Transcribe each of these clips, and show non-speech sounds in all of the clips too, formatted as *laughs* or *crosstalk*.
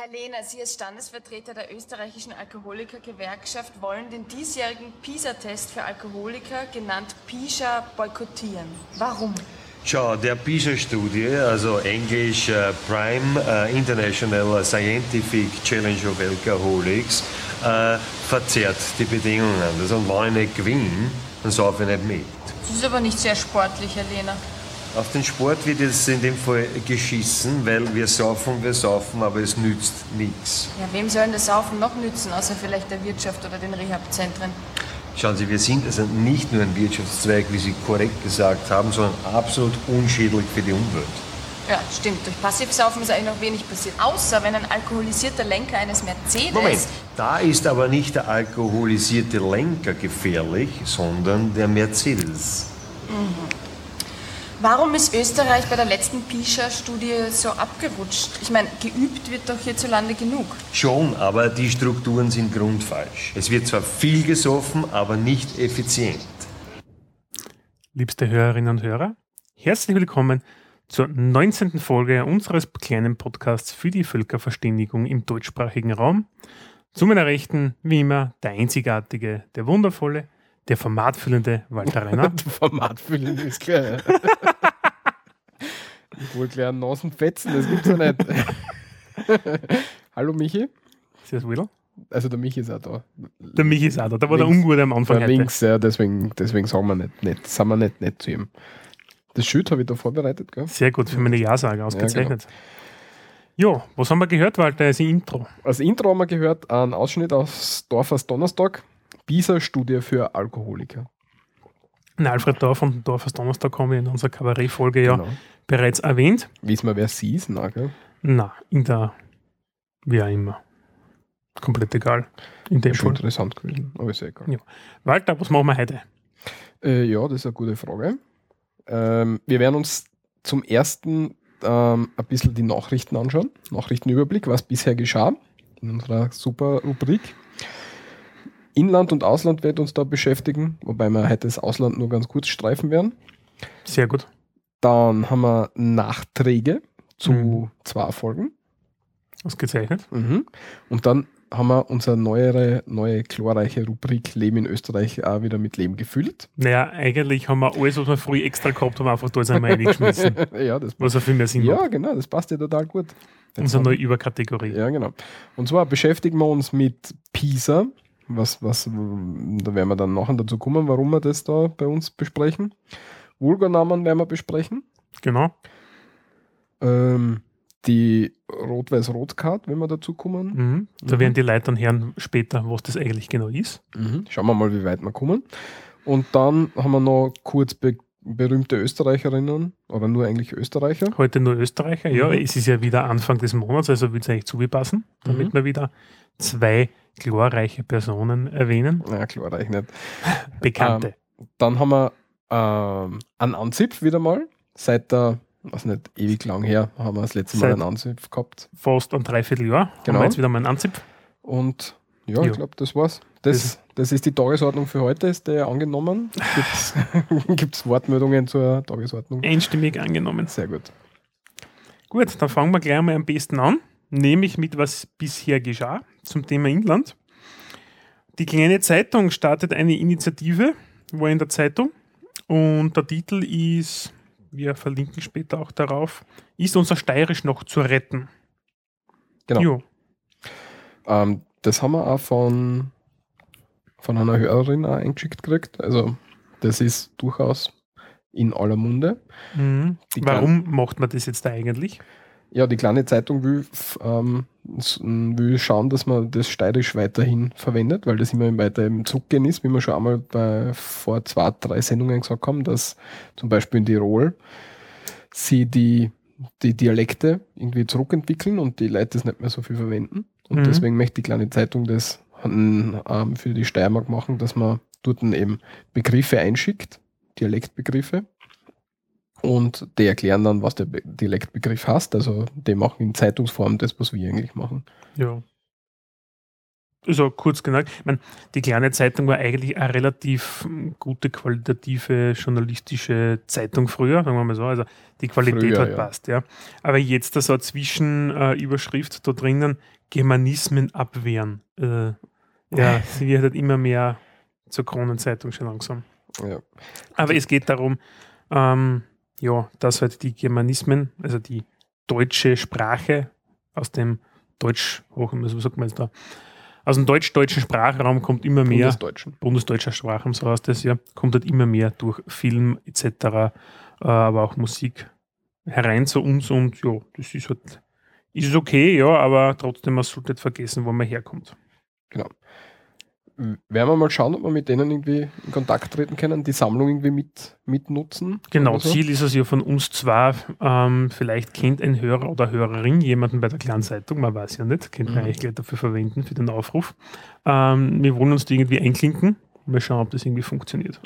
Herr Lehner, Sie als Standesvertreter der österreichischen Alkoholikergewerkschaft wollen den diesjährigen PISA-Test für Alkoholiker, genannt PISA, boykottieren. Warum? Schau, der PISA-Studie, also Englisch äh, Prime äh, International Scientific Challenge of Alcoholics, äh, verzerrt die Bedingungen. Also, wenn ich nicht gewinne, dann saufe ich nicht mit. Das ist aber nicht sehr sportlich, Herr Lehner. Auf den Sport wird es in dem Fall geschissen, weil wir saufen, wir saufen, aber es nützt nichts. Ja, wem soll denn das Saufen noch nützen, außer vielleicht der Wirtschaft oder den Rehabzentren? Schauen Sie, wir sind also nicht nur ein Wirtschaftszweig, wie Sie korrekt gesagt haben, sondern absolut unschädlich für die Umwelt. Ja, stimmt. Durch Passivsaufen ist eigentlich noch wenig passiert. Außer wenn ein alkoholisierter Lenker eines Mercedes. Moment, da ist aber nicht der alkoholisierte Lenker gefährlich, sondern der Mercedes. Warum ist Österreich bei der letzten PISA-Studie so abgerutscht? Ich meine, geübt wird doch hierzulande genug. Schon, aber die Strukturen sind grundfalsch. Es wird zwar viel gesoffen, aber nicht effizient. Liebste Hörerinnen und Hörer, herzlich willkommen zur 19. Folge unseres kleinen Podcasts für die Völkerverständigung im deutschsprachigen Raum. Zu meiner Rechten, wie immer, der einzigartige, der wundervolle, der formatfüllende Walter Renner. *laughs* Formatfüllen ist klar. *laughs* ich wollte gleich einen Nasenfetzen, das gibt's ja nicht. *laughs* Hallo Michi. Servus, Will. Also der Michi ist auch da. Der Michi ist auch da. Da war der Links- Ungute am Anfang Ja, links, ja, deswegen, deswegen sagen wir nicht, nicht, sind wir nicht nett zu ihm. Das Schild habe ich da vorbereitet, gell? Sehr gut, für meine Ja-Sage ausgezeichnet. Ja, was haben wir gehört, Walter, als Intro? Als Intro haben wir gehört einen Ausschnitt aus Dorfers Donnerstag, PISA-Studie für Alkoholiker. Na, Alfred Dorf und Dorfers Donnerstag haben wir in unserer Kabarettfolge ja Genau. bereits erwähnt. Wissen wir, wer sie ist? Na, gell? Na, in der, wie auch immer. Komplett egal. In dem schon Fall. interessant gewesen, aber ist ja egal. Ja. Walter, was machen wir heute? Äh, ja, das ist eine gute Frage. Ähm, wir werden uns zum ersten ähm, ein bisschen die Nachrichten anschauen. Nachrichtenüberblick, was bisher geschah in unserer super Rubrik. Inland und Ausland wird uns da beschäftigen, wobei wir heute das Ausland nur ganz kurz streifen werden. Sehr gut. Dann haben wir Nachträge zu Mhm. zwei Folgen. Ausgezeichnet. Mhm. Und dann haben wir unsere neuere, neue, glorreiche Rubrik Leben in Österreich auch wieder mit Leben gefüllt. Naja, eigentlich haben wir alles, was wir früh extra gehabt haben, einfach da jetzt einmal reingeschmissen. *laughs* ja, das Was auch viel mehr Sinn Ja, macht. genau, das passt ja total gut. Jetzt Unsere neue Überkategorie. Ja, genau. Und zwar beschäftigen wir uns mit PISA. Was, was, da werden wir dann nachher dazu kommen, warum wir das da bei uns besprechen. Vulgarnamen werden wir besprechen. Genau. Ähm, die Rot-Weiß-Rot-Card, wenn wir dazu kommen. Mhm. Da Mhm. werden die Leute dann hören später, was das eigentlich genau ist. Mhm. Schauen wir mal, wie weit wir kommen. Und dann haben wir noch kurz be berühmte Österreicherinnen oder nur eigentlich Österreicher. Heute nur Österreicher. Ja, Mhm. es ist ja wieder Anfang des Monats, also wird es eigentlich zugepassen, damit Mhm. wir wieder zwei glorreiche Personen erwähnen. Na, klar, reicht nicht. Bekannte. Dann haben wir ähm, einen Anzipf wieder mal. Seit der, was nicht, ewig lang her, haben wir das letzte Mal Seit- einen Anzipf gehabt. Fast ein Dreivierteljahr. Haben Genau. wir jetzt wieder mal einen Anzipf. Und ja, Ja. ich glaube, das war's. Das, das ist die Tagesordnung für heute, ist der angenommen. Gibt es *laughs* Wortmeldungen zur Tagesordnung? Einstimmig angenommen. Sehr gut. Gut, dann fangen wir gleich mal am besten an, nämlich mit was bisher geschah zum Thema Inland. Die kleine Zeitung startet eine Initiative, war in der Zeitung und der Titel ist, wir verlinken später auch darauf, ist unser Steirisch noch zu retten? Genau. Ähm, das haben wir auch von, von einer Hörerin auch eingeschickt gekriegt. Also, das ist durchaus in aller Munde. Mhm. Warum macht man das jetzt da eigentlich? Ja, die kleine Zeitung will, ähm, will schauen, dass man das Steirisch weiterhin verwendet, weil das immer weiter im Zurückgehen ist, wie wir schon einmal bei vor zwei, drei Sendungen gesagt haben, dass zum Beispiel in Tirol sie die, die Dialekte irgendwie zurückentwickeln und die Leute das nicht mehr so viel verwenden. Und Mhm. deswegen möchte die kleine Zeitung das ähm, für die Steiermark machen, dass man dort eben Begriffe einschickt, Dialektbegriffe, und die erklären dann, was der Be Dialektbegriff heißt. Also die machen in Zeitungsform das, was wir eigentlich machen. Ja. also kurz gesagt, ich meine, die kleine Zeitung war eigentlich eine relativ hm, gute qualitative journalistische Zeitung früher, sagen wir mal so. Also die Qualität Früher, hat ja. passt, ja. Aber jetzt da so eine Zwischenüberschrift da drinnen, Germanismen abwehren. Äh, ja, sie wird halt immer mehr zur Kronenzeitung schon langsam. Ja. Aber es geht darum, ähm, ja, dass halt die Germanismen, also die deutsche Sprache aus dem Deutsch, hoch, was sagt man jetzt da, aus dem deutsch-deutschen Sprachraum kommt immer mehr, Bundesdeutschen. bundesdeutscher Sprachraum, so heißt das ja, kommt halt immer mehr durch Film etc., äh, aber auch Musik herein zu uns und ja, das ist halt, ist okay, ja, aber trotzdem, man sollte nicht vergessen, wo man herkommt. Werden wir mal schauen, ob wir mit denen irgendwie in Kontakt treten können, die Sammlung irgendwie mit, mitnutzen. Genau, so. Ziel ist es ja von uns zwar, ähm, vielleicht kennt ein Hörer oder Hörerin jemanden bei der kleinen Zeitung, man weiß ja nicht, könnte man Mhm. eigentlich gleich dafür verwenden, für den Aufruf. Ähm, wir wollen uns die irgendwie einklinken, mal schauen, ob das irgendwie funktioniert.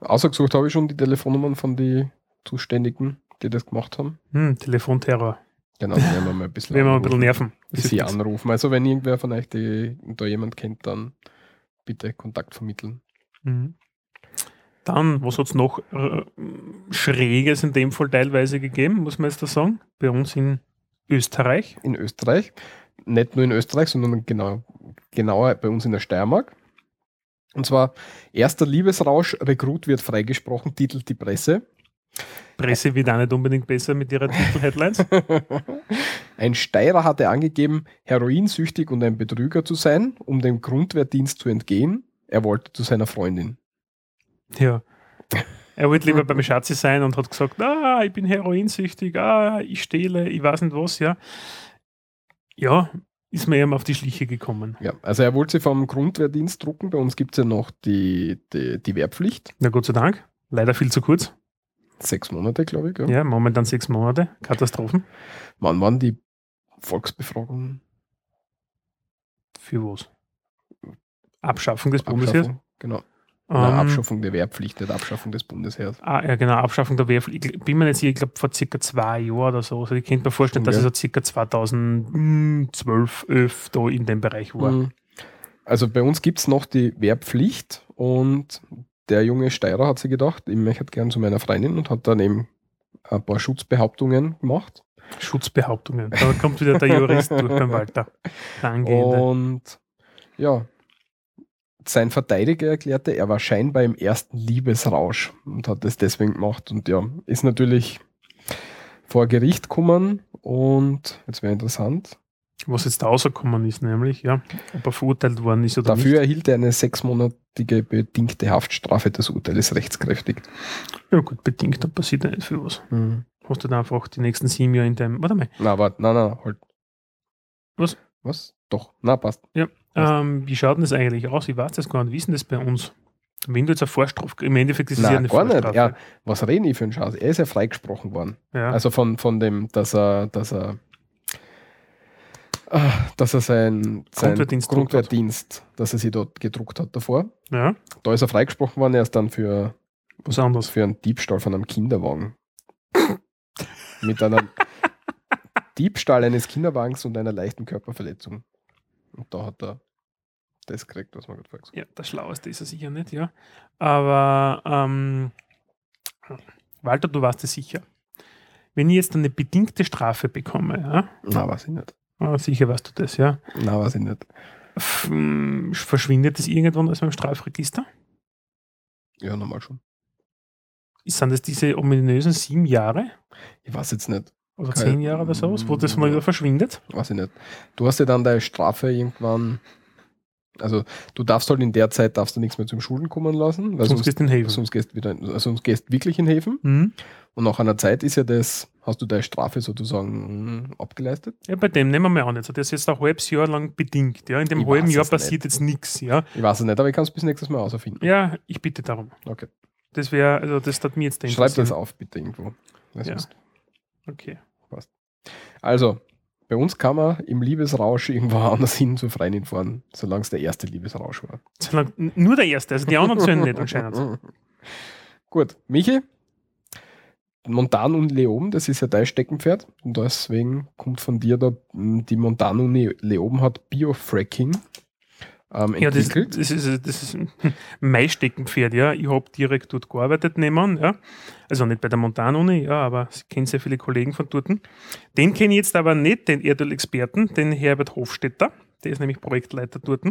Ausgesucht habe ich schon die Telefonnummern von den Zuständigen, die das gemacht haben. Hm, Telefonterror, Genau, die werden wir mal ein bisschen, werden wir mal ein bisschen nerven. Das sie anrufen. Also wenn irgendwer von euch die, da jemand kennt, dann bitte Kontakt vermitteln. Mhm. Dann, was hat es noch äh, Schräges in dem Fall teilweise gegeben, muss man jetzt da sagen, bei uns in Österreich. In Österreich, nicht nur in Österreich, sondern genau, genauer bei uns in der Steiermark. Und zwar erster Liebesrausch, Rekrut wird freigesprochen, titelt die Presse. Presse wird auch nicht unbedingt besser mit ihrer Titel-Headlines. *laughs* Ein Steirer hatte angegeben, heroinsüchtig und ein Betrüger zu sein, um dem Grundwehrdienst zu entgehen. Er wollte zu seiner Freundin. Ja. Er wollte lieber beim Schatzi sein und hat gesagt, ah, ich bin heroinsüchtig, ah, ich stehle, ich weiß nicht was, ja. Ja, ist mir eben auf die Schliche gekommen. Ja, also er wollte sie vom Grundwehrdienst drucken. Bei uns gibt es ja noch die, die, die Wehrpflicht. Na Gott sei Dank. Leider viel zu kurz. Sechs Monate, glaube ich. Ja. Ja, momentan sechs Monate. Katastrophen. Wann waren die Volksbefragungen? Für was? Abschaffung des Bundesheers. Abschaffung? Genau. Ähm, Nein, Abschaffung der Wehrpflicht, nicht Abschaffung des Bundesheers. Ah, ja, genau, Abschaffung der Wehrpflicht. Ich bin mir nicht sicher, ich glaube vor circa zwei Jahren oder so. Also ich könnte mir vorstellen, dass Ja. es so circa 2012, 11 da in dem Bereich war. Mhm. Also bei uns gibt es noch die Wehrpflicht und der junge Steirer hat sich gedacht, ich möchte gern zu meiner Freundin und hat dann eben ein paar Schutzbehauptungen gemacht. Schutzbehauptungen. Da kommt wieder der Jurist durch beim Walter. Angehende. Und ja, sein Verteidiger erklärte, er war scheinbar im ersten Liebesrausch und hat es deswegen gemacht. Und ja, ist natürlich vor Gericht gekommen und jetzt wäre interessant. Was jetzt da rausgekommen ist, nämlich, ja, ob er verurteilt worden ist oder Dafür nicht. erhielt er eine sechsmonatige bedingte Haftstrafe. Das Urteil ist rechtskräftig. Ja gut, bedingt, da passiert ja nicht viel was. Hast du dann einfach die nächsten sieben Jahre in deinem, warte mal, Na, warte, nein, nein, halt. Was? Was? Doch, na, passt. ähm, wie schaut denn das eigentlich aus? Ich weiß das gar nicht, wie ist denn das bei uns? Wenn du jetzt eine Vorstrafe, im Endeffekt ist es ja eine gar nicht. Ja, was reden ich für einen Schatz? Er ist ja freigesprochen worden. ja. Also von, von dem, dass er, dass er, dass er sein, sein Grundwehrdienst Grundwehrdienst, dass er sie dort gedruckt hat davor. ja, Da ist er freigesprochen worden, er ist dann für, was anderes. für einen Diebstahl von einem Kinderwagen. Mit einem *laughs* Diebstahl eines Kinderwagens und einer leichten Körperverletzung. Und da hat er das gekriegt, was man gerade gesagt Ja, das Schlaueste ist er sicher nicht, ja. Aber ähm, Walter, du weißt es sicher. Wenn ich jetzt eine bedingte Strafe bekomme, ja. Na, weiß ich nicht. Ah, sicher weißt du das, ja, Na, weiß ich nicht. F m, verschwindet das irgendwann aus meinem Strafregister? Ja, nochmal schon. Sind das diese ominösen sieben Jahre Ich weiß jetzt nicht. oder Kein- zehn Jahre oder sowas, wo das mal wieder verschwindet? Weiß ich nicht. Du hast ja dann deine Strafe irgendwann. Also du darfst halt in der Zeit darfst du nichts mehr zum Schulen kommen lassen, weil Sonst sonst, gehst du in den Häfen. sonst gehst wieder, also sonst gehst wirklich in Häfen. Mhm. Und nach einer Zeit ist ja das, hast du deine Strafe sozusagen mm, abgeleistet. Ja, bei dem nehmen wir mal an. Jetzt. Das ist jetzt ein halbes Jahr lang bedingt. Ja. In dem Ich halben Jahr passiert nicht. jetzt nichts. Ja. Ich weiß es nicht, aber ich kann es bis nächstes Mal auserfinden. ja, ich bitte darum. Okay. Das wäre, also das hat mir jetzt Schreib das auf, bitte irgendwo. Das Ja. ist- Okay. Also, bei uns kann man im Liebesrausch irgendwo *laughs* anders hin zur Freundin fahren, solange es der erste Liebesrausch war. Solange, nur der erste, also die anderen zählen nicht anscheinend. *laughs* Gut, Michi, Montanuni Leoben, das ist ja dein Steckenpferd. Und deswegen kommt von dir da, m, die Montanuni Leoben hat Biofracking ähm, Ja, das, entwickelt. das ist, das ist mein *laughs* Steckenpferd, ja. Ich habe direkt dort gearbeitet nebenan, ja. Also nicht bei der Montanuni, ja, aber ich kenne sehr viele Kollegen von dort. Den kenne ich jetzt aber nicht, den Erdölexperten, den Herbert Hofstetter. Der ist nämlich Projektleiter dort.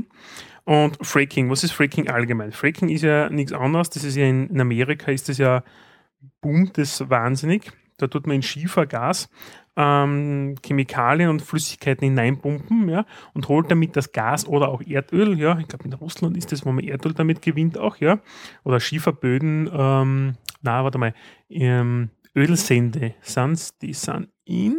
Und Fracking, was ist Fracking allgemein? Fracking ist ja nichts anderes, das ist ja in, in Amerika ist das ja boomt das wahnsinnig. Da tut man in Schiefergas ähm, Chemikalien und Flüssigkeiten hineinpumpen, ja, und holt damit das Gas oder auch Erdöl, ja, ich glaube in Russland ist das, wo man Erdöl damit gewinnt auch, ja, oder Schieferböden, ähm, na, warte mal, ähm, Ölsende, sind die sind in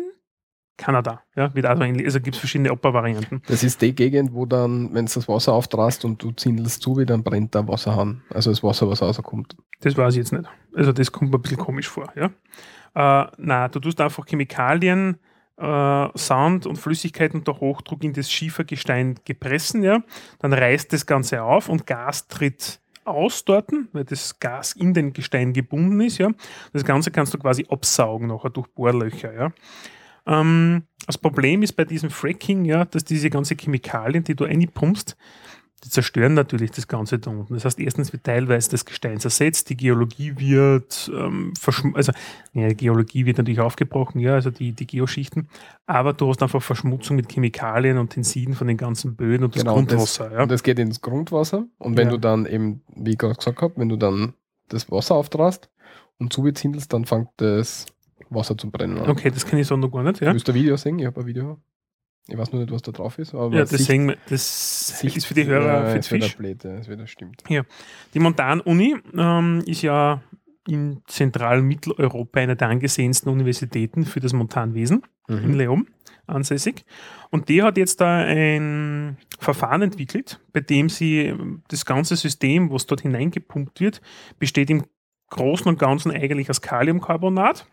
Kanada, ja, wird also also gibt es verschiedene Opera-Varianten. Das ist die Gegend, wo dann, wenn du das Wasser auftrast und du zindelst zu, wie dann brennt der Wasserhahn. Also das Wasser, was rauskommt. Das weiß ich jetzt nicht. Also das kommt mir ein bisschen komisch vor. Ja? Äh, na, du tust einfach Chemikalien, äh, Sand und Flüssigkeiten unter Hochdruck in das Schiefergestein gepressen, ja. Dann reißt das Ganze auf und Gas tritt aus dort, weil das Gas in den Gestein gebunden ist, ja. Das Ganze kannst du quasi absaugen nachher durch Bohrlöcher, ja. Ähm, das Problem ist bei diesem Fracking, ja, dass diese ganzen Chemikalien, die du reinpumpst, die zerstören natürlich das Ganze da unten. Das heißt, erstens wird teilweise das Gestein zersetzt, die Geologie wird ähm, also ja, die Geologie wird natürlich aufgebrochen, ja, also die, die Geoschichten, aber du hast einfach Verschmutzung mit Chemikalien und Tensiden von den ganzen Böden und das Genau, und Grundwasser. Das, ja. Und das geht ins Grundwasser. Und wenn Ja. du dann eben, wie ich gerade gesagt habe, wenn du dann das Wasser auftrast und zubezindelst, dann fängt das Wasser zu brennen an. Okay, das kenne ich so noch gar nicht. Du Ja, willst ein Video sehen? Ich habe ein Video. Ich weiß nur nicht, was da drauf ist. Aber ja das, sehen wir, das sieht- ist für die Hörer, Ja, für Fisch. Blöd, ja, das stimmt. Die Montan-Uni ähm, ist ja in Zentral-Mitteleuropa eine der angesehensten Universitäten für das Montanwesen in Mhm. Leon ansässig. Und die hat jetzt da ein Verfahren entwickelt, bei dem sie das ganze System, was dort hineingepumpt wird, besteht im Großen und Ganzen eigentlich aus Kaliumcarbonat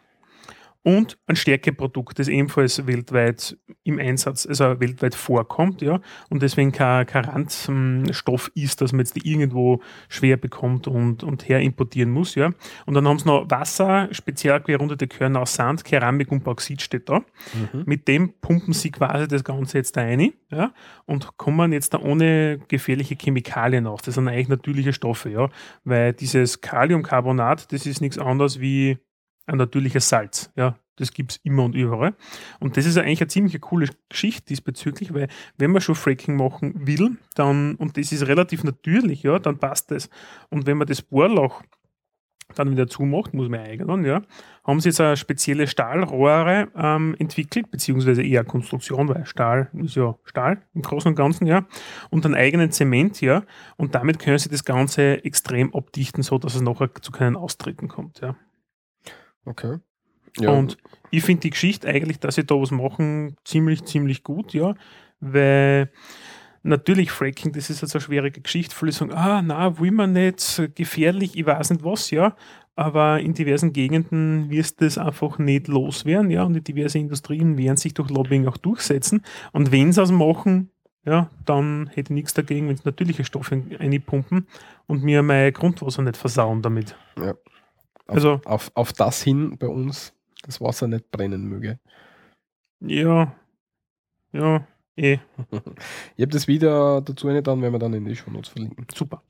und ein Stärkeprodukt, das ebenfalls weltweit im Einsatz, also weltweit vorkommt, ja, und deswegen kein, kein Randstoff ist, dass man jetzt irgendwo schwer bekommt und, und her importieren muss, ja. Und dann haben sie noch Wasser, speziell gerundete Körner aus Sand, Keramik und Bauxit steht da. Mhm. Mit dem pumpen sie quasi das Ganze jetzt da rein ja, und kommen jetzt da ohne gefährliche Chemikalien aus. Das sind eigentlich natürliche Stoffe, ja, weil dieses Kaliumcarbonat, das ist nichts anderes wie ein natürliches Salz. Ja, das gibt es immer und überall. Und das ist eigentlich eine ziemlich coole Geschichte diesbezüglich, weil wenn man schon Fracking machen will, dann, und das ist relativ natürlich, ja, dann passt das. Und wenn man das Bohrloch dann wieder zumacht, muss man eignen, ja, haben sie jetzt eine spezielle Stahlrohre ähm, entwickelt, beziehungsweise eher Konstruktion, weil Stahl ist ja Stahl im Großen und Ganzen, ja, und einen eigenen Zement, ja, und damit können sie das Ganze extrem abdichten, so dass es nachher zu keinen Austreten kommt, ja. Okay. Und ich finde die Geschichte eigentlich, dass sie da was machen, ziemlich, ziemlich gut, ja, weil natürlich Fracking, das ist jetzt eine schwierige Geschichte. Viele sagen, ah, na, will man nicht, gefährlich, ich weiß nicht was, ja, aber in diversen Gegenden wirst du das einfach nicht loswerden, ja, und die diverse Industrien werden sich durch Lobbying auch durchsetzen. Und wenn sie es machen, ja, dann hätte ich nichts dagegen, wenn es natürliche Stoffe einpumpen und mir mein Grundwasser nicht versauen damit. auf, also- auf, auf das hin bei uns das Wasser nicht brennen möge. Ja, ja, eh, *laughs* Ich habe das Video dazu nicht dann, wenn wir dann in die Shownotes verlinken. super.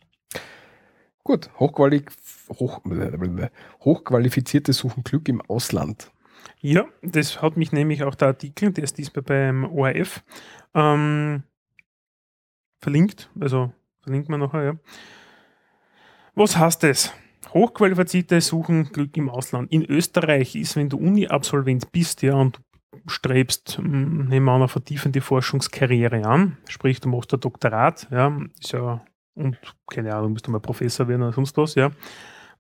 Gut, Hochquali hoch, hochqualifizierte suchen Glück im Ausland. Ja, das hat mich nämlich auch der Artikel, der ist diesmal beim ORF, ähm, verlinkt. Also verlinkt man nachher, ja. Was heißt das? Hochqualifizierte suchen Glück im Ausland. In Österreich ist, wenn du Uni-Absolvent bist, ja, und strebst, mh, nehmen wir an, eine vertiefende Forschungskarriere an, sprich, du machst ein Doktorat, ja, ist ja, und keine Ahnung, bist du mal Professor werden oder sonst was, ja.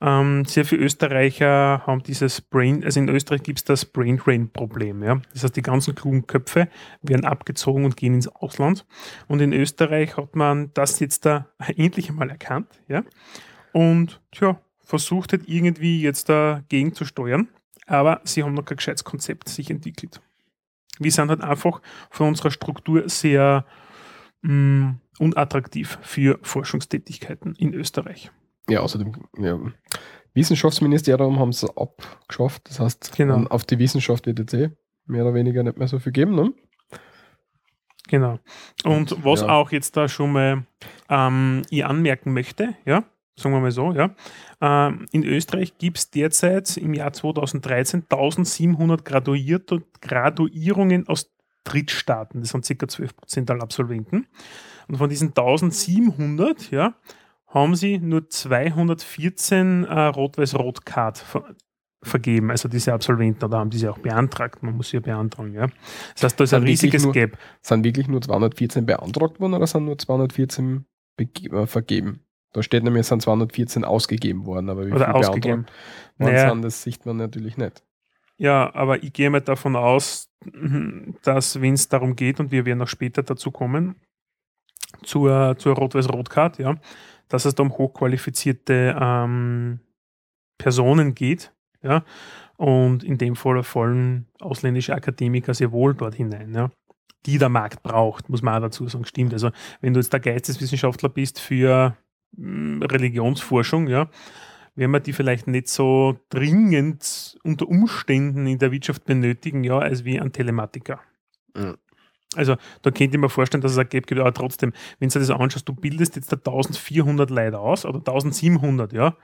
Ähm, sehr viele Österreicher haben dieses Brain, also in Österreich gibt es das Brain Drain Problem. Ja? Das heißt, die ganzen klugen Köpfe werden abgezogen und gehen ins Ausland. Und in Österreich hat man das jetzt da *laughs* endlich einmal erkannt. Ja? Und tja, versucht halt irgendwie jetzt dagegen zu steuern. Aber sie haben noch kein gescheites Konzept sich entwickelt. Wir sind halt einfach von unserer Struktur sehr mh, unattraktiv für Forschungstätigkeiten in Österreich. Ja, außerdem, ja, Wissenschaftsministerium haben es abgeschafft. Das heißt, Genau. auf die Wissenschaft wird jetzt eh mehr oder weniger nicht mehr so viel geben. Ne? Genau. Und was Ja. auch jetzt da schon mal ähm, ich anmerken möchte, ja, sagen wir mal so, ja, ähm, in Österreich gibt es derzeit im Jahr 2013 1700 Graduierte, Graduierungen aus Drittstaaten. Das sind ca. 12 Prozent aller Absolventen. Und von diesen 1700, ja, haben sie nur 214 äh, Rot-Weiß-Rot-Card ver vergeben, also diese Absolventen, oder haben diese auch beantragt. Man muss sie ja beantragen, ja. Das heißt, da ist ein Dann wirklich riesiges nur- Gap. Sind wirklich nur 214 beantragt worden oder sind nur 214 bege- äh, vergeben? Da steht nämlich, es sind 214 ausgegeben worden, aber wie Oder viel ausgegeben. Naja. sind, das sieht man natürlich nicht. Ja, aber ich gehe mal davon aus, dass wenn es darum geht, und wir werden noch später dazu kommen, zur, zur Rot-Weiß-Rot-Card, ja, dass es da um hochqualifizierte ähm, Personen geht, ja, und in dem Fall fallen ausländische Akademiker sehr wohl dort hinein, ja, die der Markt braucht, muss man auch dazu sagen, stimmt. Also wenn du jetzt der Geisteswissenschaftler bist für Religionsforschung, ja, werden wir die vielleicht nicht so dringend unter Umständen in der Wirtschaft benötigen, ja, als wie ein Telematiker. Mhm. Also da könnte ich mir vorstellen, dass es ein Gap gibt, aber trotzdem, wenn du dir das anschaust, du bildest jetzt da 1400 Leute aus oder 1700, ja,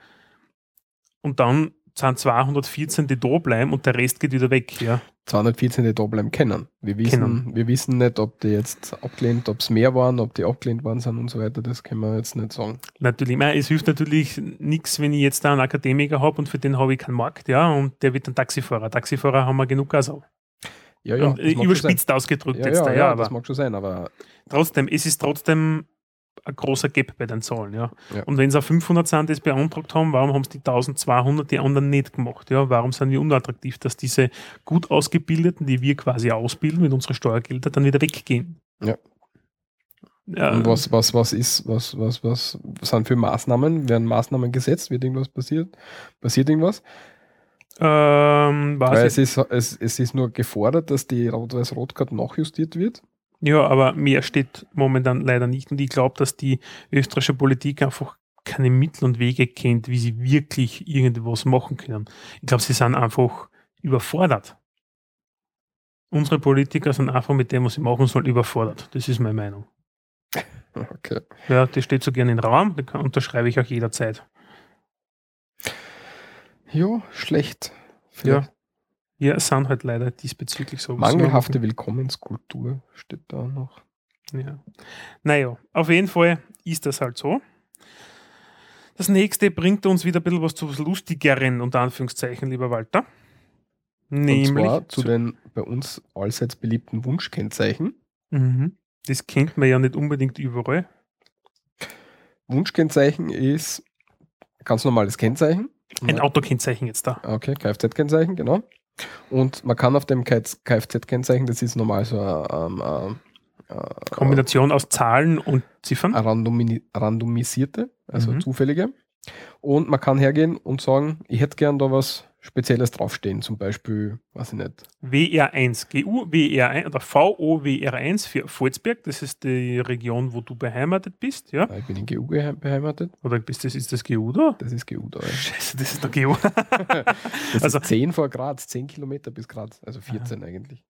und dann sind 214, die da bleiben und der Rest geht wieder weg, ja. 214, die da bleiben können. Wir wissen, Kennen. wir wissen nicht, ob die jetzt abgelehnt, ob es mehr waren, ob die abgelehnt worden sind und so weiter. Das können wir jetzt nicht sagen. Natürlich, ich meine, es hilft natürlich nichts, wenn ich jetzt da einen Akademiker habe und für den habe ich keinen Markt, ja, und der wird ein Taxifahrer. Taxifahrer haben wir genug also. Ja, ja, und, das äh, überspitzt ausgedrückt Ja, jetzt ja, da, ja, ja, das aber mag schon sein, aber trotzdem, es ist trotzdem ein großer Gap bei den Zahlen, ja. Ja. Und wenn auf 500 sind, die es beantragt haben, warum haben es die 1200, die anderen nicht gemacht, ja? Warum sind wir unattraktiv, dass diese gut ausgebildeten, die wir quasi ausbilden mit unseren Steuergeldern, dann wieder weggehen? Ja. Ja, und was, was, was ist, was, was, was sind für Maßnahmen? Werden Maßnahmen gesetzt? Wird irgendwas passiert? Passiert irgendwas? ähm, Weil es ist, es, es ist nur gefordert, dass die Rot-Weiß-Rot-Card nachjustiert wird. Ja, aber mehr steht momentan leider nicht. Und ich glaube, dass die österreichische Politik einfach keine Mittel und Wege kennt, wie sie wirklich irgendwas machen können. Ich glaube, sie sind einfach überfordert. Unsere Politiker sind einfach mit dem, was sie machen sollen, überfordert. Das ist meine Meinung. *laughs* Okay. Ja, das steht so gerne im Raum, da unterschreibe ich auch jederzeit. Ja, schlecht. Vielleicht Ja, es sind halt leider diesbezüglich so. Mangelhafte Willkommenskultur steht da noch. Ja. Naja, auf jeden Fall ist das halt so. Das nächste bringt uns wieder ein bisschen was zu was Lustigeren, unter Anführungszeichen, lieber Walter. Nämlich. Und zwar zu den bei uns allseits beliebten Wunschkennzeichen. Mhm. Das kennt man ja nicht unbedingt überall. Wunschkennzeichen ist ganz normales Kennzeichen. Ein Autokennzeichen jetzt da. Okay, Kfz-Kennzeichen, genau. Und man kann auf dem Kfz-Kennzeichen, das ist normal so ein, ähm, äh, Kombination aus Zahlen und Ziffern. eine randomi randomisierte, also Mhm. zufällige. Und man kann hergehen und sagen, ich hätte gern da was Spezielles draufstehen, zum Beispiel, weiß ich nicht, WR1, GU, WR1 oder VOWR1 für Volzberg. Das ist die Region, wo du beheimatet bist, ja? ich bin in GU beheimatet, Oder bist das, ist das GU da? das ist GU da. Ja. Scheiße, das ist der GU. *laughs* Das Also- ist 10 vor Graz, 10 Kilometer bis Graz, also 14 eigentlich.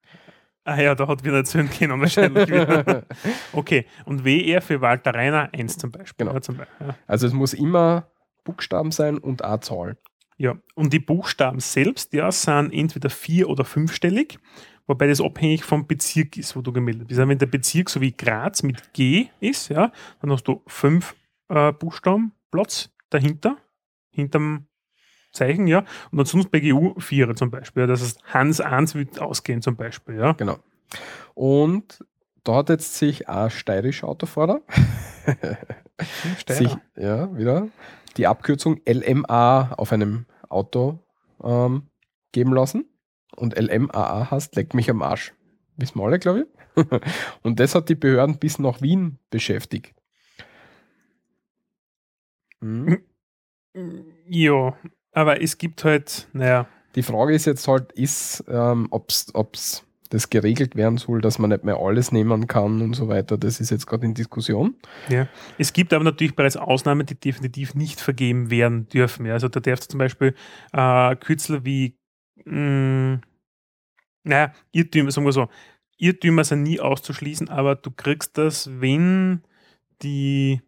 ah ja, da hat wieder erzählen können, wahrscheinlich. wieder. *laughs* okay, und WR für Walter Reiner 1 zum Beispiel. Genau. Ja, zum Beispiel. Ja. Also es muss immer Buchstaben sein und eine Zahl. Ja, und die Buchstaben selbst, ja, sind entweder vier- oder fünfstellig, wobei das abhängig vom Bezirk ist, wo du gemeldet bist. Also wenn der Bezirk so wie Graz mit G ist, ja, dann hast du fünf äh, Buchstaben Platz dahinter, hinterm Zeichen, ja, und ansonsten bei GU Vierer zum Beispiel. Ja, das heißt, Hans 1 wird ausgehen zum Beispiel, ja. Genau. Und da hat jetzt sich ein steirischer Autofahrer sich, ja, wieder die Abkürzung LMA auf einem Auto ähm, geben lassen. Und LMAA heißt, leck mich am Arsch. Wissen wir alle, glaube ich. *laughs* Und das hat die Behörden bis nach Wien beschäftigt. Hm. Ja, aber es gibt halt, naja, Die Frage ist jetzt halt, ist, ähm, ob es das geregelt werden soll, dass man nicht mehr alles nehmen kann und so weiter. Das ist jetzt gerade in Diskussion. Ja. Es gibt aber natürlich bereits Ausnahmen, die definitiv nicht vergeben werden dürfen. Ja. Also da darfst du zum Beispiel äh, Kürzel wie, mh, naja, Irrtümer, sagen wir so, Irrtümer sind nie auszuschließen, aber du kriegst das, wenn die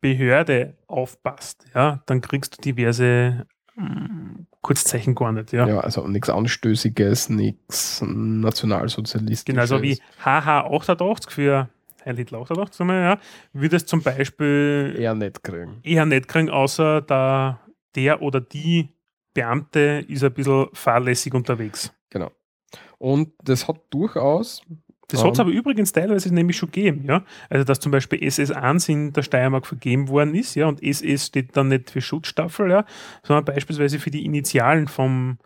Behörde aufpasst, ja, dann kriegst du diverse mh, Kurzzeichen gar nicht, ja. Ja, also nichts Anstößiges, nichts Nationalsozialistisches. Genau, so wie HH88 für Heil Hitler 88, sagen wir, ja, würde es zum Beispiel eher nicht kriegen. eher nicht kriegen, außer da der oder die Beamte ist ein bisschen fahrlässig unterwegs. Genau. Und das hat durchaus Das hat es aber übrigens teilweise nämlich schon gegeben, ja. Also dass zum Beispiel SS1 in der Steiermark vergeben worden ist, ja, und SS steht dann nicht für Schutzstaffel, ja, sondern beispielsweise für die Initialen vom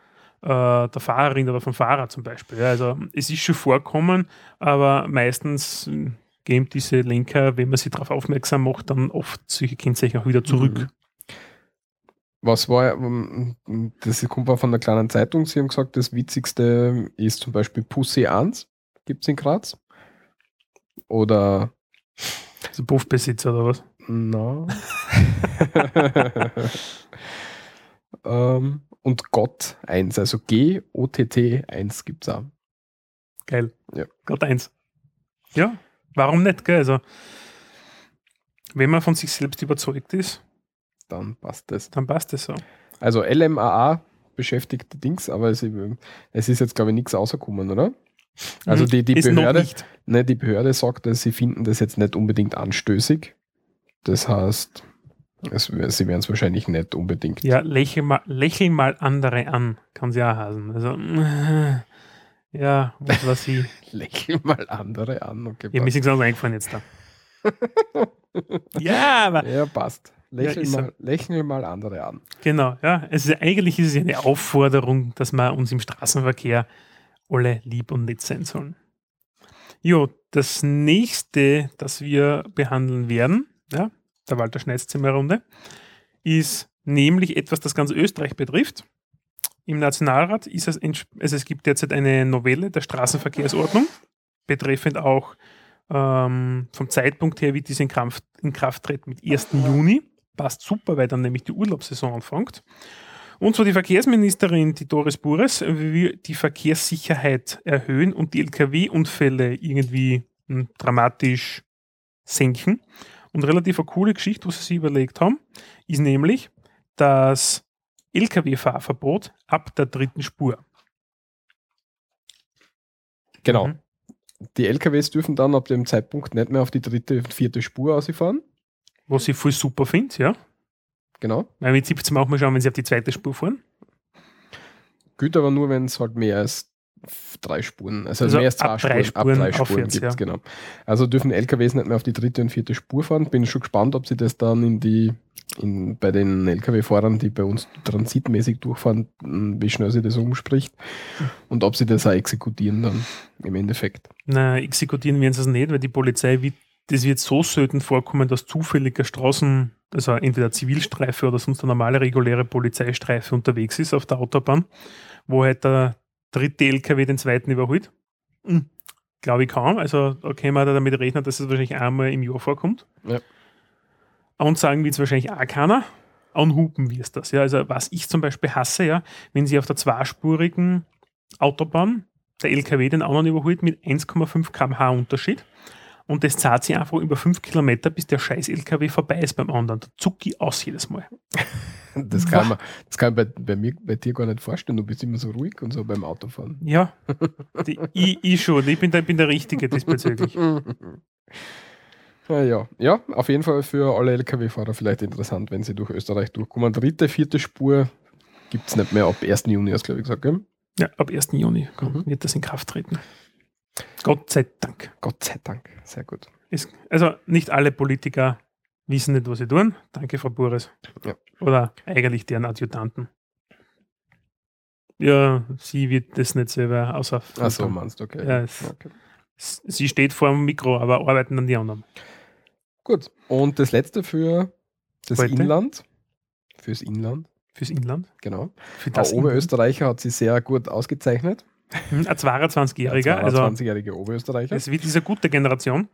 äh, der Fahrerin oder vom Fahrer zum Beispiel. Ja. Also es ist schon vorkommen, aber meistens äh, geben diese Lenker, wenn man sie darauf aufmerksam macht, dann oft solche Kennzeichen auch wieder zurück. Mhm. Was war, ähm, das kommt auch von einer kleinen Zeitung, sie haben gesagt, das Witzigste ist zum Beispiel Pussy 1, gibt es in Graz. Oder, Also Puffbesitzer oder was? na. *laughs* ähm, und Gott 1, also G-O-T-T 1 gibt es auch. Geil. Ja. Gott eins. Ja, warum nicht, gell? Also, wenn man von sich selbst überzeugt ist, Dann passt das. dann passt es so. Also LMAA beschäftigte Dings, aber es, es ist jetzt, glaube ich, nichts rausgekommen, oder? Also Mhm. die, die ist Behörde, ne, die Behörde sagt, dass sie finden das jetzt nicht unbedingt anstößig. Das heißt, es, sie werden es wahrscheinlich nicht unbedingt. Ja, lächel mal, lächel mal andere an, kann sie auch heißen. Also, *laughs* ja, was war *laughs* sie? Lächeln mal andere an. Okay, Ja, mir ist nichts anderes eingefallen jetzt da. *laughs* ja, aber ja, passt. Lächeln, so. mal, lächeln mal andere an. genau, ja. Es ist, eigentlich ist es ja eine Aufforderung, dass wir uns im Straßenverkehr alle lieb und nett sein sollen. Jo, das nächste, das wir behandeln werden, ja, der Walter Schneidzimmer-Runde, ist nämlich etwas, das ganz Österreich betrifft. Im Nationalrat ist es, also es gibt derzeit eine Novelle der Straßenverkehrsordnung, betreffend auch ähm, vom Zeitpunkt her, wie diese in Kraft, in Kraft tritt, mit 1. Juni. Passt super, weil dann nämlich die Urlaubssaison anfängt. Und zwar die Verkehrsministerin, die Doris Bures, will die Verkehrssicherheit erhöhen und die Lkw-Unfälle irgendwie hm, dramatisch senken. Und relativ eine coole Geschichte, was sie sich überlegt haben, ist nämlich das Lkw-Fahrverbot ab der dritten Spur. Genau. Mhm. Die LKWs dürfen dann ab dem Zeitpunkt nicht mehr auf die dritte und vierte Spur ausfahren. Was ich voll super finde, ja. Genau. Weil mit 17 auch mal schauen, wenn sie auf die zweite Spur fahren. Gilt aber nur, wenn es halt mehr als drei Spuren, also, Also mehr als zwei drei Spuren, ab Spuren drei Spuren gibt ja. genau. Also dürfen LKWs nicht mehr auf die dritte und vierte Spur fahren. Bin schon gespannt, ob sie das dann in die, in, bei den LKW-Fahrern, die bei uns transitmäßig durchfahren, m, wie schnell sie das umspricht und ob sie das auch exekutieren dann im Endeffekt. Na, exekutieren werden sie es nicht, weil die Polizei das wird so selten vorkommen, dass zufälliger Straßen, also entweder Zivilstreife oder sonst eine normale reguläre Polizeistreife unterwegs ist auf der Autobahn, wo halt der dritte LKW den zweiten überholt. Hm, Glaube ich kaum. Also da können wir damit rechnen, dass es wahrscheinlich einmal im Jahr vorkommt. Ja. Und sagen wird es wahrscheinlich auch keiner. Anhupen wir es das. Ja. Also was ich zum Beispiel hasse, ja, wenn sie auf der zweispurigen Autobahn der LKW den anderen überholt mit 1,5 km/h Unterschied. Und das zahlt sich einfach über 5 Kilometer, bis der scheiß LKW vorbei ist beim anderen. Da zucke ich aus jedes Mal. *laughs* Das kann man, das kann ich bei, bei mir, bei dir gar nicht vorstellen. Du bist immer so ruhig und so beim Autofahren. Ja, die, ich, ich schon. Ich bin der, bin der Richtige diesbezüglich. Ja, ja. ja, auf jeden Fall für alle Lkw-Fahrer vielleicht interessant, wenn sie durch Österreich durchkommen. Dritte, vierte Spur gibt es nicht mehr ab 1. Juni, hast du glaube ich gesagt. Gell? Ja, ab 1. Juni Mhm. wird das in Kraft treten. Gott sei Dank. Gott sei Dank, sehr gut. Ist, also nicht alle Politiker wissen nicht, was sie tun. Danke, Frau Bures. Ja. Oder eigentlich deren Adjutanten. Ja, sie wird das nicht selber außer. Achso, meinst du, okay. Ja, es- okay. Sie steht vor dem Mikro, aber arbeiten dann die anderen. Gut. Und das letzte für das Heute? Inland. Fürs Inland, Fürs Inland. genau. Für das Inland. Oberösterreicher hat sich sehr gut ausgezeichnet. Hm, Ein 22-Jähriger, Ein also 22-jähriger Oberösterreicher. es wird diese gute Generation.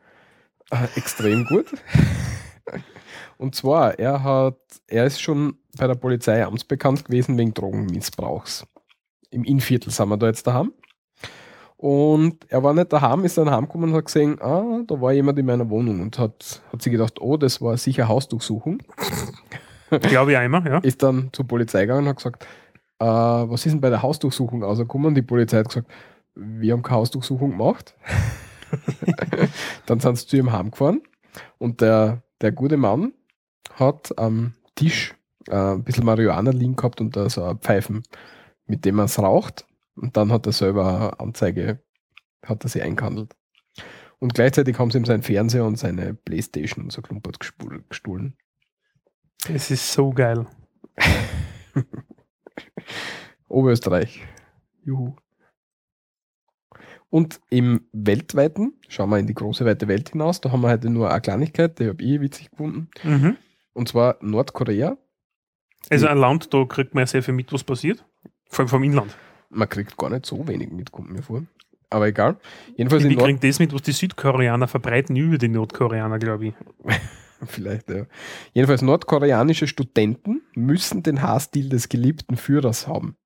Äh, extrem gut. *laughs* Und zwar, er hat, er ist schon bei der Polizei amtsbekannt gewesen wegen Drogenmissbrauchs. Im Innviertel sind wir da jetzt daheim. Und er war nicht daheim, ist dann heimgekommen und hat gesehen, ah, da war jemand in meiner Wohnung und hat, hat sich gedacht, oh, das war sicher Hausdurchsuchung. Glaube ich auch immer, ja. Ist dann zur Polizei gegangen und hat gesagt, äh, was ist denn bei der Hausdurchsuchung rausgekommen? Und die Polizei hat gesagt, wir haben keine Hausdurchsuchung gemacht. *laughs* dann sind sie zu ihm heimgefahren und der, der gute Mann hat am Tisch äh, ein bisschen Marihuana liegen gehabt und da so ein Pfeifen, mit dem er es raucht. Und dann hat er selber eine Anzeige, hat er sie eingehandelt. Und gleichzeitig haben sie ihm seinen Fernseher und seine Playstation und so klumpert gestohlen. Es ist so geil. *laughs* Oberösterreich. Juhu. Und im weltweiten, schauen wir in die große weite Welt hinaus, da haben wir heute nur eine Kleinigkeit, die habe ich witzig gefunden. Mhm. Und zwar Nordkorea. Also ein Land, da kriegt man ja sehr viel mit, was passiert. Vor allem vom Inland. Man kriegt gar nicht so wenig mit, kommt mir vor. Aber egal. Jedenfalls Wir Nord kriegen das mit, was die Südkoreaner verbreiten über die Nordkoreaner, glaube ich. *laughs* vielleicht, ja. Jedenfalls nordkoreanische Studenten müssen den Haarstil des geliebten Führers haben.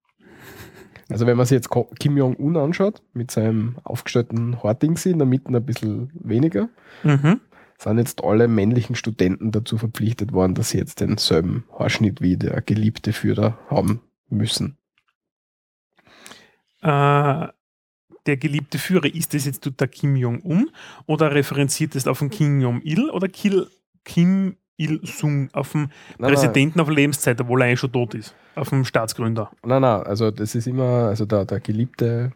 Also wenn man sich jetzt Kim Jong-un anschaut, mit seinem aufgestellten Haardingsi, in der Mitte ein bisschen weniger, Mhm. sind jetzt alle männlichen Studenten dazu verpflichtet worden, dass sie jetzt denselben Haarschnitt wie der geliebte Führer haben müssen. Äh, der geliebte Führer, ist das jetzt der Kim Jong-un oder referenziert es auf den Kim Jong-il oder Kil, Kim Il-sung auf den Nein, Präsidenten auf Lebenszeit, obwohl er eigentlich schon tot ist, auf den Staatsgründer? Nein, nein, also das ist immer, also der, der Geliebte,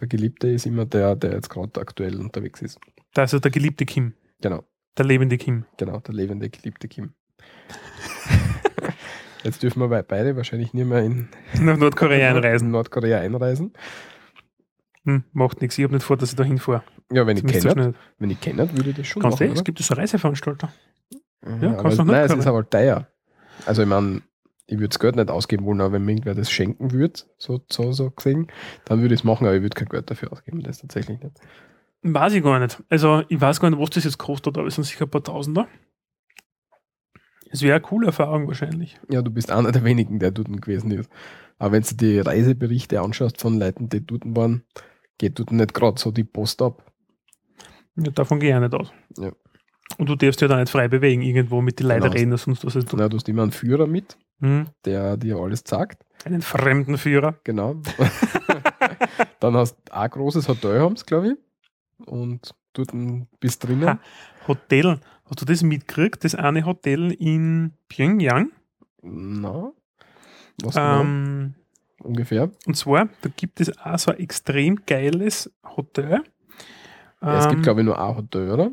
der Geliebte ist immer der, der jetzt gerade aktuell unterwegs ist. Da ist er der geliebte Kim, Genau, der lebende Kim. genau, der lebende, geliebte Kim. *laughs* jetzt dürfen wir bei- beide wahrscheinlich nicht mehr in Nach Nordkorea einreisen. Nordkorea einreisen. Hm, macht nichts, ich habe nicht vor, dass ich da hinfahre. Ja, wenn ich Zumindest so kenne, wenn ich kenne, würde ich das schon Kannst du, machen, es oder? gibt so Reiseveranstalter. Mhm, Ja, aber es- nach Nein, es ist aber teuer. Also ich meine, ich würde das Geld nicht ausgeben wollen, aber wenn mir irgendwer das schenken würde, so, so, so gesehen, dann würde ich es machen, aber ich würde kein Geld dafür ausgeben, das tatsächlich nicht. Weiß ich gar nicht. Also, ich weiß gar nicht, was das jetzt kostet, aber es sind sicher ein paar Tausender. Es wäre eine coole Erfahrung wahrscheinlich. Ja, du bist einer der wenigen, der dort gewesen ist. Aber wenn du die Reiseberichte anschaust von Leuten, die dort waren, geht dort nicht gerade so die Post ab. Ja, davon gehe ich auch nicht aus. Ja. Und du darfst ja da nicht frei bewegen, irgendwo mit den Leuten Genau. reden oder sonst was. Also, Na, du hast immer einen Führer mit, hm, der dir alles sagt. einen fremden Führer. Genau. *laughs* Dann hast du ein großes Hotel, haben sie, glaube ich. Und dort bist drinnen. Ha. Hotel. Hast du das mitgekriegt? Das eine Hotel in Pyongyang. Na, was genau? Ähm, ungefähr? und zwar, da gibt es auch so ein extrem geiles Hotel. Ja, es gibt, Ähm, glaube ich, nur ein Hotel, oder?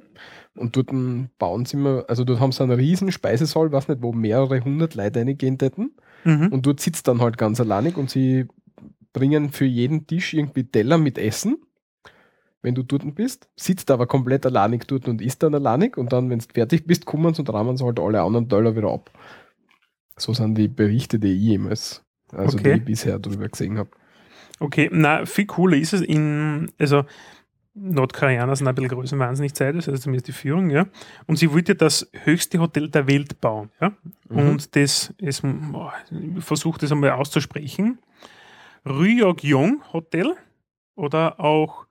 Und dort bauen sie immer, also dort haben sie einen riesen Speisesaal, weiß nicht, wo mehrere hundert Leute reingehen täten. mhm. Und dort sitzt dann halt ganz alleinig und sie bringen für jeden Tisch irgendwie Teller mit Essen, wenn du dort bist, sitzt aber komplett alleinig dort und isst dann alleinig und dann, wenn du fertig bist, kommen sie und rahmen sie halt alle anderen Teller wieder ab. So sind die Berichte, die ich jemals, also Okay. die ich bisher drüber gesehen habe. Okay, na, viel cooler ist es in, also Nordkoreaner sind ein bisschen größer, wahnsinnig Zeit, also zumindest die Führung, ja. Und sie wollte das höchste Hotel der Welt bauen, ja. Mhm. Und das ist, boah, ich versuche das einmal auszusprechen. Ryokgyong Hotel oder auch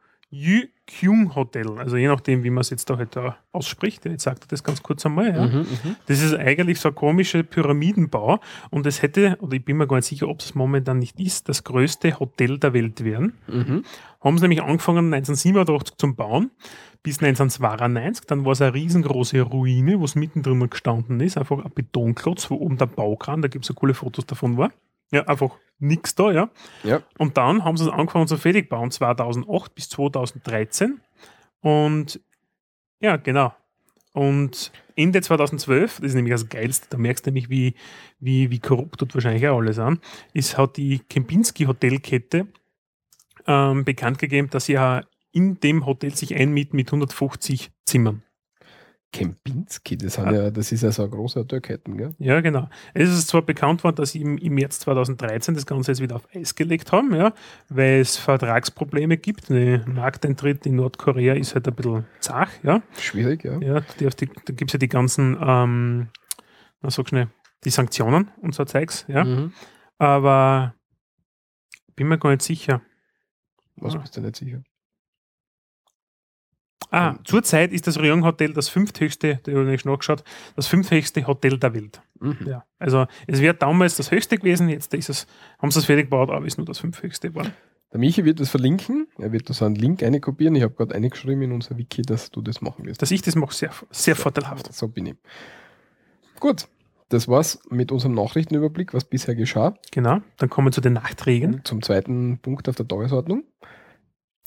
Yukyung Hotel, also je nachdem, wie man es jetzt da halt da ausspricht. Jetzt sagt er das ganz kurz einmal, ja. Mhm, mhm. Das ist eigentlich so ein komischer Pyramidenbau und es hätte, oder ich bin mir gar nicht sicher, ob es momentan nicht ist, das größte Hotel der Welt werden. Mhm. Haben sie nämlich angefangen 1987 zum Bauen bis 1992, dann war es eine riesengroße Ruine, wo es mittendrin gestanden ist, einfach ein Betonklotz, wo oben der Baukran, da gibt es ja coole Fotos davon war. Ja, einfach nichts da, ja. Ja. Und dann haben sie es angefangen zu fertig bauen, 2008 bis 2013. Und ja, genau. Und Ende 2012, das ist nämlich das Geilste, da merkst du nämlich, wie, wie, wie korrupt dort wahrscheinlich auch alles an, ist, hat die Kempinski Hotelkette ähm, bekannt gegeben, dass sie ja in dem Hotel sich einmieten mit 150 Zimmern. Kempinski, das, sind ja. das ist ja so eine große Hotelketten, gell? Ja, genau. Es ist zwar bekannt worden, dass sie im, im März 2013 das Ganze jetzt wieder auf Eis gelegt haben, ja, weil es Vertragsprobleme gibt. Der Markteintritt in Nordkorea ist halt ein bisschen zach, ja. Schwierig, ja. Ja, die, da gibt es ja die ganzen, ähm, na, sag schnell, die Sanktionen und so Zeugs, ja. Mhm. Aber bin mir gar nicht sicher. Was Ah. bist du nicht sicher? Ah, zurzeit ist das Ryong Hotel das fünfthöchste, da habe ich nicht nachgeschaut, das fünfthöchste Hotel der Welt. Mhm. Ja, also es wäre damals das höchste gewesen, jetzt ist es, haben sie es fertig gebaut, aber ist nur das fünfthöchste geworden. Der Michi wird das verlinken. Er wird da so einen Link einkopieren. Ich habe gerade eingeschrieben in unser Wiki, dass du das machen wirst. Dass ich das mache, sehr, sehr vorteilhaft. So bin ich. Gut, das war's mit unserem Nachrichtenüberblick, was bisher geschah. Genau, dann kommen wir zu den Nachträgen, Zum zweiten Punkt auf der Tagesordnung.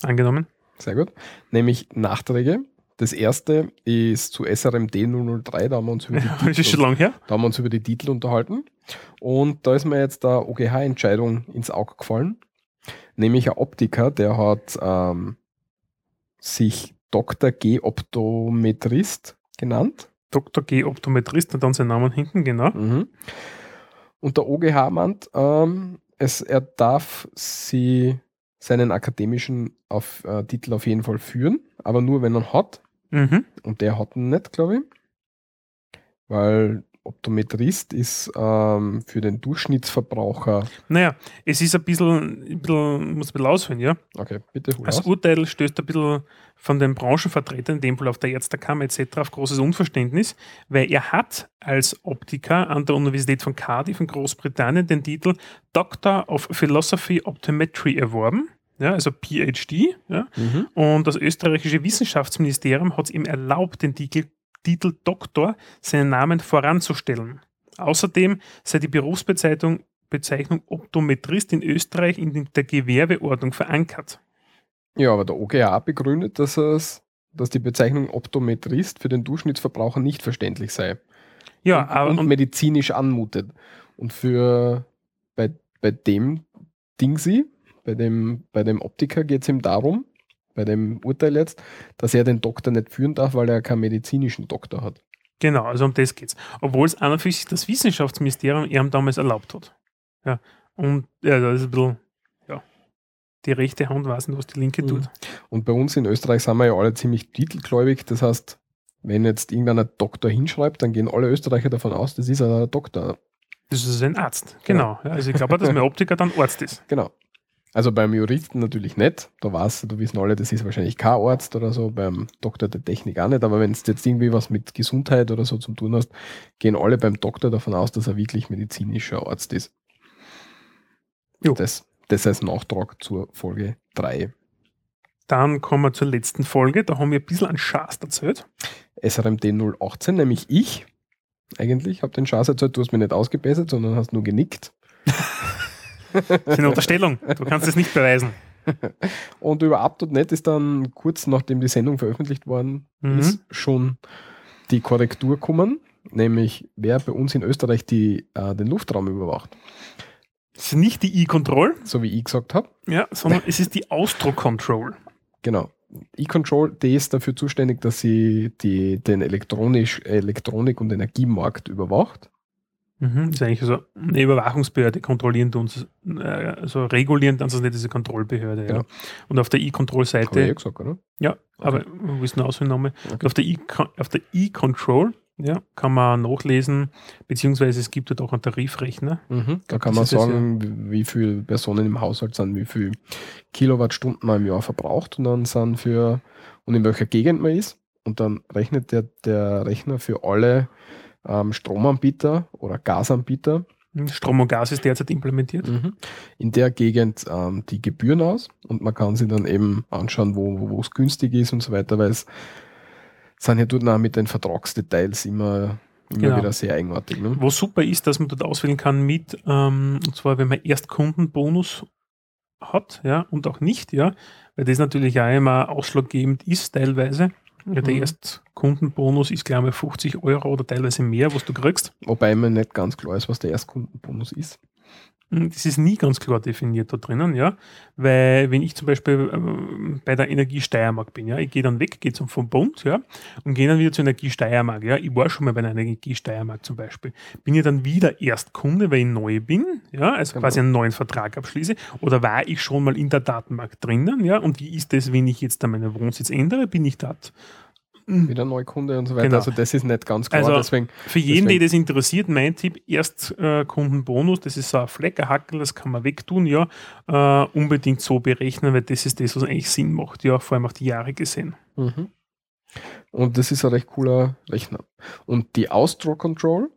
angenommen. Sehr gut. Nämlich Nachträge. Das erste ist zu SRMD 003, da haben wir uns über die, Ja, das ist schon Titel, lange her. da haben wir uns über die Titel unterhalten. Und da ist mir jetzt der OGH-Entscheidung ins Auge gefallen. Nämlich ein Optiker, der hat ähm, sich Dr. G. Optometrist genannt. Dr. G. Optometrist und dann sein Name hinten, genau. Mhm. Und der OGH meint, ähm, es, er darf sie seinen akademischen auf, äh, Titel auf jeden Fall führen, aber nur wenn er hat. Mhm. Und der hat ihn nicht, glaube ich. Weil Optometrist ist ähm, für den Durchschnittsverbraucher. Naja, es ist ein bisschen, ein bisschen muss ein bisschen ausholen, ja. Okay, bitte hol Das. Urteil stößt ein bisschen von den Branchenvertretern, in dem Fall auf der Ärztekammer etc., auf großes Unverständnis, weil er hat als Optiker an der Universität von Cardiff in Großbritannien den Titel Doctor of Philosophy Optometry erworben, ja, also PhD. Ja, Mhm. und das österreichische Wissenschaftsministerium hat es ihm erlaubt, den Titel, Titel Doktor seinen Namen voranzustellen. Außerdem sei die Berufsbezeichnung Bezeichnung Optometrist in Österreich in der Gewerbeordnung verankert. Ja, aber der OGH begründet, dass, es, dass die Bezeichnung Optometrist für den Durchschnittsverbraucher nicht verständlich sei. Ja, und, aber und und, medizinisch anmutet. Und für bei, bei dem Dingsi, bei dem, bei dem Optiker geht es ihm darum, bei dem Urteil jetzt, dass er den Doktor nicht führen darf, weil er keinen medizinischen Doktor hat. genau, also um das geht's. Obwohl es an und für sich das Wissenschaftsministerium ihm damals erlaubt hat. Ja, und ja, das ist ein bisschen, ja, die rechte Hand weiß nicht, was die linke Mhm. tut. Und bei uns in Österreich sind wir ja alle ziemlich titelgläubig. Das heißt, wenn jetzt irgendeiner Doktor hinschreibt, dann gehen alle Österreicher davon aus, das ist ein Doktor. Das ist ein Arzt, genau. Ja, also ich glaube, auch, dass mein *laughs* Optiker dann Arzt ist. Genau. Also beim Juristen natürlich nicht. Da weißt du, da wissen alle, das ist wahrscheinlich kein Arzt oder so. Beim Doktor der Technik auch nicht. Aber wenn du jetzt irgendwie was mit Gesundheit oder so zu tun hast, gehen alle beim Doktor davon aus, dass er wirklich medizinischer Arzt ist. Jo. Das, das als Nachtrag zur Folge 3. Dann kommen wir zur letzten Folge. Da haben wir ein bisschen an Schaß erzählt. SRMD 018, nämlich ich. Eigentlich habe den Schatz erzählt, du hast mich nicht ausgebessert, sondern hast nur genickt. *laughs* Das ist eine Unterstellung. Du kannst es nicht beweisen. Und über Up.net ist dann kurz nachdem die Sendung veröffentlicht worden Mhm. ist, schon die Korrektur gekommen, nämlich wer bei uns in Österreich die, äh, den Luftraum überwacht. Das ist nicht die E-Control, So wie ich gesagt habe. ja, sondern es ist die Austro-Control. Genau. E-Control, die ist dafür zuständig, dass sie die, den elektronisch, Elektronik- und Energiemarkt überwacht. Mhm. Das ist eigentlich so eine Überwachungsbehörde, kontrollieren tun sie, äh, also regulieren dann sie nicht diese Kontrollbehörde. Ja. Genau. Und auf der E-Control-Seite, eh gesagt, oder? ja, aber wo ist der Auswahlname? Okay. Auf der E- E-Control ja, kann man nachlesen, beziehungsweise es gibt dort auch einen Tarifrechner. Mhm. Da kann man sagen, wie wie viele Personen im Haushalt sind, wie viel Kilowattstunden man im Jahr verbraucht und dann sind für und in welcher Gegend man ist. Und dann rechnet der, der Rechner für alle ähm, Stromanbieter oder Gasanbieter Strom und Gas ist derzeit implementiert. in der Gegend ähm, die Gebühren aus und man kann sich dann eben anschauen, wo es günstig ist und so weiter, weil es sind ja dort auch mit den Vertragsdetails immer, immer Genau. wieder sehr eigenartig. Ne? Wo super ist, dass man dort auswählen kann mit, ähm, und zwar wenn man erst Kundenbonus hat, ja, und auch nicht, ja, weil das natürlich auch immer ausschlaggebend ist teilweise. Ja, der Mhm. Erstkundenbonus ist, glaube ich, 50 Euro oder teilweise mehr, was du kriegst. Wobei mir nicht ganz klar ist, was der Erstkundenbonus ist. Hm, Das ist nie ganz klar definiert da drinnen, ja. Weil, wenn ich zum Beispiel ähm, bei der Energie Steiermark bin, ja, ich gehe dann weg, gehe zum vom Bund, ja, und gehe dann wieder zur Energie Steiermark, ja. Ich war schon mal bei der Energie Steiermark zum Beispiel. Bin ich dann wieder Erstkunde, weil ich neu bin, ja, also Genau. quasi einen neuen Vertrag abschließe, oder war ich schon mal in der Datenbank drinnen, ja, und wie ist das, wenn ich jetzt da meinen Wohnsitz ändere, bin ich dort Wieder Neukunde und so weiter. Genau. Also das ist nicht ganz klar. Also, deswegen, Für jeden, Deswegen- den das interessiert, mein Tipp, Erstkundenbonus, das ist so ein Fleckerhackel, das kann man wegtun, ja, äh, unbedingt so berechnen, weil das ist das, was eigentlich Sinn macht, ja, vor allem auf die Jahre gesehen. Mhm. Und das ist ein recht cooler Rechner. Und die Austro Control,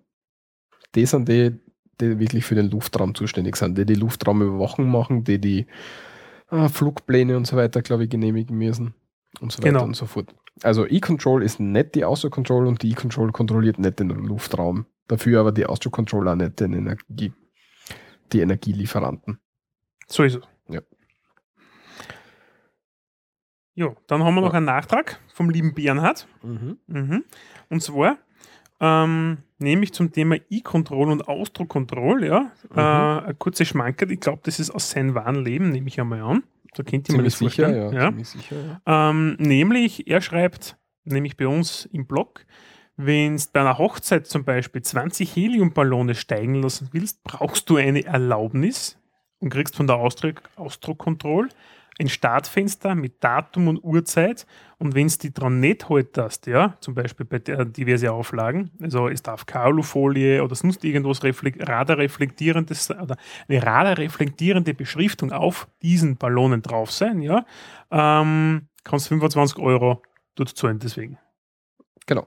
die sind die, die wirklich für den Luftraum zuständig sind, die die Luftraumüberwachung machen, die die äh, Flugpläne und so weiter, glaube ich, genehmigen müssen und so weiter Genau. und so fort. Also E-Control ist nicht die Austro Control und die E-Control kontrolliert nicht den Luftraum. Dafür aber die Austro Control auch nicht den Energie, die Energielieferanten. So ist es. Ja. Jo, dann haben wir noch Ja. einen Nachtrag vom lieben Bernhard. Mhm. Und zwar ähm, nämlich zum Thema E-Control und Austro-Control, ja, Mhm. äh, eine kurze Schmankerl. Ich glaube, das ist aus seinem wahren Leben, nehme ich einmal an. Da kennt ihr mir das sicher, vorstellen. ja, ja. sicher, ja. Ähm, nämlich, er schreibt, nämlich bei uns im Blog, wenn du bei einer Hochzeit zum Beispiel 20 Heliumballone steigen lassen willst, brauchst du eine Erlaubnis und kriegst von der Austro Control ein Startfenster mit Datum und Uhrzeit. Und wenn es die dran nicht haltest, ja, zum Beispiel bei der diverse Auflagen, also es darf keine oder sonst irgendwas reflekt, radarreflektierendes oder eine radarreflektierende Beschriftung auf diesen Ballonen drauf sein, ja, ähm, kannst 25 Euro dort zahlen deswegen. Genau.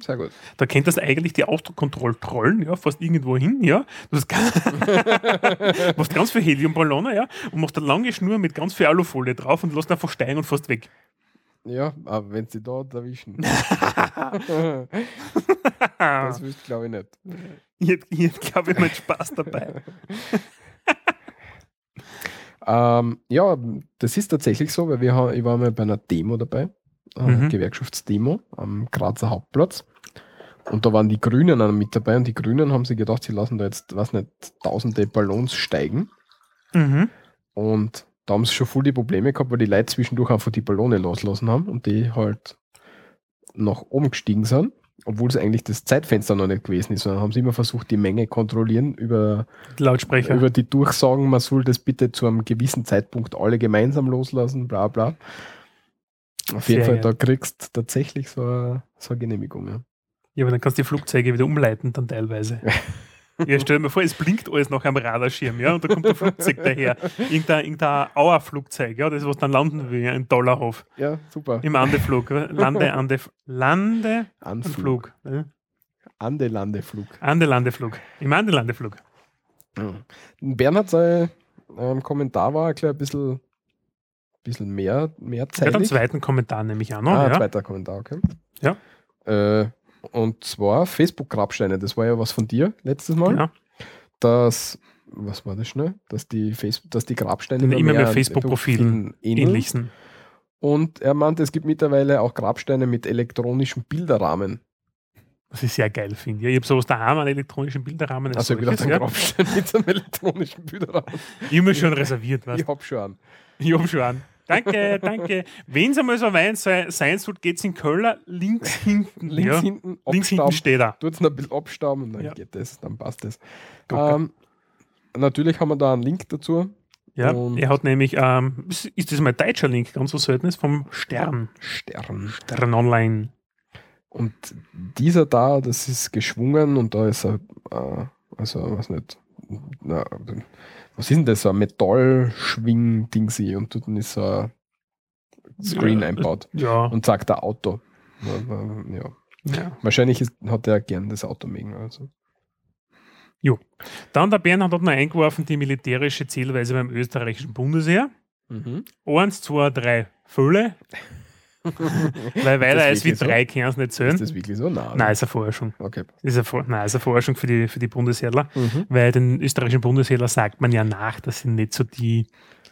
Sehr gut. Da kennt das eigentlich die Ausdruckkontroll trollen, ja, fast irgendwo hin, ja. Du hast, ganz- *laughs* machst ganz viel Heliumballone, ja, und machst eine lange Schnur mit ganz viel Alufolie drauf und lässt einfach steigen und fast weg. Ja, aber wenn sie dort erwischen. *laughs* Das wüsste glaube ich nicht. Ich ich glaube ich, meinen Spaß dabei. *laughs* Ähm, ja, das ist tatsächlich so, weil wir ich war mal bei einer Demo dabei, äh, Mhm. Gewerkschaftsdemo am Grazer Hauptplatz. Und da waren die Grünen mit dabei und die Grünen haben sich gedacht, sie lassen da jetzt, was nicht, tausende Ballons steigen. Mhm. Und da haben sie schon voll die Probleme gehabt, weil die Leute zwischendurch einfach die Ballone loslassen haben und die halt nach oben gestiegen sind, obwohl es eigentlich das Zeitfenster noch nicht gewesen ist, sondern haben sie immer versucht, die Menge kontrollieren über Lautsprecher. über die Durchsagen, man soll das bitte zu einem gewissen Zeitpunkt alle gemeinsam loslassen, bla bla. Auf Sehr jeden Fall, geil. da kriegst du tatsächlich so eine, so eine Genehmigung. Ja. ja, aber dann kannst du die Flugzeuge wieder umleiten dann teilweise. *laughs* Ja, stell dir mal vor, es blinkt alles nach am Radarschirm, ja, und da kommt ein Flugzeug daher. Irgendein, irgendein Auerflugzeug, ja, das, was dann landen will, in Dollarhof. ja, super. Im Andeflug. Lande, Ande, Lande, Anflug. Anflug. Ja. Ande-Landeflug. Andelandeflug. Im Andelandeflug. Ja. Bernhard sein ähm, Kommentar war gleich ein bisschen, bisschen mehr, mehr Ich werde zeitig. einen zweiten Kommentar nämlich auch noch. ah, ja. zweiter Kommentar, okay. Ja. Äh, und zwar Facebook-Grabsteine, das war ja was von dir letztes Mal. Ja. dass, was war das schnell? Dass die, Facebook, dass die Grabsteine Immer mehr an Facebook-Profilen ähneln. Ähnlichsten. Und er meinte, es gibt mittlerweile auch Grabsteine mit elektronischen Bilderrahmen. Was ich sehr geil finde. Ja, ich habe sowas daheim, einen elektronischen Bilderrahmen. als Also ich habe gedacht, ein Grabstein *laughs* mit einem elektronischen Bilderrahmen. ja. Ich habe mir schon reserviert. Weißt? Ich hab schon einen. Ich habe schon einen. Danke, danke. Wenn es einmal so weit sein, sein soll, geht es in Köln links hinten. Links ja. hinten Links hinten steht er. Tut es noch ein bisschen abstauben und dann Ja. geht das, dann passt das. Ähm, natürlich haben wir da einen Link dazu. Ja, Und- er hat nämlich, ähm, ist das mal ein deutscher Link, ganz so selten ist, vom Stern. Stern. Stern Online. Und dieser da, das ist geschwungen und da ist er, äh, also was nicht, na, was ist denn das, so ein Metallschwing-Dingsi und dort ist so ein Screen Ja, einbaut Ja, und sagt ein Auto. Ja, ja. ja. Wahrscheinlich ist, hat er gern das Auto mögen. Also. Dann der Bernhard hat noch eingeworfen, die militärische Zielweise beim österreichischen Bundesheer. Eins, zwei, drei Fülle. *laughs* Weil weiter als wie so? drei können es nicht Ist zählen. das wirklich so? Nein. Nein, ist eine Forschung. Okay. Ist eine, For- nein, ist eine Forschung für die, für die Bundesheerler. Mhm. Weil den österreichischen Bundesheerler sagt man ja nach, dass sie nicht so die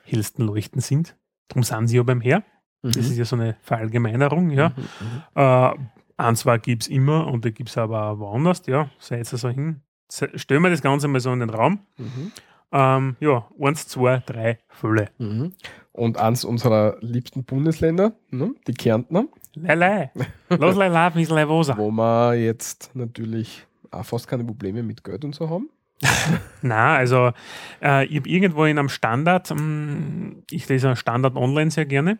hellsten Leuchten sind. Darum sind sie ja beim Heer. Das ist ja so eine Verallgemeinerung. Ja. Mhm. Mhm. Äh, ein, zwei gibt es immer und die gibt es aber auch woanders. Ja, seid so hin. Se- Stellen wir das Ganze mal so in den Raum. Mhm. Ähm, ja, eins, zwei, drei Fülle. Mhm. Und eins unserer liebsten Bundesländer, ne? die Kärntner, Lei, Los lei, bis lei, wosa. wo wir jetzt natürlich auch fast keine Probleme mit Geld und so haben. *laughs* Na, also äh, ich habe irgendwo in einem Standard, ähm, ich lese Standard online sehr gerne.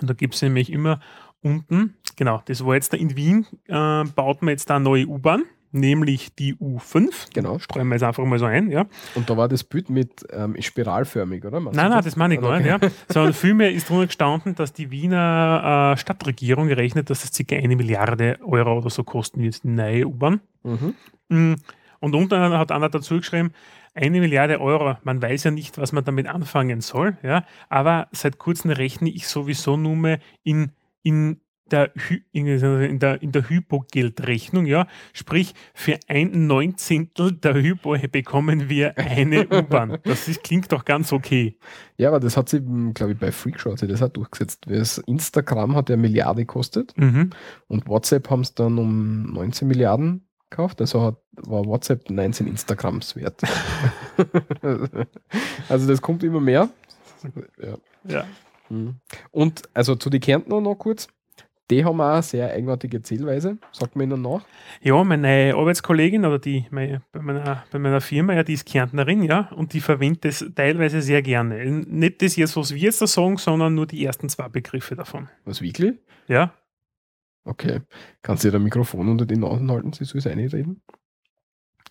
Und da gibt es nämlich immer unten, genau, das war jetzt da in Wien, äh, baut man jetzt da eine neue U-Bahn, nämlich die U5. Genau. Streuen wir jetzt einfach mal so ein, ja. Und da war das Bild mit ähm, spiralförmig, oder? Meinst Nein, nein, das meine ich gar nicht. Ja. Sondern vielmehr ist drunter gestanden, dass die Wiener äh, Stadtregierung rechnet, dass es ca. eine Milliarde Euro oder so kosten wird, die neue U-Bahn. Mhm. Mm, Und unten hat einer dazu geschrieben, eine Milliarde Euro, man weiß ja nicht, was man damit anfangen soll, ja, aber seit kurzem rechne ich sowieso nur mehr in, in der, in, der, in der Hypogeldrechnung, ja, sprich für ein Neunzehntel der Hypo bekommen wir eine *laughs* U-Bahn. Das ist, klingt doch ganz okay. Ja, aber das hat sie, glaube ich, bei Freakshow hat sie das auch durchgesetzt. Das Instagram hat ja Milliarde gekostet Mhm. und WhatsApp haben es dann um 19 Milliarden gekauft. Also hat, war WhatsApp 19 Instagrams wert. *laughs* also das kommt immer mehr. Ja. Ja. Mhm. Und also zu den Kärntner noch kurz. Die haben auch eine sehr eigenartige Zählweise, sagt man ihnen nach. Ja, meine Arbeitskollegin oder die meine, bei, meiner, bei meiner Firma, ja, die ist Kärntnerin, ja, und die verwendet das teilweise sehr gerne. Nicht das jetzt, was wir jetzt da sagen, sondern nur die ersten zwei Begriffe davon. Was wirklich? Ja, Okay. Kannst du dir ein Mikrofon unter die Nase halten, sie soll es reden?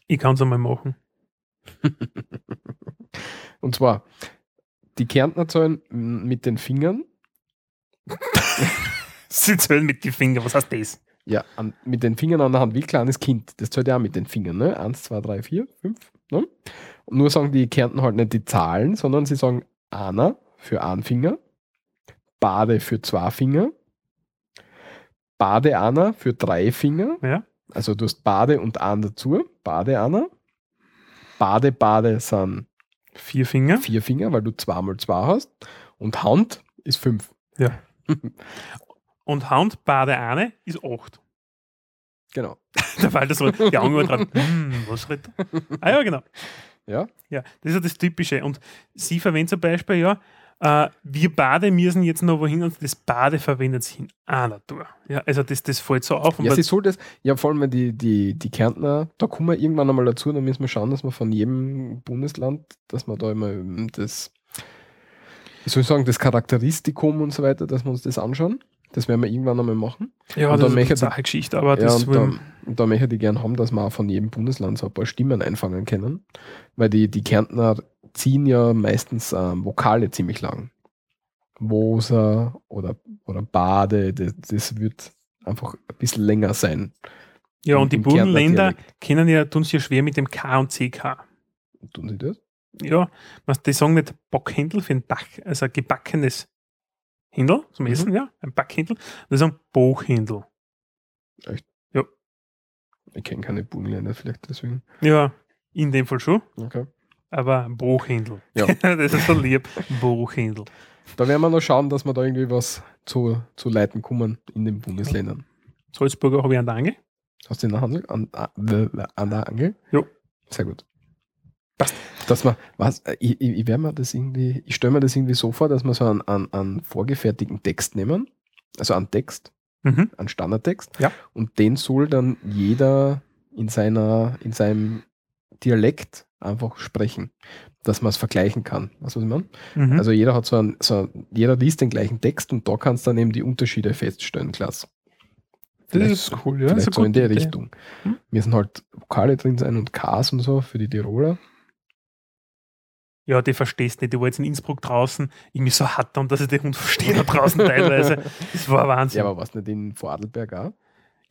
ich kann es einmal machen. *laughs* Und zwar, die Kärntner zahlen mit den Fingern, *laughs* Sie zählen mit den Fingern, was heißt das? ja, an, mit den Fingern an der Hand, wie ein kleines Kind. Das zählt ja auch mit den Fingern, ne? Eins, zwei, drei, vier, fünf, ne? Und nur sagen die Kärntner halt nicht die Zahlen, sondern sie sagen einer für einen Finger, Bade für zwei Finger, Bade einer für drei Finger, Ja, also du hast Bade und an dazu, Bade einer, Bade, Bade sind vier Finger. vier Finger, weil du zweimal zwei hast. Und Hand ist fünf. Ja. *laughs* Und Hand Bade eine ist acht. Genau. *laughs* Da fällt das so die Augen dran. *laughs* Hm, was redet? Ah ja, genau. Ja. Ja, das ist ja das Typische. Und sie verwendet zum Beispiel, ja, äh, wir Bade müssen jetzt noch wohin und das Bade verwendet sie in einer Tour. Ja, also das, das fällt so auf. Ja, sie soll das, ja, vor allem die, die, die Kärntner, da kommen wir irgendwann einmal dazu, dann müssen wir schauen, dass wir von jedem Bundesland, dass wir da immer ähm, das, wie soll ich sagen, das Charakteristikum und so weiter, dass wir uns das anschauen. Das werden wir irgendwann einmal machen. ja, und das ist eine Sache Geschichte, aber Ja, das und da, und da möchte ich gerne haben, dass wir auch von jedem Bundesland so ein paar Stimmen einfangen können. Weil die, die Kärntner ziehen ja meistens ähm, Vokale ziemlich lang. Woser oder, oder Bade, das, das wird einfach ein bisschen länger sein. ja, und die Burgenländer kennen ja, tun sich ja schwer mit dem K und CK. Tun sie das? Ja, was, die sagen nicht Bockhändel für ein Back, also gebackenes Händel zum Mhm. Essen, ja, ein Backhändel. Die sagen Bochhändel. Ich kenne keine Burgenländer vielleicht deswegen. Ja, in dem Fall schon, Okay. aber Bruchhändel. Ja. *laughs* das ist so lieb. Bruchhändel. Da werden wir noch schauen, dass wir da irgendwie was zu, zu leiten kommen in den Bundesländern. Salzburger habe ich an der Angel. Hast du den Handel an, an, an der Angel? Jo. Sehr gut. Dass man, was, äh, ich, ich, ich mir das irgendwie, ich stelle mir das irgendwie so vor, dass wir so einen, einen, einen vorgefertigten Text nehmen, also einen Text, Mhm. einen Standardtext, Ja. und den soll dann jeder in seiner, in seinem Dialekt einfach sprechen, dass man es vergleichen kann. Weißt du, was ich meine? Mhm. Also jeder hat so ein, so jeder liest den gleichen Text und da kannst du dann eben die Unterschiede feststellen, klasse. das vielleicht ist cool, ja. Das Vielleicht ist so in der gute Idee. Richtung. Hm? Müssen halt Vokale drin sein und Ks und so für die Tiroler. Ja, die verstehst nicht. Die war jetzt in Innsbruck draußen, irgendwie so hart und dass ich den Hund verstehe da draußen teilweise. Das war Wahnsinn. Ja, Ja, aber was nicht in Vorarlberg auch?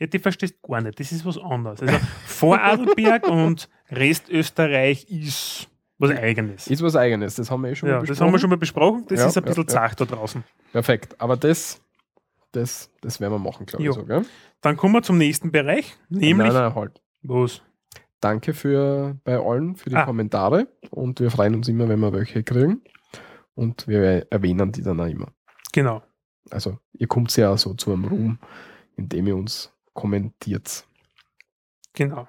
die verstehst gar nicht. Das ist was anderes. Also Vorarlberg und Restösterreich ist was Eigenes. Ist was Eigenes, das haben wir eh schon ja, mal das besprochen. haben wir schon mal besprochen. Das Ja, ist ein ja, bisschen ja. zart da draußen. Perfekt, aber das, das, das werden wir machen, glaube ich so? Dann kommen wir zum nächsten Bereich, nämlich Nein, nein, halt. was? Danke für, bei allen für die Ah. Kommentare und wir freuen uns immer, wenn wir welche kriegen und wir erwähnen die dann auch immer. Genau. Also ihr kommt ja so zu einem Ruhm, indem ihr uns kommentiert. Genau.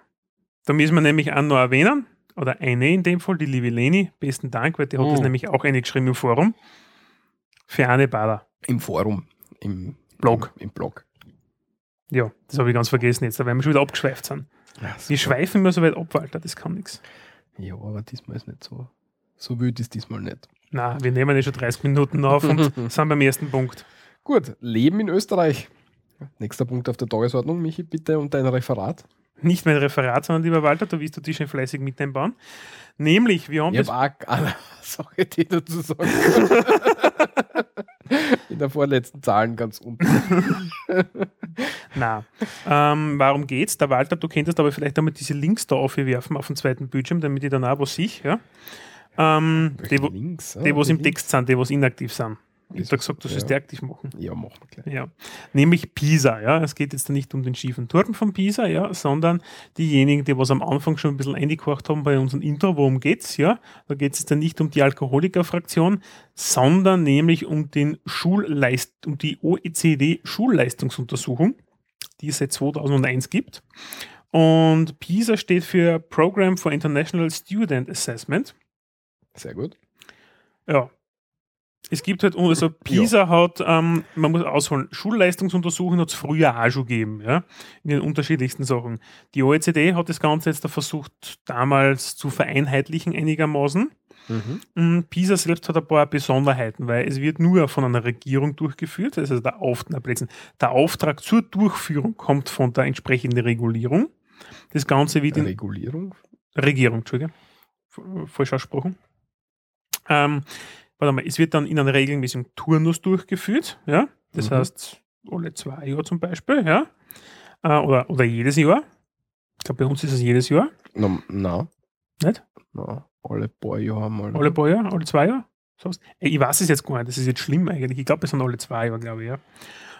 Da müssen wir nämlich auch noch erwähnen, oder eine in dem Fall, die liebe Leni, besten Dank, weil die hat Oh. das nämlich auch eine geschrieben im Forum. Für Anne Bader. Im Forum, im Blog. Im, im Blog. Ja, das habe ich ganz vergessen jetzt, weil wir schon wieder abgeschweift sind. Ja, Wir schweifen immer so weit ab, Walter, das kann nichts. ja, aber diesmal ist nicht so. So wild ist diesmal nicht. Na, wir nehmen ja schon 30 Minuten auf und *laughs* sind beim ersten Punkt. Gut, Leben in Österreich. Nächster Punkt auf der Tagesordnung, Michi, bitte und dein Referat. Nicht mein Referat, sondern lieber Walter, du wirst du die schon fleißig mit einbauen. Nämlich, wir haben Ich habe auch eine *laughs* Sache, die dazu sagen. *laughs* In der vorletzten Zahlen ganz unten. *laughs* Na, ähm, warum geht's? Der Walter, du könntest aber vielleicht einmal diese Links da aufwerfen auf den zweiten Bildschirm, damit ich dann auch was sehe. Ja? Ähm, die, wo, links, die, was im. Text sind, die, was inaktiv sind. Ich habe gesagt, du sollst ja. aktiv machen. Ja, machen wir gleich. Ja. Nämlich Pisa, ja. Es geht jetzt nicht um den schiefen Turm von Pisa, ja, sondern diejenigen, die was am Anfang schon ein bisschen eingekocht haben bei unserem Intro, worum geht's, ja? Da geht es jetzt dann nicht um die Alkoholikerfraktion, sondern nämlich um den Schulleist, um die OECD Schulleistungsuntersuchung, die es seit 2001 gibt. Und PISA steht für Program for International Student Assessment. Sehr gut. Ja. Es gibt halt, also *laughs* PISA hat, ähm, man muss ausholen, Schulleistungsuntersuchungen hat es früher auch schon gegeben, ja, in den unterschiedlichsten Sachen. Die OECD hat das Ganze jetzt da versucht, damals zu vereinheitlichen einigermaßen. Mhm. Mm, PISA selbst hat ein paar Besonderheiten, weil es wird nur von einer Regierung durchgeführt, also der, Auf der Auftrag zur Durchführung kommt von der entsprechenden Regulierung. Das Ganze wird in Regulierung. Regierung, Entschuldige. F- Falsch ausgesprochen. Ähm, warte mal, es wird dann in einem regelmäßigen Turnus durchgeführt, ja. Das Mhm. heißt, alle zwei Jahre zum Beispiel, ja. Äh, oder, oder jedes Jahr. Ich glaube, bei uns ist es jedes Jahr, Na, na, nicht? na, alle paar Jahre mal. Alle paar Jahre, alle zwei Jahre? So was? Ey, Ich weiß es jetzt gar nicht, das ist jetzt schlimm eigentlich. Ich glaube, es sind alle zwei Jahre, glaube ich, ja.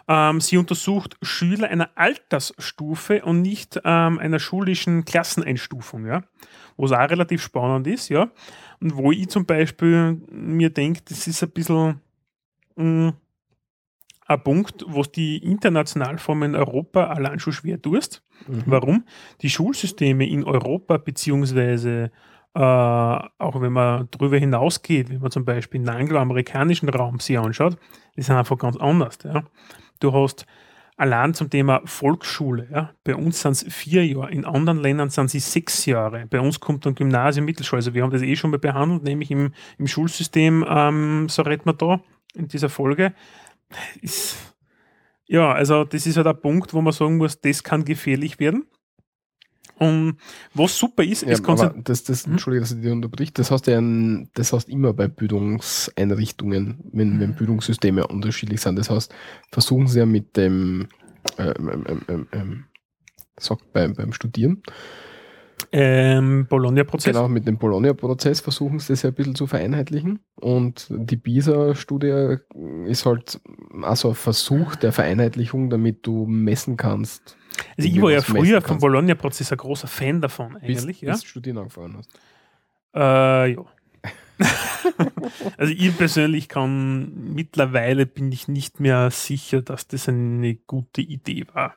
Ähm, sie untersucht Schüler einer Altersstufe und nicht ähm, einer schulischen Klasseneinstufung, ja. Was auch relativ spannend ist, ja. Und wo ich zum Beispiel mir denke, das ist ein bisschen mh, ein Punkt, was die international in Europa allein schon schwer tust. Mhm. Warum? Die Schulsysteme in Europa, beziehungsweise äh, auch wenn man darüber hinausgeht, wenn man zum Beispiel den angloamerikanischen Raum sich anschaut, die sind einfach ganz anders. Ja. Du hast allein zum Thema Volksschule, ja, bei uns sind es vier Jahre, in anderen Ländern sind sie sechs Jahre. Bei uns kommt dann Gymnasium, Mittelschule. Also wir haben das eh schon mal behandelt, nämlich im, im Schulsystem, ähm, so redet man da in dieser Folge. Ist, ja, also das ist halt ein Punkt, wo man sagen muss, das kann gefährlich werden. Und was super ist, Ja, ist aber konzentri- das, das, Mhm. Entschuldige, dass ich dich unterbricht, das hast du ja ein, das hast immer bei Bildungseinrichtungen, wenn, Mhm. wenn Bildungssysteme unterschiedlich sind. Das heißt, versuchen sie ja mit dem, ähm, ähm, ähm, ähm, ähm, sagt beim, beim Studieren, ähm, Bologna-Prozess. genau, mit dem Bologna-Prozess versuchen sie das ja ein bisschen zu vereinheitlichen. Und die PISA-Studie ist halt also ein Versuch der Vereinheitlichung, damit du messen kannst. Also ich war ja früher vom. Bologna-Prozess ein großer Fan davon Bis, eigentlich. Ja. bis du studieren angefangen hast. Äh, ja. *laughs* also ich persönlich kann, mittlerweile bin ich nicht mehr sicher, dass das eine gute Idee war.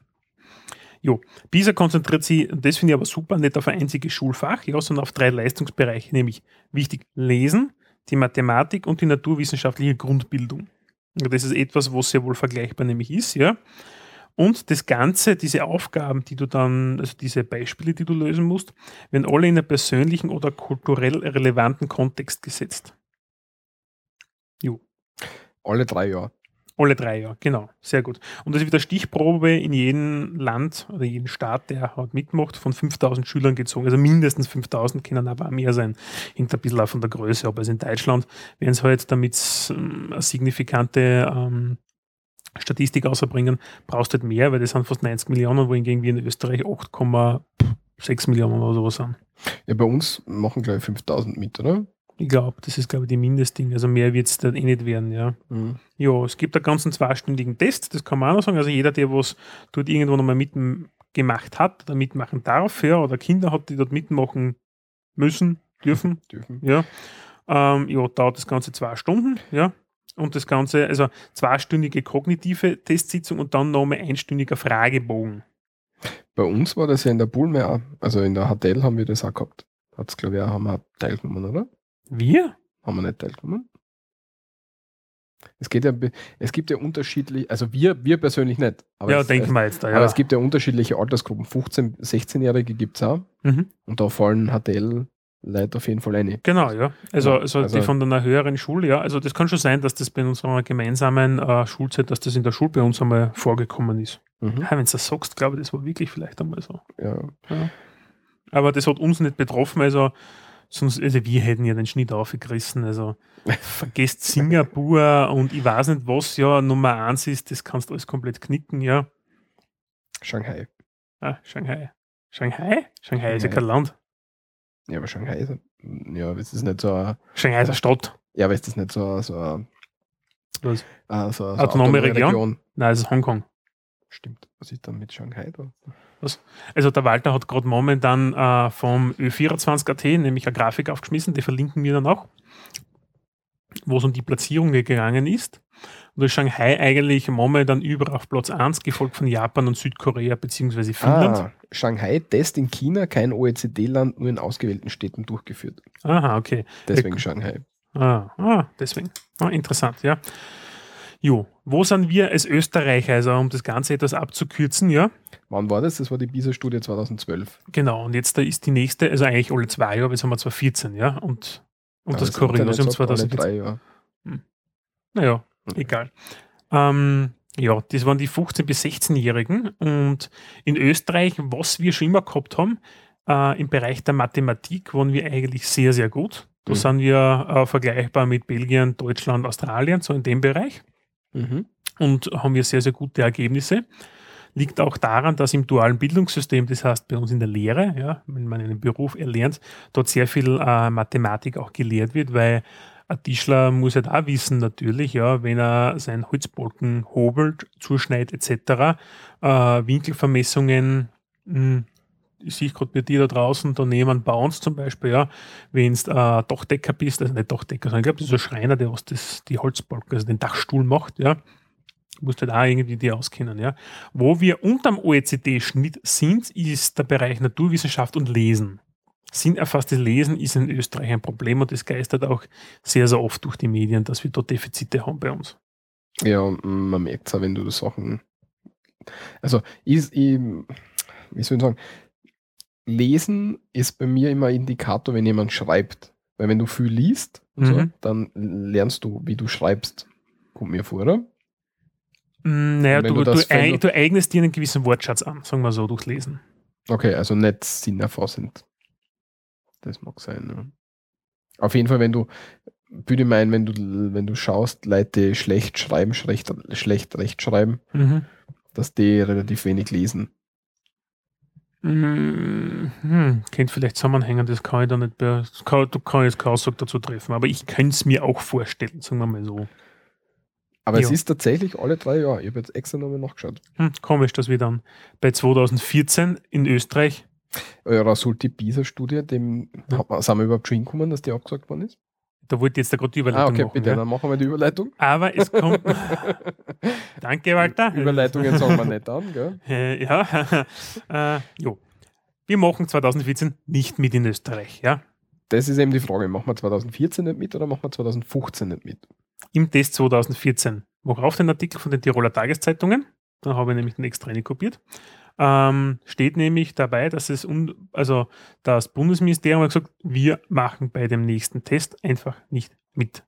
Jo, PISA konzentriert sich, und das finde ich aber super, nicht auf ein einziges Schulfach, ja, sondern auf drei Leistungsbereiche, nämlich wichtig Lesen, die Mathematik und die naturwissenschaftliche Grundbildung. Und das ist etwas, was sehr wohl vergleichbar nämlich ist, ja. Und das Ganze, diese Aufgaben, die du dann, also diese Beispiele, die du lösen musst, werden alle in einen persönlichen oder kulturell relevanten Kontext gesetzt. Alle drei Jahre. Alle drei Jahre, genau, sehr gut. Und das wird eine Stichprobe in jedem Land oder jeden Staat, der halt mitmacht, von 5000 Schülern gezogen. Also mindestens 5000 können aber auch mehr sein. Hängt ein bisschen auch von der Größe ab. Also in Deutschland werden es halt, damit es ähm, eine signifikante ähm, Statistik außerbringen, brauchst du halt mehr, weil das sind fast 90 Millionen, wohingegen wir in Österreich 8,6 Millionen oder sowas sind. Ja, bei uns machen, glaube ich, 5000 mit, oder? Ich glaube, das ist, glaube ich, die Mindestding. Also mehr wird es dann eh nicht werden, ja. Mhm. Ja, es gibt einen ganzen zweistündigen Test, das kann man auch noch sagen. Also jeder, der was dort irgendwo nochmal mitgemacht hat oder mitmachen darf, ja, oder Kinder hat, die dort mitmachen müssen, dürfen, Dürfen. ja, ähm, ja, dauert das Ganze zwei Stunden, ja. Und das Ganze, also zweistündige kognitive Testsitzung und dann nochmal einstündiger Fragebogen. Bei uns war das ja in der Bulme auch. Also in der HTL haben wir das auch gehabt. Hat's, glaube ich, auch, haben wir auch teilgenommen, oder? Wir? Haben wir nicht teilgenommen? Es geht ja, es gibt ja unterschiedlich, also wir, wir persönlich nicht. Aber ja, es, denken es, wir jetzt da, ja. aber es gibt ja unterschiedliche Altersgruppen. 15-, 16-Jährige gibt es auch. mhm. Und da fallen HTL-Leute auf jeden Fall eine. Genau, ja. Also, Ja, also, also- die von einer höheren Schule, ja. Also das kann schon sein, dass das bei unserer gemeinsamen äh, Schulzeit, dass das in der Schule bei uns einmal vorgekommen ist. Mhm. Ja, Wenn du das sagst, glaube ich, das war wirklich vielleicht einmal so. Ja. Aber das hat uns nicht betroffen, also sonst, also wir hätten ja den Schnitt aufgerissen. Also *laughs* vergesst Singapur und ich weiß nicht, was ja Nummer eins ist, das kannst du alles komplett knicken, ja. Shanghai. Ah, Shanghai. Shanghai? Shanghai ist ja Shanghai. kein Land. Ja, aber Shanghai ist, ja, es ist nicht so, ein- Shanghai ist eine Stadt. ja, aber ist das nicht so, so, ein- Was? äh, so, so Autonome Region? Nein, das ist Hongkong. Stimmt. Was ist dann mit Shanghai da? Also der Walter hat gerade momentan äh, vom Ö24.at nämlich eine Grafik aufgeschmissen, die verlinken wir dann auch, wo es um die Platzierung gegangen ist. Und ist Shanghai eigentlich momentan überall auf Platz 1, gefolgt von Japan und Südkorea bzw. Finnland. Ah, Shanghai-Test in China, kein OECD-Land, nur in ausgewählten Städten durchgeführt. Aha, okay. Deswegen Ja, Shanghai. Ah, ah deswegen. Ah, interessant, ja. Jo, wo sind wir als Österreicher, also um das Ganze etwas abzukürzen, ja? Wann war das? Das war die PISA-Studie 2012. Genau, und jetzt da ist die nächste, also eigentlich alle zwei Jahre, jetzt haben wir 2014, ja? Und, und Ja, das Internet Kuriosum sagt alle 2014. drei Jahre. Naja, Okay. Egal. Ähm, ja, das waren die 15- bis 16-Jährigen. Und in Österreich, was wir schon immer gehabt haben, äh, im Bereich der Mathematik waren wir eigentlich sehr, sehr gut. Da Mhm. sind wir äh, vergleichbar mit Belgien, Deutschland, Australien, so in dem Bereich. Mhm. Und haben wir sehr, sehr gute Ergebnisse. Liegt auch daran, dass im dualen Bildungssystem, das heißt bei uns in der Lehre, ja, wenn man einen Beruf erlernt, dort sehr viel äh, Mathematik auch gelehrt wird, weil ein Tischler muss ja da wissen natürlich, ja, wenn er seinen Holzbalken hobelt, zuschneidet etc., äh, Winkelvermessungen, mh, sehe ich gerade bei dir da draußen, da nehmen Bounce zum Beispiel, ja, wenn du äh, Dachdecker bist, also nicht Dachdecker, sondern ich glaube, das ist ein Schreiner, der was das, die Holzbalken, also den Dachstuhl macht, ja, musst halt auch irgendwie die auskennen, ja. Wo wir unterm OECD-Schnitt sind, ist der Bereich Naturwissenschaft und Lesen. Sinnerfasstes Lesen ist in Österreich ein Problem und das geistert auch sehr, sehr oft durch die Medien, dass wir dort Defizite haben bei uns. Ja, man merkt es auch, wenn du das Sachen. Also, ich, ich, wie soll ich sagen, Lesen ist bei mir immer ein Indikator, wenn jemand schreibt. Weil wenn du viel liest, und so, Mhm. dann lernst du, wie du schreibst. Kommt mir vor, oder? Mm, Naja, du, du du, eig- du eignest dir einen gewissen Wortschatz an, sagen wir so, durchs Lesen. Okay, also nicht sinnerfassend. Das mag sein, ja. Auf jeden Fall, wenn du, würde ich meinen, wenn du, wenn du schaust, Leute schlecht schreiben, schlecht, schlecht rechtschreiben, Mhm. dass die relativ wenig lesen. Mm, Hm, könnte vielleicht zusammenhängen, das kann ich da nicht, das kann, da kann ich jetzt keine Aussage dazu treffen, aber ich könnte es mir auch vorstellen, sagen wir mal so. Aber es Ja. ist tatsächlich alle drei Jahre. Ich habe jetzt extra nochmal nachgeschaut. Hm, komisch, dass wir dann bei 2014 in Österreich, Eurer Sulti PISA-Studie, dem Ja. sind wir überhaupt schon hingekommen, dass die abgesagt worden ist? da wollte ich jetzt da gerade die Ah, Überleitung okay, machen. bitte, ja. dann machen wir die Überleitung. Aber es kommt. *laughs* Danke, Walter. Überleitungen sagen wir nicht an, gell? *laughs* Äh, ja, *laughs* äh, jo. Wir machen 2014 nicht mit in Österreich, ja. Das ist eben die Frage. Machen wir 2014 nicht mit oder machen wir 2015 nicht mit? Im Test 2014. Mach auf den Artikel von den Tiroler Tageszeitungen. Da habe ich nämlich den extra kopiert. Ähm, steht nämlich dabei, dass es un also das Bundesministerium hat gesagt, wir machen bei dem nächsten Test einfach nicht mit.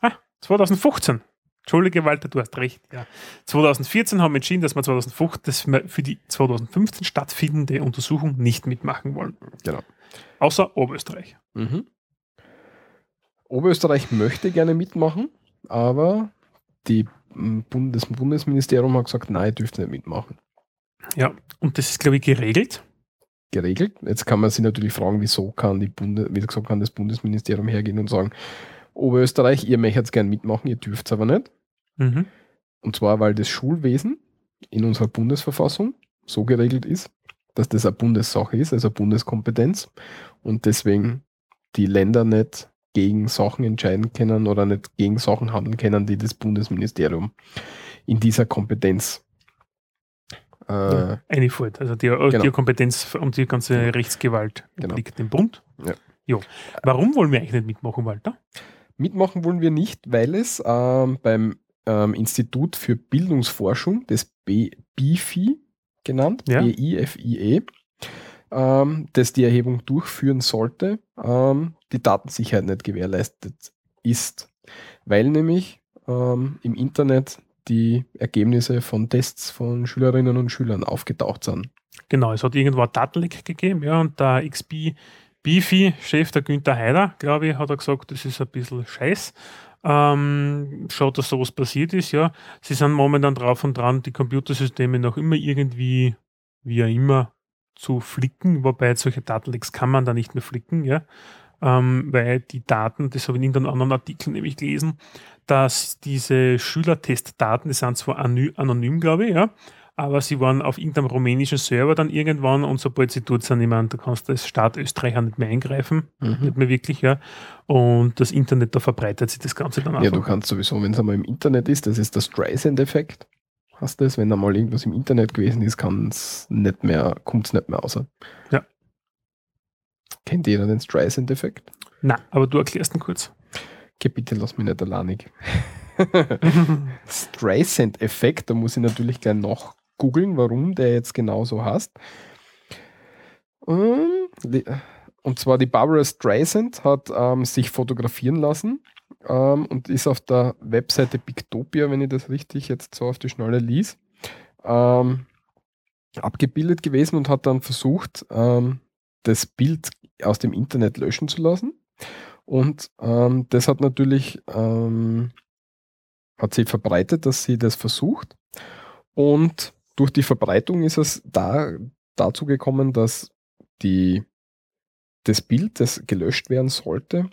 Ah, 2015. Entschuldige, Walter, du hast recht. Ja. 2014 haben wir entschieden, dass wir 2015 dass wir für die 2015 stattfindende Untersuchung nicht mitmachen wollen. Genau. Außer Oberösterreich. Mhm. Oberösterreich möchte gerne mitmachen, aber die das Bundesministerium hat gesagt, nein, ihr dürft nicht mitmachen. Ja, und das ist, glaube ich, geregelt. Geregelt. Jetzt kann man sich natürlich fragen, wieso kann die Bunde, wie gesagt, kann das Bundesministerium hergehen und sagen, Oberösterreich, ihr möchtet es gerne mitmachen, ihr dürft es aber nicht. Mhm. Und zwar, weil das Schulwesen in unserer Bundesverfassung so geregelt ist, dass das eine Bundessache ist, also eine Bundeskompetenz. Und deswegen die Länder nicht gegen Sachen entscheiden können oder nicht gegen Sachen handeln können, die das Bundesministerium in dieser Kompetenz Äh, einfällt. Also die, Genau. die Kompetenz und die ganze Rechtsgewalt Genau. liegt im Bund. Ja. Jo. Warum wollen wir eigentlich nicht mitmachen, Walter? Mitmachen wollen wir nicht, weil es ähm, beim ähm, Institut für Bildungsforschung des B BIFI genannt, Ja. BIFIE, ähm, das die Erhebung durchführen sollte, ähm, die Datensicherheit nicht gewährleistet ist. Weil nämlich ähm, im Internet die Ergebnisse von Tests von Schülerinnen und Schülern aufgetaucht sind. Genau, es hat irgendwo ein Datenleck gegeben, ja, und der XB Bifi-Chef, der Günther Heider, glaube ich, hat er gesagt, das ist ein bisschen scheiß. Ähm, schaut, dass sowas passiert ist, ja. Sie sind momentan drauf und dran, die Computersysteme noch immer irgendwie, wie auch immer, zu flicken, wobei solche Datenlecks kann man da nicht mehr flicken, ja. Ähm, weil die Daten, das habe ich in irgendeinem anderen Artikel nämlich gelesen, dass diese Schülertestdaten, die sind zwar anony- anonym, glaube ich, ja, aber sie waren auf irgendeinem rumänischen Server dann irgendwann und sobald sie dort sind, ich meine, da kannst du als Staat Österreich auch nicht mehr eingreifen, nicht mehr wirklich, ja. Und das Internet, da verbreitet sich das Ganze dann Ja, du kannst sowieso, wenn es einmal im Internet ist, das ist der Streisand-Effekt. Hast du das? Wenn einmal irgendwas im Internet gewesen ist, kann es nicht mehr, kommt es nicht mehr raus. Ja. Kennt jeder den Streisand-Effekt? Na, aber du erklärst ihn kurz. Okay, bitte lass mich nicht alleinig. *laughs* Streisand-Effekt, da muss ich natürlich gleich noch googeln, warum der jetzt genau so heißt. Ähm, Und zwar die Barbara Streisand hat ähm, sich fotografieren lassen ähm, und ist auf der Webseite Pictopia, wenn ich das richtig jetzt so auf die Schnelle lies, ähm, abgebildet gewesen und hat dann versucht, ähm, das Bild aus dem Internet löschen zu lassen. Und ähm, das hat natürlich, ähm, hat sie verbreitet, dass sie das versucht. Und durch die Verbreitung ist es da, dazu gekommen, dass die, das Bild, das gelöscht werden sollte,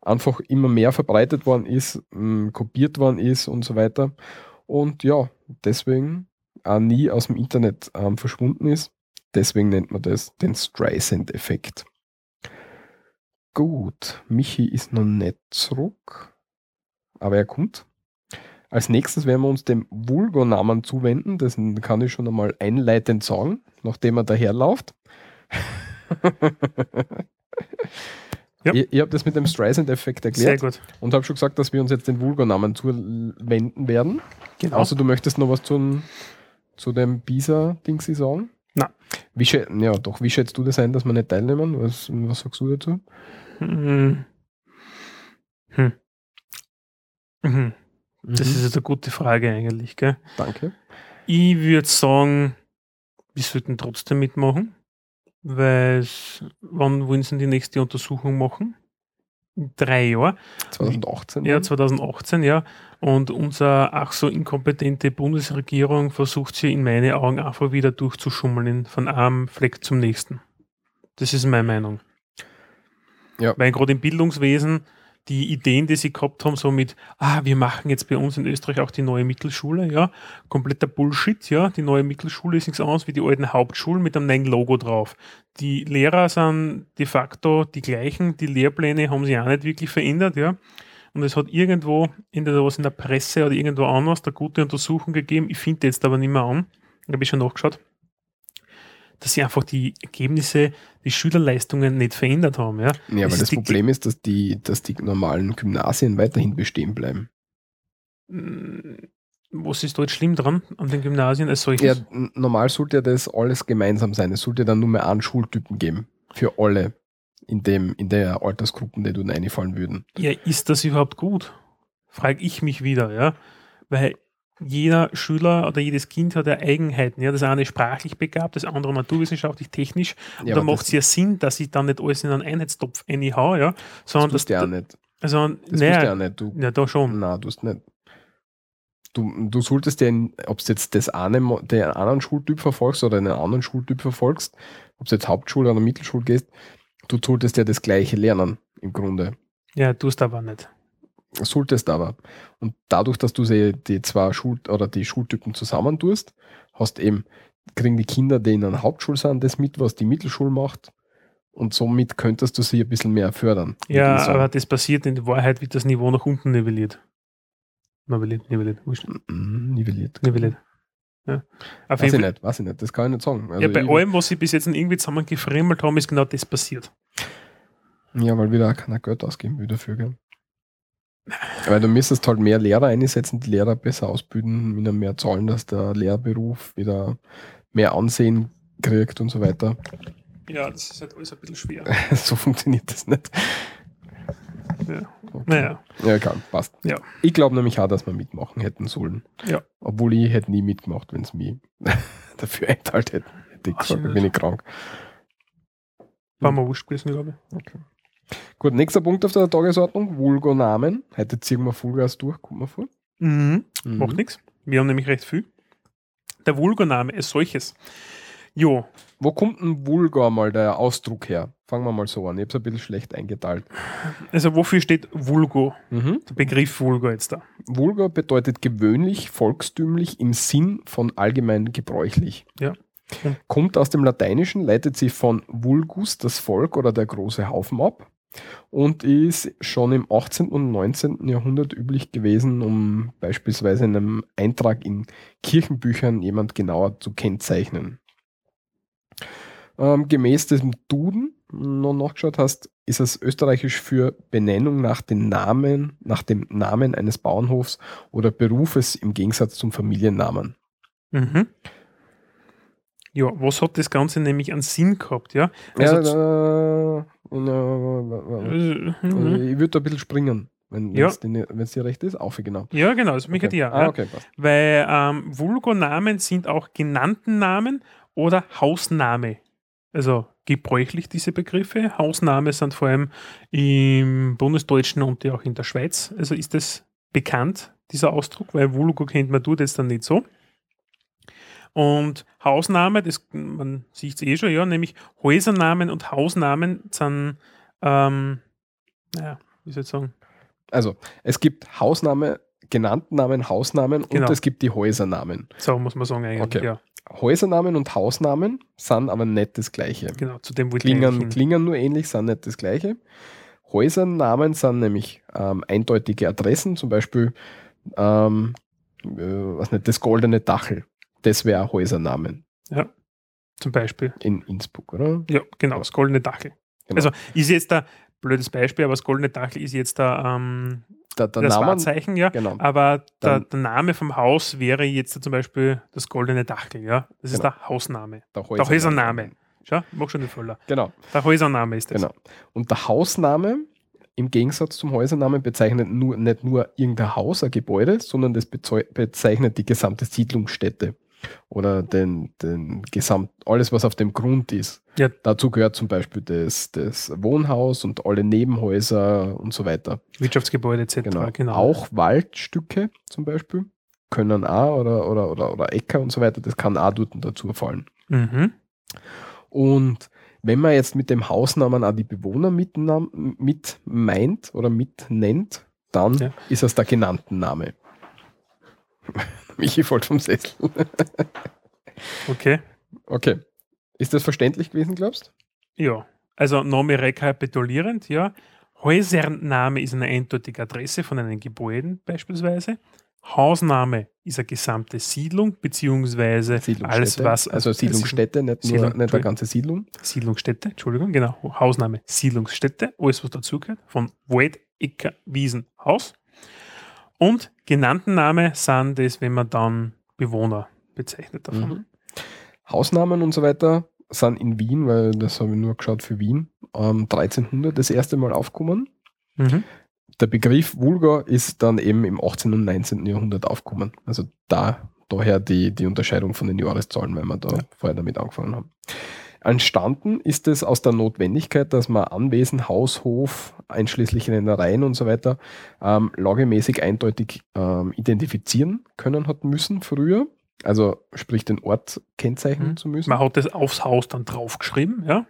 einfach immer mehr verbreitet worden ist, mh, kopiert worden ist und so weiter. Und ja, deswegen auch nie aus dem Internet ähm, verschwunden ist. Deswegen nennt man das den Streisand-Effekt. Gut, Michi ist noch nicht zurück, aber er kommt. Als nächstes werden wir uns dem Vulgo-Namen zuwenden. Das kann ich schon einmal einleitend sagen, nachdem er daherläuft. *laughs* Ja. Ihr, ihr habt das mit dem Streisand-Effekt Sehr erklärt gut. und habe schon gesagt, dass wir uns jetzt den Vulgo-Namen zuwenden werden. Genau. Außer du möchtest noch was zum, zu dem Bisa-Dings sagen? Na. Wie ja, doch, wie schätzt du das ein, dass wir nicht teilnehmen? Was, was sagst du dazu? Hm. Hm. Mhm. Das Mhm. ist jetzt eine gute Frage eigentlich, gell? Danke. Ich würde sagen, wir sollten trotzdem mitmachen, weil wann wollen sie die nächste Untersuchung machen? In drei Jahren. 2018. Ja, dann? 2018, ja. Und unsere ach so inkompetente Bundesregierung versucht sie in meine Augen einfach wieder durchzuschummeln von einem Fleck zum nächsten. Das ist meine Meinung. Ja. Weil gerade im Bildungswesen die Ideen, die sie gehabt haben, so mit, ah, wir machen jetzt bei uns in Österreich auch die neue Mittelschule, ja, kompletter Bullshit, ja. Die neue Mittelschule ist nichts anderes wie die alten Hauptschulen mit einem neuen Logo drauf. Die Lehrer sind de facto die gleichen, die Lehrpläne haben sich auch nicht wirklich verändert, ja. Und es hat irgendwo in der, was in der Presse oder irgendwo anders eine gute Untersuchung gegeben, ich finde jetzt aber nicht mehr an, habe ich schon nachgeschaut, dass sie einfach die Ergebnisse, die Schülerleistungen nicht verändert haben, ja. Ja, weil ist das Problem ist, dass die, dass die normalen Gymnasien weiterhin bestehen bleiben. Mm, Was ist dort schlimm dran an den Gymnasien als solches? Ja, normal sollte ja das alles gemeinsam sein. Es sollte dann nur mehr einen Schultypen geben. Für alle in, dem, in der Altersgruppen, die dort einfallen würden. Ja, ist das überhaupt gut? Frage ich mich wieder, ja. Weil jeder Schüler oder jedes Kind hat ja Eigenheiten. Ja, das eine ist sprachlich begabt, das andere naturwissenschaftlich, technisch. Und Ja, da macht es ja Sinn, dass ich dann nicht alles in einen Einheitstopf einhau, ja. Sondern Das du ja auch dass, nicht. also, Das naja, du ja nicht. Du, ja, da schon. Nein, du hast nicht. Du, du solltest ja, ob du jetzt das eine, den anderen Schultyp verfolgst oder einen anderen Schultyp verfolgst, ob du jetzt Hauptschule oder Mittelschule gehst, du solltest ja das Gleiche lernen, im Grunde. Ja, tust aber nicht. Solltest aber. Und dadurch, dass du sie, die zwei Schul oder die Schultypen zusammentust, hast eben, kriegen die Kinder, die in einer Hauptschule sind, das mit, was die Mittelschule macht. Und somit könntest du sie ein bisschen mehr fördern. Ja, aber das passiert in Wahrheit, wird das Niveau nach unten nivelliert. Nivelliert, nivelliert, wurscht. Nivelliert. Nivelliert. Ja. Auf Weiß ich nicht, weiß ich nicht, das kann ich nicht sagen. Also ja, bei allem, was sie bis jetzt irgendwie zusammengefriemelt haben, ist genau das passiert. ja, weil wieder auch keiner Geld ausgeben will dafür, gell? Weil du müsstest halt mehr Lehrer einsetzen, die Lehrer besser ausbilden, ihnen mehr zahlen, dass der Lehrberuf wieder mehr Ansehen kriegt und so weiter. Ja, das ist halt alles ein bisschen schwer. *laughs* so funktioniert das nicht. Ja. Okay. Naja, Ja, egal, passt. Ja. Ich glaube nämlich auch, dass wir mitmachen hätten sollen. Ja. Obwohl ich hätte nie mitgemacht, wenn es mich *laughs* dafür einteilt hätte. Hätte ich gesagt, ich bin ich krank. war mir wurscht gewesen, glaube ich. Gut, nächster Punkt auf der Tagesordnung, Vulgo-Namen. Heute ziehen wir Vollgas durch, kommt mal vor. Mhm. Mhm. Macht nichts. Wir haben nämlich recht viel. Der Vulgoname als solches. Jo, Wo kommt ein Vulgar mal der Ausdruck her? Fangen wir mal so an. Ich habe es ein bisschen schlecht eingeteilt. also wofür steht Vulgo? Mhm. Der Begriff Vulgo jetzt da. Vulgar bedeutet gewöhnlich, volkstümlich im Sinn von allgemein gebräuchlich. Ja. Hm. Kommt aus dem Lateinischen, leitet sich von vulgus, das Volk oder der große Haufen ab und ist schon im 18. und 19. Jahrhundert üblich gewesen, um beispielsweise in einem Eintrag in Kirchenbüchern jemand genauer zu kennzeichnen. Ähm, gemäß diesem Duden, noch nachgeschaut hast, ist es österreichisch für Benennung nach den Namen, nach dem Namen eines Bauernhofs oder Berufes im Gegensatz zum Familiennamen. Mhm. Ja, was hat das Ganze nämlich an Sinn gehabt, ja? Also ja, äh, na, äh, mhm. ich würde da ein bisschen springen, wenn Ja. es dir recht ist. Auf, genau. ja, genau, das mich Okay. ja. Ah, ja. okay, passt. Weil ähm, Vulgonamen sind auch genannten Namen oder Hausname. Also gebräuchlich diese Begriffe. Hausname sind vor allem im Bundesdeutschen und ja auch in der Schweiz. Also ist das bekannt, dieser Ausdruck, weil Vulgo kennt man tut jetzt dann nicht so. Und Hausname, das, man sieht es eh schon, ja, nämlich Häusernamen und Hausnamen sind, ähm, naja, wie soll ich sagen, Also, es gibt Hausname, genannten Namen, Hausnamen Genau. und es gibt die Häusernamen. so muss man sagen eigentlich. Okay. Ja, Häusernamen und Hausnamen sind aber nicht das Gleiche. genau, zu dem Klingen, klingen nur ähnlich, sind nicht das Gleiche. Häusernamen sind nämlich ähm, eindeutige Adressen, zum Beispiel ähm, äh, was nicht, das goldene Dachel. Das wäre ein Häusernamen Zum Beispiel. in Innsbruck, oder? Ja, genau, das goldene Dachel. Genau. Also ist jetzt da, blödes Beispiel, aber das goldene Dachel ist jetzt da ähm, Der, der das Name, Wahrzeichen, ja. genau. Aber der, der Name vom Haus wäre jetzt zum Beispiel das goldene Dachel, ja. Das ist Genau. der Hausname. Der Der Häusername. Schau, mach schon nicht voller. Genau, Der Häusername ist das. genau. Und der Hausname im Gegensatz zum Häusernamen bezeichnet nur, nicht nur irgendein Haus, ein Gebäude, sondern das bezeichnet die gesamte Siedlungsstätte oder den, den Gesamt, alles, was auf dem Grund ist. Ja. Dazu gehört zum Beispiel das, das Wohnhaus und alle Nebenhäuser und so weiter. Wirtschaftsgebäude etc. Genau. Genau. Auch Waldstücke zum Beispiel können auch oder, oder, oder, oder Äcker und so weiter, das kann auch dort dazu fallen. Mhm. Und wenn man jetzt mit dem Hausnamen auch die Bewohner mit, mit meint oder mit nennt, dann Ja. ist es der genannten Name. *laughs* Michi fällt vom Sessel. *laughs* Okay. Okay. Ist das verständlich gewesen, glaubst Ja. Also Name rekapitulierend, ja. Häusername ist eine eindeutige Adresse von einem Gebäuden beispielsweise. Hausname ist eine gesamte Siedlung, beziehungsweise alles, was. also Siedlungsstätte, nicht, nur, Siedlung, nicht eine ganze Siedlung. Siedlungsstätte, Entschuldigung, genau. Hausname, Siedlungsstätte, alles, was dazugehört. Von Wald, Äcker, Wiesen, Haus. Und genannten Name sind das, wenn man dann Bewohner bezeichnet davon. Mhm. Hausnamen und so weiter sind in Wien, weil das habe ich nur geschaut für Wien, ähm, 1300 das erste Mal aufgekommen. Mhm. Der Begriff Vulgar ist dann eben im 18. und 19. Jahrhundert aufgekommen. Also da, daher die, die Unterscheidung von den Jahreszahlen, weil wir da Ja. vorher damit angefangen haben. Entstanden ist es aus der Notwendigkeit, dass man Anwesen, Haus, Hof, einschließlich Rennereien und so weiter, ähm, lagemäßig eindeutig ähm, identifizieren können hat müssen früher. Also sprich den Ort kennzeichnen Mhm. zu müssen. Man hat das aufs Haus dann draufgeschrieben, ja.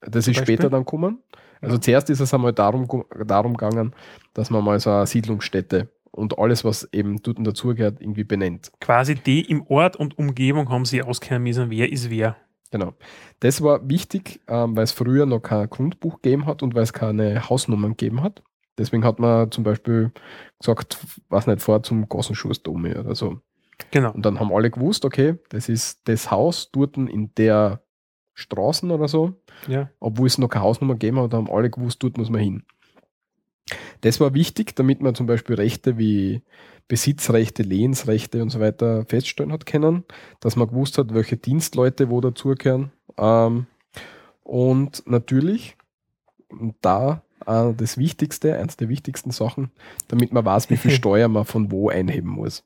Das Zum ist Beispiel? später dann gekommen. Also Ja. zuerst ist es einmal darum, darum gegangen, dass man mal so eine Siedlungsstätte und alles, was eben dort dazugehört, irgendwie benennt. Quasi die im Ort und Umgebung haben sie auskennen müssen, wer ist wer. Genau. Das war wichtig, ähm, weil es früher noch kein Grundbuch gegeben hat und weil es keine Hausnummern gegeben hat. Deswegen hat man zum Beispiel gesagt, was nicht vor zum Gossenschussdome oder so. Genau. Und dann haben alle gewusst, okay, das ist das Haus dort in der Straßen oder so, Ja. obwohl es noch keine Hausnummer gegeben hat, haben alle gewusst, dort muss man hin. Das war wichtig, damit man zum Beispiel Rechte wie Besitzrechte, Lehensrechte und so weiter feststellen hat können, dass man gewusst hat, welche Dienstleute wo dazugehören. Ähm, und natürlich, da äh, das Wichtigste, eins der wichtigsten Sachen, damit man weiß, wie viel *laughs* Steuer man von wo einheben muss.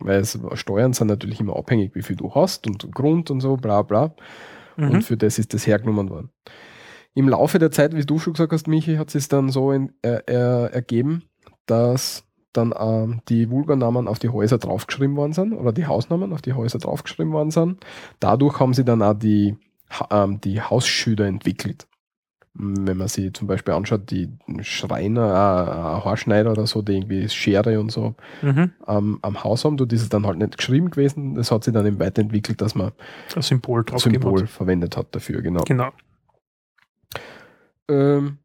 Weil es, Steuern sind natürlich immer abhängig, wie viel du hast und Grund und so, bla bla. Mhm. Und für das ist das hergenommen worden. Im Laufe der Zeit, wie du schon gesagt hast, Michi, hat es dann so in, äh, äh, ergeben, dass dann ähm, die Vulgarnamen auf die Häuser draufgeschrieben worden sind oder die Hausnamen auf die Häuser draufgeschrieben worden sind. Dadurch haben sie dann auch die, ähm, die Hausschilder entwickelt. M, Wenn man sich zum Beispiel anschaut, die Schreiner, äh, ein Haarschneider oder so, die irgendwie Schere und so Mhm. ähm, am Haus haben, dort ist es dann halt nicht geschrieben gewesen. Das hat sich dann eben weiterentwickelt, dass man Ein Symbol Symbol hat. verwendet hat dafür, genau. Genau. Ähm,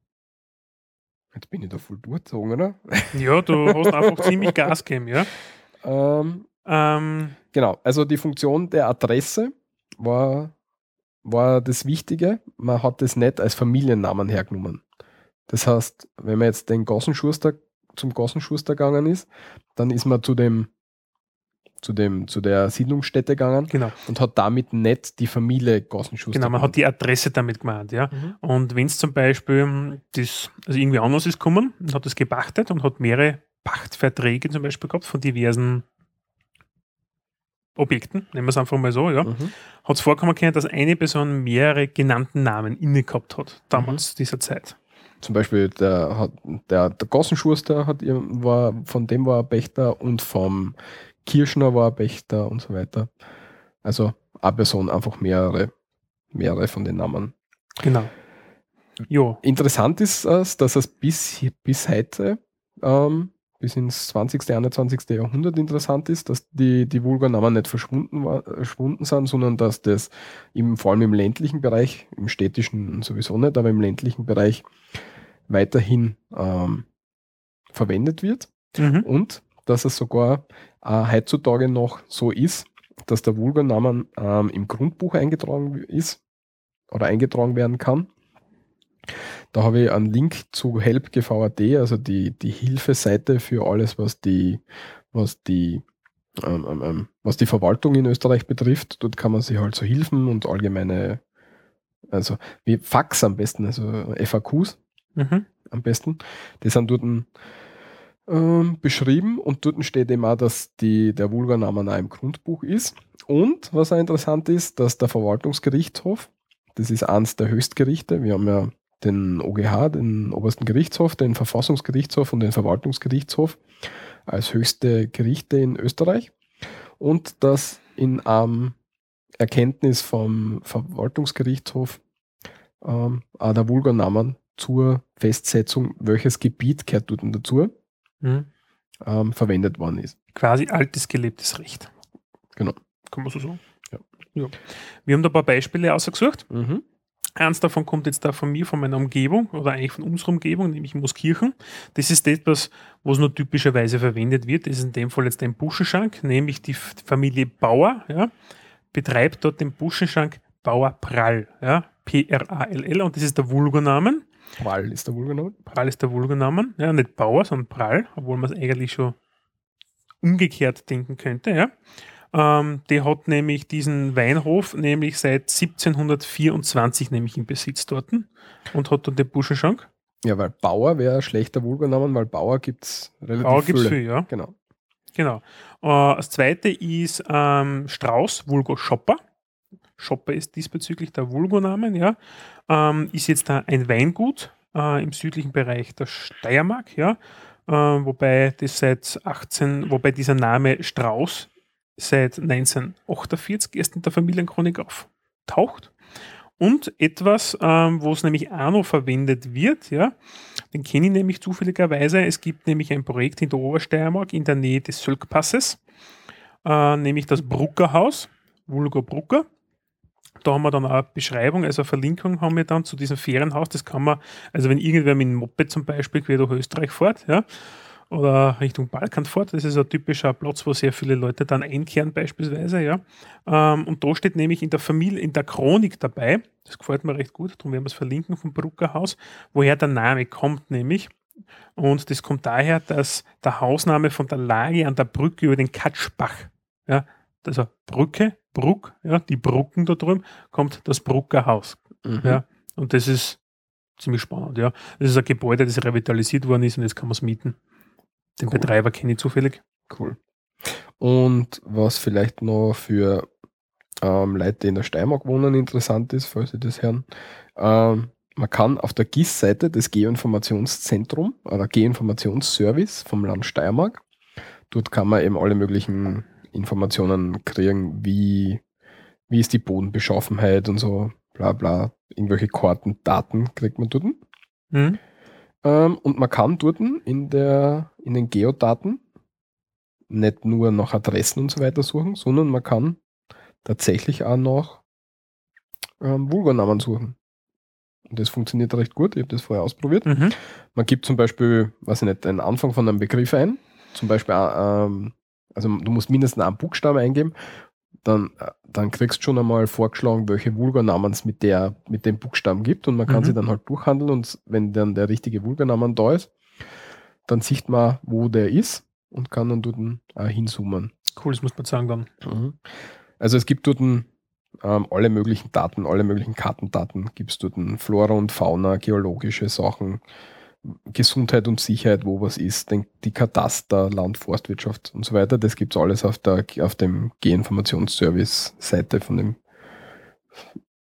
jetzt bin ich da voll durchgezogen, oder? *laughs* Ja, du hast einfach ziemlich Gas gegeben, ja. Ähm, Ähm, genau, also die Funktion der Adresse war, war das Wichtige. Man hat das nicht als Familiennamen hergenommen. Das heißt, wenn man jetzt den Gossenschuster zum Gossenschuster gegangen ist, dann ist man zu dem zu dem zu der Siedlungsstätte gegangen genau. und hat damit nicht die Familie Gossenschuster. Genau, man hat genannt. die Adresse damit gemeint, ja. Mhm. Und wenn es zum Beispiel das, also irgendwie anders ist gekommen und hat das gepachtet und hat mehrere Pachtverträge zum Beispiel gehabt von diversen Objekten, nehmen wir es einfach mal so, ja, Mhm. hat es vorkommen können, dass eine Person mehrere genannten Namen inne gehabt hat, damals dieser Zeit. Zum Beispiel der, hat, der, der Gossenschuster hat, war, von dem war er Pächter und vom Kirschner war er Pächter und so weiter. Also eine Person einfach mehrere, mehrere von den Namen. Genau. Jo, Interessant ist es, dass es bis, bis heute, ähm, bis ins 20., 21. Jahrhundert interessant ist, dass die, die Vulgarnamen nicht verschwunden, war, verschwunden sind, sondern dass das im, vor allem im ländlichen Bereich, im städtischen sowieso nicht, aber im ländlichen Bereich weiterhin ähm, verwendet wird mhm. und dass es sogar äh, heutzutage noch so ist, dass der Vulgarnamen ähm, im Grundbuch eingetragen ist oder eingetragen werden kann. Da habe ich einen Link zu help.gvad, also die, die Hilfeseite für alles, was die, was die, ähm, ähm, ähm, was die Verwaltung in Österreich betrifft. Dort kann man sich halt so Hilfen und allgemeine, also wie Fax am besten, also FAQs Mhm. am besten. Die sind dort ähm, beschrieben und dort steht eben auch, dass die, der Vulgarname auch im Grundbuch ist. Und was auch interessant ist, dass der Verwaltungsgerichtshof, das ist eins der Höchstgerichte, wir haben ja den OGH, den obersten Gerichtshof, den Verfassungsgerichtshof und den Verwaltungsgerichtshof als höchste Gerichte in Österreich. Und dass in einem Erkenntnis vom Verwaltungsgerichtshof ähm, auch der Vulgarnamen zur Festsetzung, welches Gebiet gehört dort dazu, Mhm. ähm, verwendet worden ist. Quasi altes gelebtes Recht. Genau. Kann man so sagen? Ja. ja. Wir haben da ein paar Beispiele ausgesucht. Mhm. Eins davon kommt jetzt da von mir, von meiner Umgebung oder eigentlich von unserer Umgebung, nämlich Mooskirchen. Das ist etwas, was nur typischerweise verwendet wird. Das ist in dem Fall jetzt ein Buschenschank, nämlich die Familie Bauer, ja, betreibt dort den Buschenschank Bauer Prall, ja, P-R-A-L-L und das ist der Vulgarnamen. Prall ist der Vulgarname. Prall ist der Vulgarnamen, ja, nicht Bauer, sondern Prall, obwohl man es eigentlich schon umgekehrt denken könnte, ja. Ähm, der hat nämlich diesen Weinhof nämlich seit 1724 nämlich im Besitz dort und hat dort den Buschenschank. Ja, weil Bauer wäre schlechter Vulgarname, weil Bauer gibt es relativ Bauer gibt es viel, ja. Genau. Genau. Äh, das zweite ist ähm, Strauß, Vulgo Shopper. Shopper ist diesbezüglich der Vulgonamen, ja. Ähm, ist jetzt ein Weingut äh, im südlichen Bereich der Steiermark, ja. Äh, wobei das seit 18, wobei dieser Name Strauß seit 1948 erst in der Familienchronik auftaucht. Und etwas, ähm, wo es nämlich auch noch verwendet wird, ja, den kenne ich nämlich zufälligerweise. Es gibt nämlich ein Projekt in der Obersteiermark in der Nähe des Sölkpasses, äh, nämlich das Bruckerhaus, Vulgo Brucker. Da haben wir dann auch eine Beschreibung, also eine Verlinkung haben wir dann zu diesem Ferienhaus. Das kann man, also wenn irgendwer mit dem Moped zum Beispiel quer durch Österreich fährt, ja, oder Richtung Balkan fort. Das ist ein typischer Platz, wo sehr viele Leute dann einkehren beispielsweise. Ja. Ähm, und da steht nämlich in der Familie, in der Chronik dabei, das gefällt mir recht gut, darum werden wir es verlinken vom Bruckerhaus, woher der Name kommt nämlich. Und das kommt daher, dass der Hausname von der Lage an der Brücke über den Katschbach, ja, also Brücke, Bruck, ja, die Brucken da drüben, kommt das Bruckerhaus. Mhm. Ja. Und das ist ziemlich spannend, ja. Das ist ein Gebäude, das revitalisiert worden ist und jetzt kann man es mieten. Den Cool. Betreiber kenne ich zufällig. Cool. Und was vielleicht noch für ähm, Leute, die in der Steiermark wohnen, interessant ist, falls Sie das hören, ähm, man kann auf der GIS-Seite des Geoinformationszentrum oder Geoinformationsservice vom Land Steiermark, dort kann man eben alle möglichen Informationen kriegen, wie, wie ist die Bodenbeschaffenheit und so, bla bla, irgendwelche Karten, Daten kriegt man dort. Mhm. Ähm, und man kann dort in, der, in den Geodaten nicht nur nach Adressen und so weiter suchen, sondern man kann tatsächlich auch nach ähm, Vulgarnamen suchen. Und das funktioniert recht gut. Ich habe das vorher ausprobiert. Mhm. Man gibt zum Beispiel, weiß ich nicht, den Anfang von einem Begriff ein. Zum Beispiel, äh, ähm, also du musst mindestens einen Buchstaben eingeben. Dann, äh, dann kriegst du schon einmal vorgeschlagen, welche Vulgarnamen es mit, der, mit dem Buchstaben gibt. Und man kann Mhm. sie dann halt durchhandeln. Und wenn dann der richtige Vulgarnamen da ist, dann sieht man, wo der ist und kann dann dort äh, hinzoomen. Cool, das muss man sagen dann. Also es gibt dort ähm, alle möglichen Daten, alle möglichen Kartendaten. Gibt es dort Flora und Fauna, geologische Sachen, Gesundheit und Sicherheit, wo was ist, den, die Kataster, Land, Forstwirtschaft und so weiter. Das gibt es alles auf, der, auf dem G-Informationsservice-Seite von dem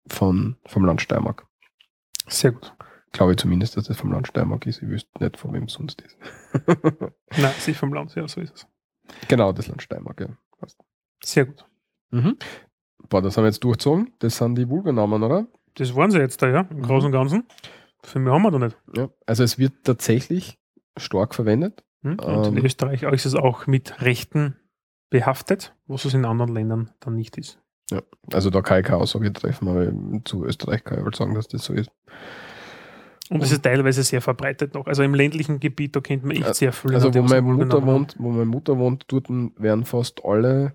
von, vom Land Steiermark. Sehr gut. Glaube ich zumindest, dass das vom Land Steiermark ist. Ich wüsste nicht, von wem es sonst ist. *laughs* Nein, sich vom Land, ja, so ist es. genau, das Land Steiermark, ja. Passt. Sehr gut. Mhm. Boah, das haben wir jetzt durchgezogen. Das sind die Vulgarnamen, oder? Das waren sie jetzt da, ja, im Mhm. Großen und Ganzen. Für mich haben wir da nicht. Ja. Also es wird tatsächlich stark verwendet. Hm? Und in Ähm. Österreich ist es auch mit Rechten behaftet, was es in anderen Ländern dann nicht ist. Also da kann ich keine Aussage treffen, aber zu Österreich kann ich halt sagen, dass das so ist. Und es ist teilweise sehr verbreitet noch. Also im ländlichen Gebiet, da kennt man echt Ja, sehr viel. Also wo meine wohl Mutter wohnt, wo meine Mutter wohnt, dort werden fast alle,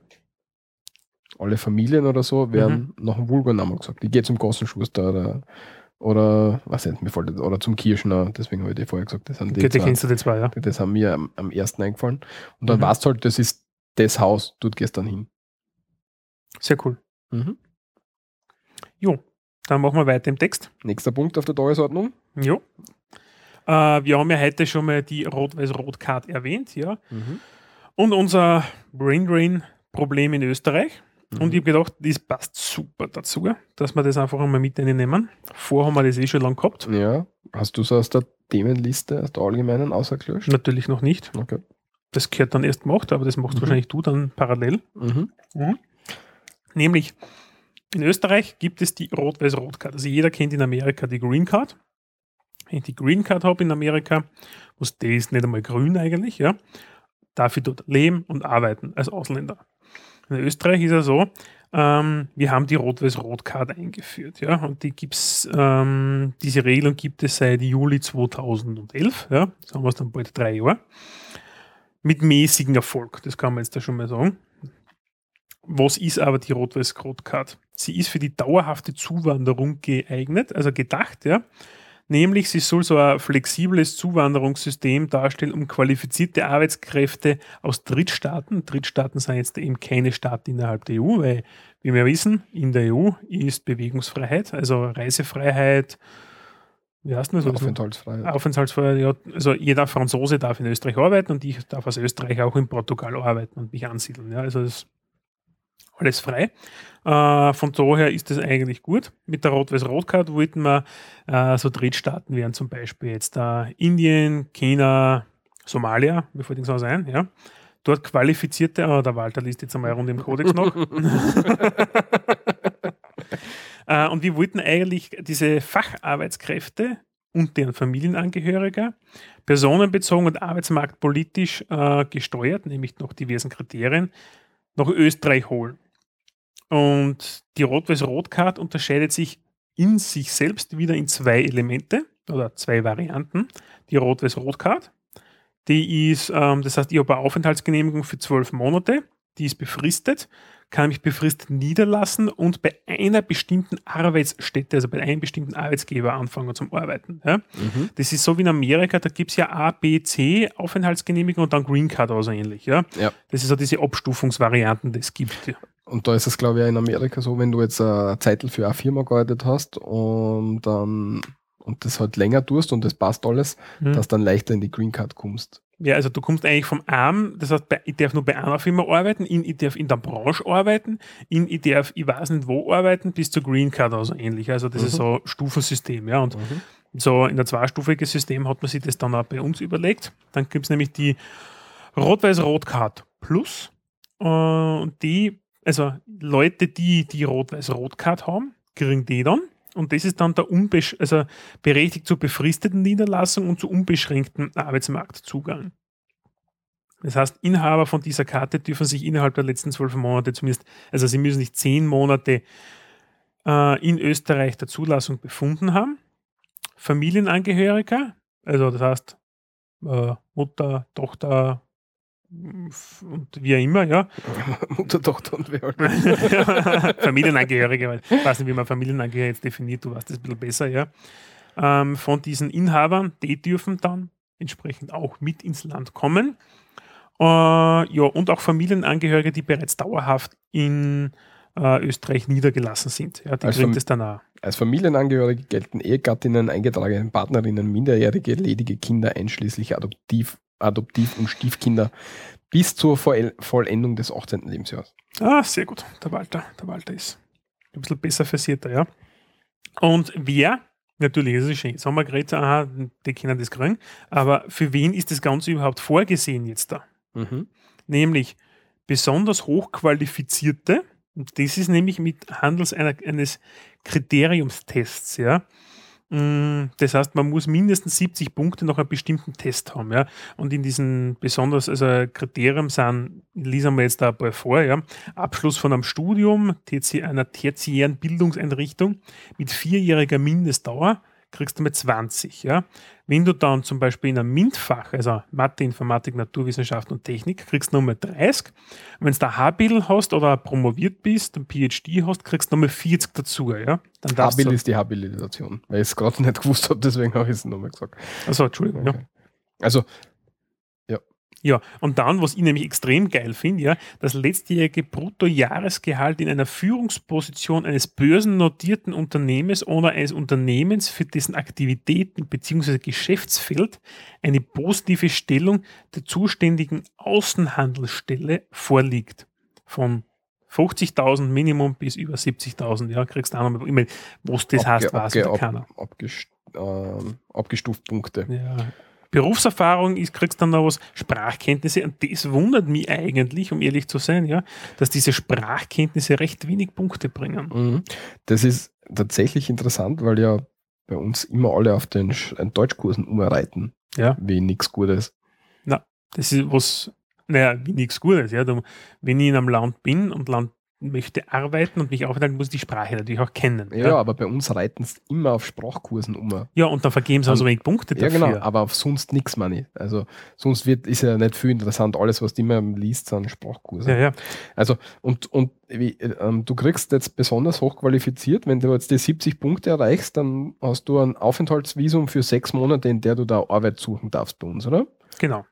alle Familien oder so, werden Mhm. nach einem Vulgarnamen gesagt. Ich gehe zum Gossenschuster oder, oder was nicht, mir fällt, oder zum Kirschner, deswegen habe ich dir vorher gesagt, das sind die Okay, zwei. kennst du die zwei, ja. Das haben mir am, am ersten eingefallen. Und dann Mhm. du halt, das ist das Haus, dort dann hin. Sehr cool. Mhm. Jo, dann machen wir weiter im Text. Nächster Punkt auf der Tagesordnung. Jo. Äh, wir haben ja heute schon mal die Rot-Weiß-Rot-Card erwähnt, ja. Und unser Brain Drain-Problem in Österreich. Und ich habe gedacht, das passt super dazu, dass wir das einfach einmal mit reinnehmen. Vorher haben wir das eh schon lange gehabt. Ja, hast du es aus der Themenliste, aus der allgemeinen ausgelöscht? Natürlich noch nicht. Okay. Das gehört dann erst gemacht, aber das machst Mhm. wahrscheinlich du dann parallel. Mhm. Nämlich, in Österreich gibt es die Rot-Weiß-Rot-Card. Also jeder kennt in Amerika die Green Card. Wenn ich die Green Card habe in Amerika, die ist nicht einmal grün eigentlich, ja, darf ich dort leben und arbeiten als Ausländer. In Österreich ist ja so, ähm, wir haben die Rot-Weiß-Rot-Card eingeführt, ja, und die gibt's, ähm, diese Regelung gibt es seit Juli 2011, ja, das haben wir es dann bald drei Jahre, mit mäßigem Erfolg, das kann man jetzt da schon mal sagen. Was ist aber die Rot-Weiß-Rot-Card? Sie ist für die dauerhafte Zuwanderung geeignet, also gedacht, ja. Nämlich, sie soll so ein flexibles Zuwanderungssystem darstellen, um qualifizierte Arbeitskräfte aus Drittstaaten, Drittstaaten sind jetzt eben keine Staaten innerhalb der EU, weil, wie wir wissen, in der EU ist Bewegungsfreiheit, also Reisefreiheit, wie heißt das? Aufenthaltsfreiheit. Aufenthaltsfreiheit, ja, also jeder Franzose darf in Österreich arbeiten und ich darf als Österreicher auch in Portugal arbeiten und mich ansiedeln. Ja, also das alles frei. Äh, von daher ist das eigentlich gut. Mit der Rot-Weiß-Rot-Card wollten wir äh, so Drittstaaten wären zum Beispiel jetzt äh, Indien, China, Somalia, mir fällt nichts ein, ja. Dort qualifizierte, oh, der Walter liest jetzt einmal rund im Kodex noch. *laughs* Äh, und wir wollten eigentlich diese Facharbeitskräfte und deren Familienangehörige personenbezogen und arbeitsmarktpolitisch äh, gesteuert, nämlich nach diversen Kriterien, nach Österreich holen. Und die Rot-Weiß-Rot-Card unterscheidet sich in sich selbst wieder in zwei Elemente oder zwei Varianten. Die Rot-Weiß-Rot-Card, Die ist, ähm, das heißt, ich habe eine Aufenthaltsgenehmigung für zwölf Monate, die ist befristet, kann mich befristet niederlassen und bei einer bestimmten Arbeitsstätte, also bei einem bestimmten Arbeitsgeber anfangen zum Arbeiten. Ja? Mhm. Das ist so wie in Amerika, da gibt es ja A, B, C Aufenthaltsgenehmigung und dann Green Card oder so ähnlich. Ja? Ja. Das ist so diese Abstufungsvarianten, die es gibt. Ja. Und da ist es, glaube ich, auch in Amerika so, wenn du jetzt eine Zeitl für eine Firma gearbeitet hast und dann und das halt länger tust und das passt alles, Mhm. dass dann leichter in die Green Card kommst. Ja, also du kommst eigentlich vom Arm, das heißt, bei, ich darf nur bei einer Firma arbeiten, in, ich darf in der Branche arbeiten, in, ich darf, ich weiß nicht wo arbeiten, bis zur Green Card oder so ähnlich. Also das ist so Stufensystem, ja. Und so in der zweistufigen System hat man sich das dann auch bei uns überlegt. Dann gibt es nämlich die Rot-Weiß-Rot-Card Plus. Äh, Und die, also Leute, die die Rot-Weiß-Rot-Card haben, kriegen die dann. Und das ist dann der also berechtigt zur befristeten Niederlassung und zu unbeschränktem Arbeitsmarktzugang. Das heißt, Inhaber von dieser Karte dürfen sich innerhalb der letzten zwölf Monate zumindest, also sie müssen nicht zehn Monate äh, in Österreich der Zulassung befunden haben. Familienangehöriger, also das heißt äh, Mutter, Tochter und wie auch immer, ja. *laughs* Mutter, Tochter und wer halt. *laughs* Familienangehörige, ich weiß nicht, wie man Familienangehörige jetzt definiert, du weißt das ein bisschen besser, ja. Ähm, von diesen Inhabern, die dürfen dann entsprechend auch mit ins Land kommen. Äh, ja, und auch Familienangehörige, die bereits dauerhaft in äh, Österreich niedergelassen sind. Ja, die Als es dann auch. Als Familienangehörige gelten Ehegattinnen, eingetragene Partnerinnen, minderjährige, ledige Kinder einschließlich Adoptiv, Adoptiv- und Stiefkinder bis zur Voll Vollendung des 18. Lebensjahres. Ah, sehr gut. Der Walter, der Walter ist ein bisschen besser versierter, ja. Und wer, natürlich, das ist schön, jetzt haben wir geredet, aha, die können das kriegen, aber für wen ist das Ganze überhaupt vorgesehen jetzt da? Nämlich besonders hochqualifizierte, und das ist nämlich mit Handels einer, eines Kriteriumstests, ja. Mm, Das heißt, man muss mindestens 70 Punkte nach einem bestimmten Test haben, ja. Und in diesen besonders, also Kriterien sind, lesen wir jetzt da ein paar vor, ja. Abschluss von einem Studium, einer tertiären Bildungseinrichtung mit vierjähriger Mindestdauer, kriegst du mit 20, ja. Wenn du dann zum Beispiel in einem MINT-Fach, also Mathe, Informatik, Naturwissenschaft und Technik, kriegst du nochmal 30. Wenn du ein H-Bill hast oder promoviert bist, ein PhD hast, kriegst du nochmal 40 dazu, ja. Dann Habil ist die Habilitation, weil ich es gerade nicht gewusst habe, deswegen habe ich es nochmal gesagt. also, Entschuldigung, ja. Okay. Also, Ja, und dann, was ich nämlich extrem geil finde, ja, das letztjährige Bruttojahresgehalt in einer Führungsposition eines börsennotierten Unternehmens oder eines Unternehmens, für dessen Aktivitäten bzw. Geschäftsfeld eine positive Stellung der zuständigen Außenhandelsstelle vorliegt. Von 50.000 Minimum bis über 70.000, ja, kriegst du auch noch, ich meine, was das heißt, weiß abge, ab, keiner. abgest, ähm, abgestuft Punkte. Ja. Berufserfahrung ist, kriegst dann noch was, Sprachkenntnisse, und das wundert mich eigentlich, um ehrlich zu sein, ja, dass diese Sprachkenntnisse recht wenig Punkte bringen. Mhm. Das ist tatsächlich interessant, weil ja bei uns immer alle auf den äh, Deutschkursen umreiten, Ja. wie nichts Gutes. Das ist was, naja, wie nichts Gutes, ja. Wenn ich in einem Land bin und Land möchte arbeiten und mich aufhalten, muss die Sprache natürlich auch kennen. Ja, aber bei uns reiten sie immer auf Sprachkursen um. ja und dann vergeben sie also wenig Punkte Ja, dafür. genau, aber auf sonst nichts, meine. Also sonst wird, ist ja nicht viel interessant. Alles, was du immer liest, sind Sprachkurse. Ja, ja. Also, und, und wie, äh, ähm, du kriegst jetzt besonders hochqualifiziert, wenn du jetzt die 70 Punkte erreichst, dann hast du ein Aufenthaltsvisum für sechs Monate, in der du da Arbeit suchen darfst bei uns, oder? Genau.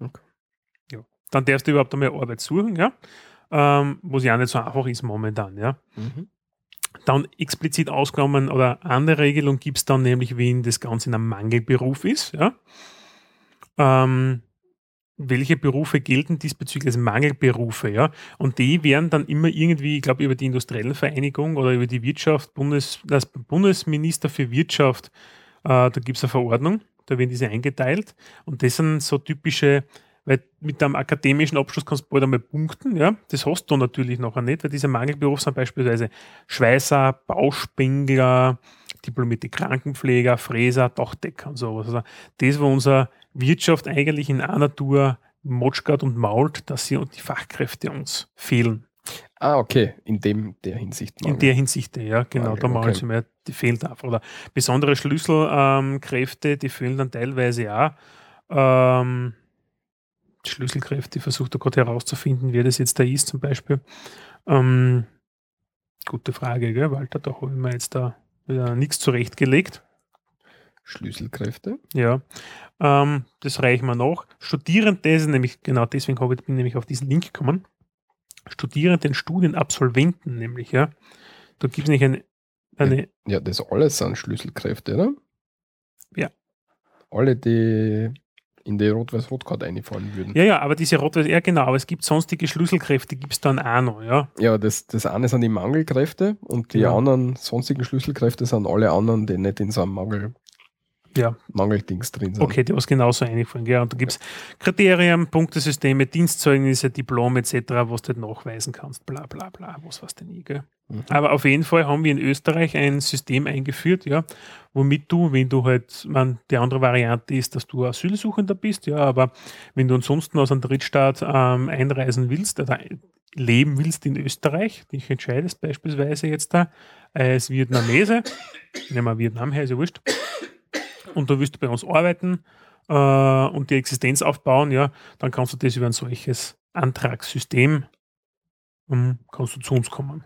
Okay. Ja. Dann darfst du überhaupt einmal Arbeit suchen, ja. Ähm, was ja auch nicht so einfach ist momentan, ja. Dann explizit ausgenommen oder andere Regelung gibt es dann nämlich, wenn das Ganze in einem Mangelberuf ist, ja. Ähm, welche Berufe gelten diesbezüglich als Mangelberufe, ja? Und die werden dann immer irgendwie, ich glaube, über die industriellen Vereinigung oder über die Wirtschaft, Bundes, das Bundesminister für Wirtschaft, äh, da gibt es eine Verordnung, da werden diese eingeteilt. Und das sind so typische, weil mit einem akademischen Abschluss kannst du bald einmal punkten, ja. Das hast du natürlich nachher nicht, weil diese Mangelberufe sind beispielsweise Schweißer, Bauspengler, diplomierte Krankenpfleger, Fräser, Dachdecker und sowas. Also das, wo unsere Wirtschaft eigentlich in einer Tour motschgert und mault, dass sie und die Fachkräfte uns fehlen. Ah, okay, in dem, der Hinsicht. In der Hinsicht, ja, genau, Mangel, da maulen okay. sie mehr, die fehlt einfach. Oder besondere Schlüsselkräfte, ähm, die fehlen dann teilweise auch. Ähm, Schlüsselkräfte, ich versuche da gerade herauszufinden, wer das jetzt da ist, zum Beispiel. Ähm, gute Frage, gell, Walter, da habe ich mir jetzt da wieder nichts zurechtgelegt. Schlüsselkräfte. Ja, ähm, das reichen wir noch. Studierende, nämlich, genau deswegen habe ich, bin ich nämlich auf diesen Link gekommen. Studierenden Studienabsolventen, nämlich, ja. Da gibt es nämlich eine, eine Ja, das alles sind Schlüsselkräfte, oder? Ja. Alle, die in die Rot-Weiß-Rot-Card einfallen würden. ja, ja, aber diese rot ja genau, aber es gibt sonstige Schlüsselkräfte, gibt es dann auch noch, ja. Ja, das, das eine sind die Mangelkräfte und die Genau. anderen sonstigen Schlüsselkräfte sind alle anderen, die nicht in so einem Mangel, Ja, Mangeldings drin sind. okay, die was genauso einfallen, ja. Und da gibt es Kriterien, Punktesysteme, Dienstzeugnisse, Diplom etc., was du halt nachweisen kannst, bla bla bla, was weiß denn gell. Mhm. Aber auf jeden Fall haben wir in Österreich ein System eingeführt, ja, womit du, wenn du halt, man, die andere Variante ist, dass du Asylsuchender bist, ja, aber wenn du ansonsten aus einem Drittstaat ähm, einreisen willst oder leben willst in Österreich, dich entscheidest beispielsweise jetzt da als Vietnamese, nehmen wir Vietnam her, ist ja wurscht, und du willst bei uns arbeiten äh, und die Existenz aufbauen, ja, dann kannst du das über ein solches Antragssystem, ähm, kannst du zu uns kommen.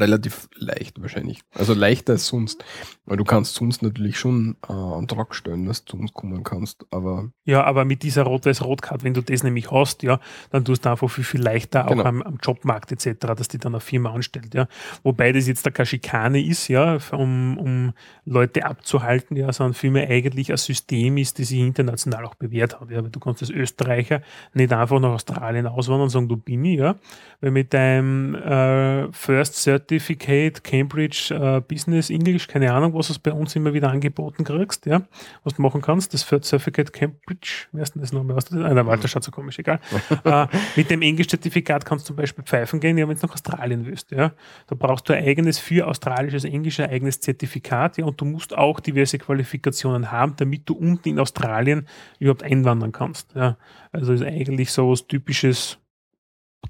Relativ leicht wahrscheinlich. Also leichter als sonst. Weil du kannst sonst natürlich schon äh, einen Antrag stellen, dass du zu uns kommen kannst. Aber Ja, aber mit dieser Rot-Weiß-Rot-Card, wenn du das nämlich hast, ja, dann tust du einfach viel, viel leichter auch Genau. am, am Jobmarkt etc., dass die dann eine Firma anstellt, ja. Wobei das jetzt keine Schikane ist, ja, um, um Leute abzuhalten, ja, sondern vielmehr eigentlich ein System ist, das sich international auch bewährt hat, ja. Weil du kannst als Österreicher nicht einfach nach Australien auswandern und sagen, du bin ich, ja. Weil mit deinem äh, First Certificate Cambridge äh, Business English, keine Ahnung, was du bei uns immer wieder angeboten kriegst, ja, was du machen kannst, das Certificate Cambridge, wie heißt denn das nochmal? Was, ah, der Walter schaut so komisch, egal. äh, mit dem Englisch-Zertifikat kannst du zum Beispiel pfeifen gehen, ja, wenn du nach Australien willst, ja. Da brauchst du ein eigenes für australisches Englisch, ein eigenes Zertifikat, ja, und du musst auch diverse Qualifikationen haben, damit du unten in Australien überhaupt einwandern kannst, ja. Also ist eigentlich so was typisches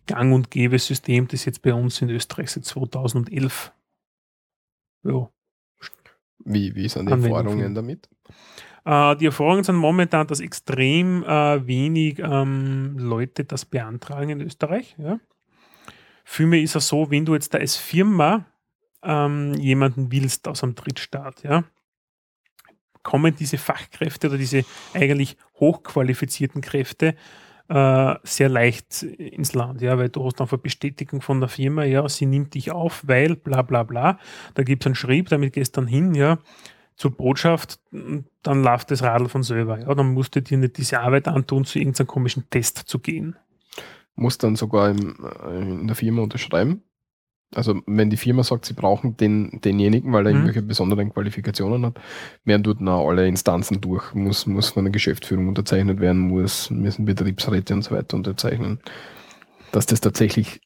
Gang- und Gäbe-System, das jetzt bei uns in Österreich seit 2011 ja, wie, wie sind die Anwendung Erfahrungen damit? Äh, die Erfahrungen sind momentan, dass extrem äh, wenig ähm, Leute das beantragen in Österreich. Ja. Vielmehr ist es so, wenn du jetzt da als Firma ähm, jemanden willst aus einem Drittstaat, ja, kommen diese Fachkräfte oder diese eigentlich hochqualifizierten Kräfte äh, sehr leicht ins Land, ja, weil du hast einfach Bestätigung von der Firma, ja, sie nimmt dich auf, weil bla bla bla. Da gibt es einen Schrieb, damit gehst du dann hin, ja, zur Botschaft, dann läuft das Radl von selber. Ja, dann musst du dir nicht diese Arbeit antun, zu irgendeinem komischen Test zu gehen. Muss dann sogar im, äh, in der Firma unterschreiben. Also wenn die Firma sagt, sie brauchen den, denjenigen, weil er Mhm. irgendwelche besonderen Qualifikationen hat, werden dort noch alle Instanzen durch, muss, muss von der Geschäftsführung unterzeichnet werden, muss, müssen Betriebsräte und so weiter unterzeichnen, dass das tatsächlich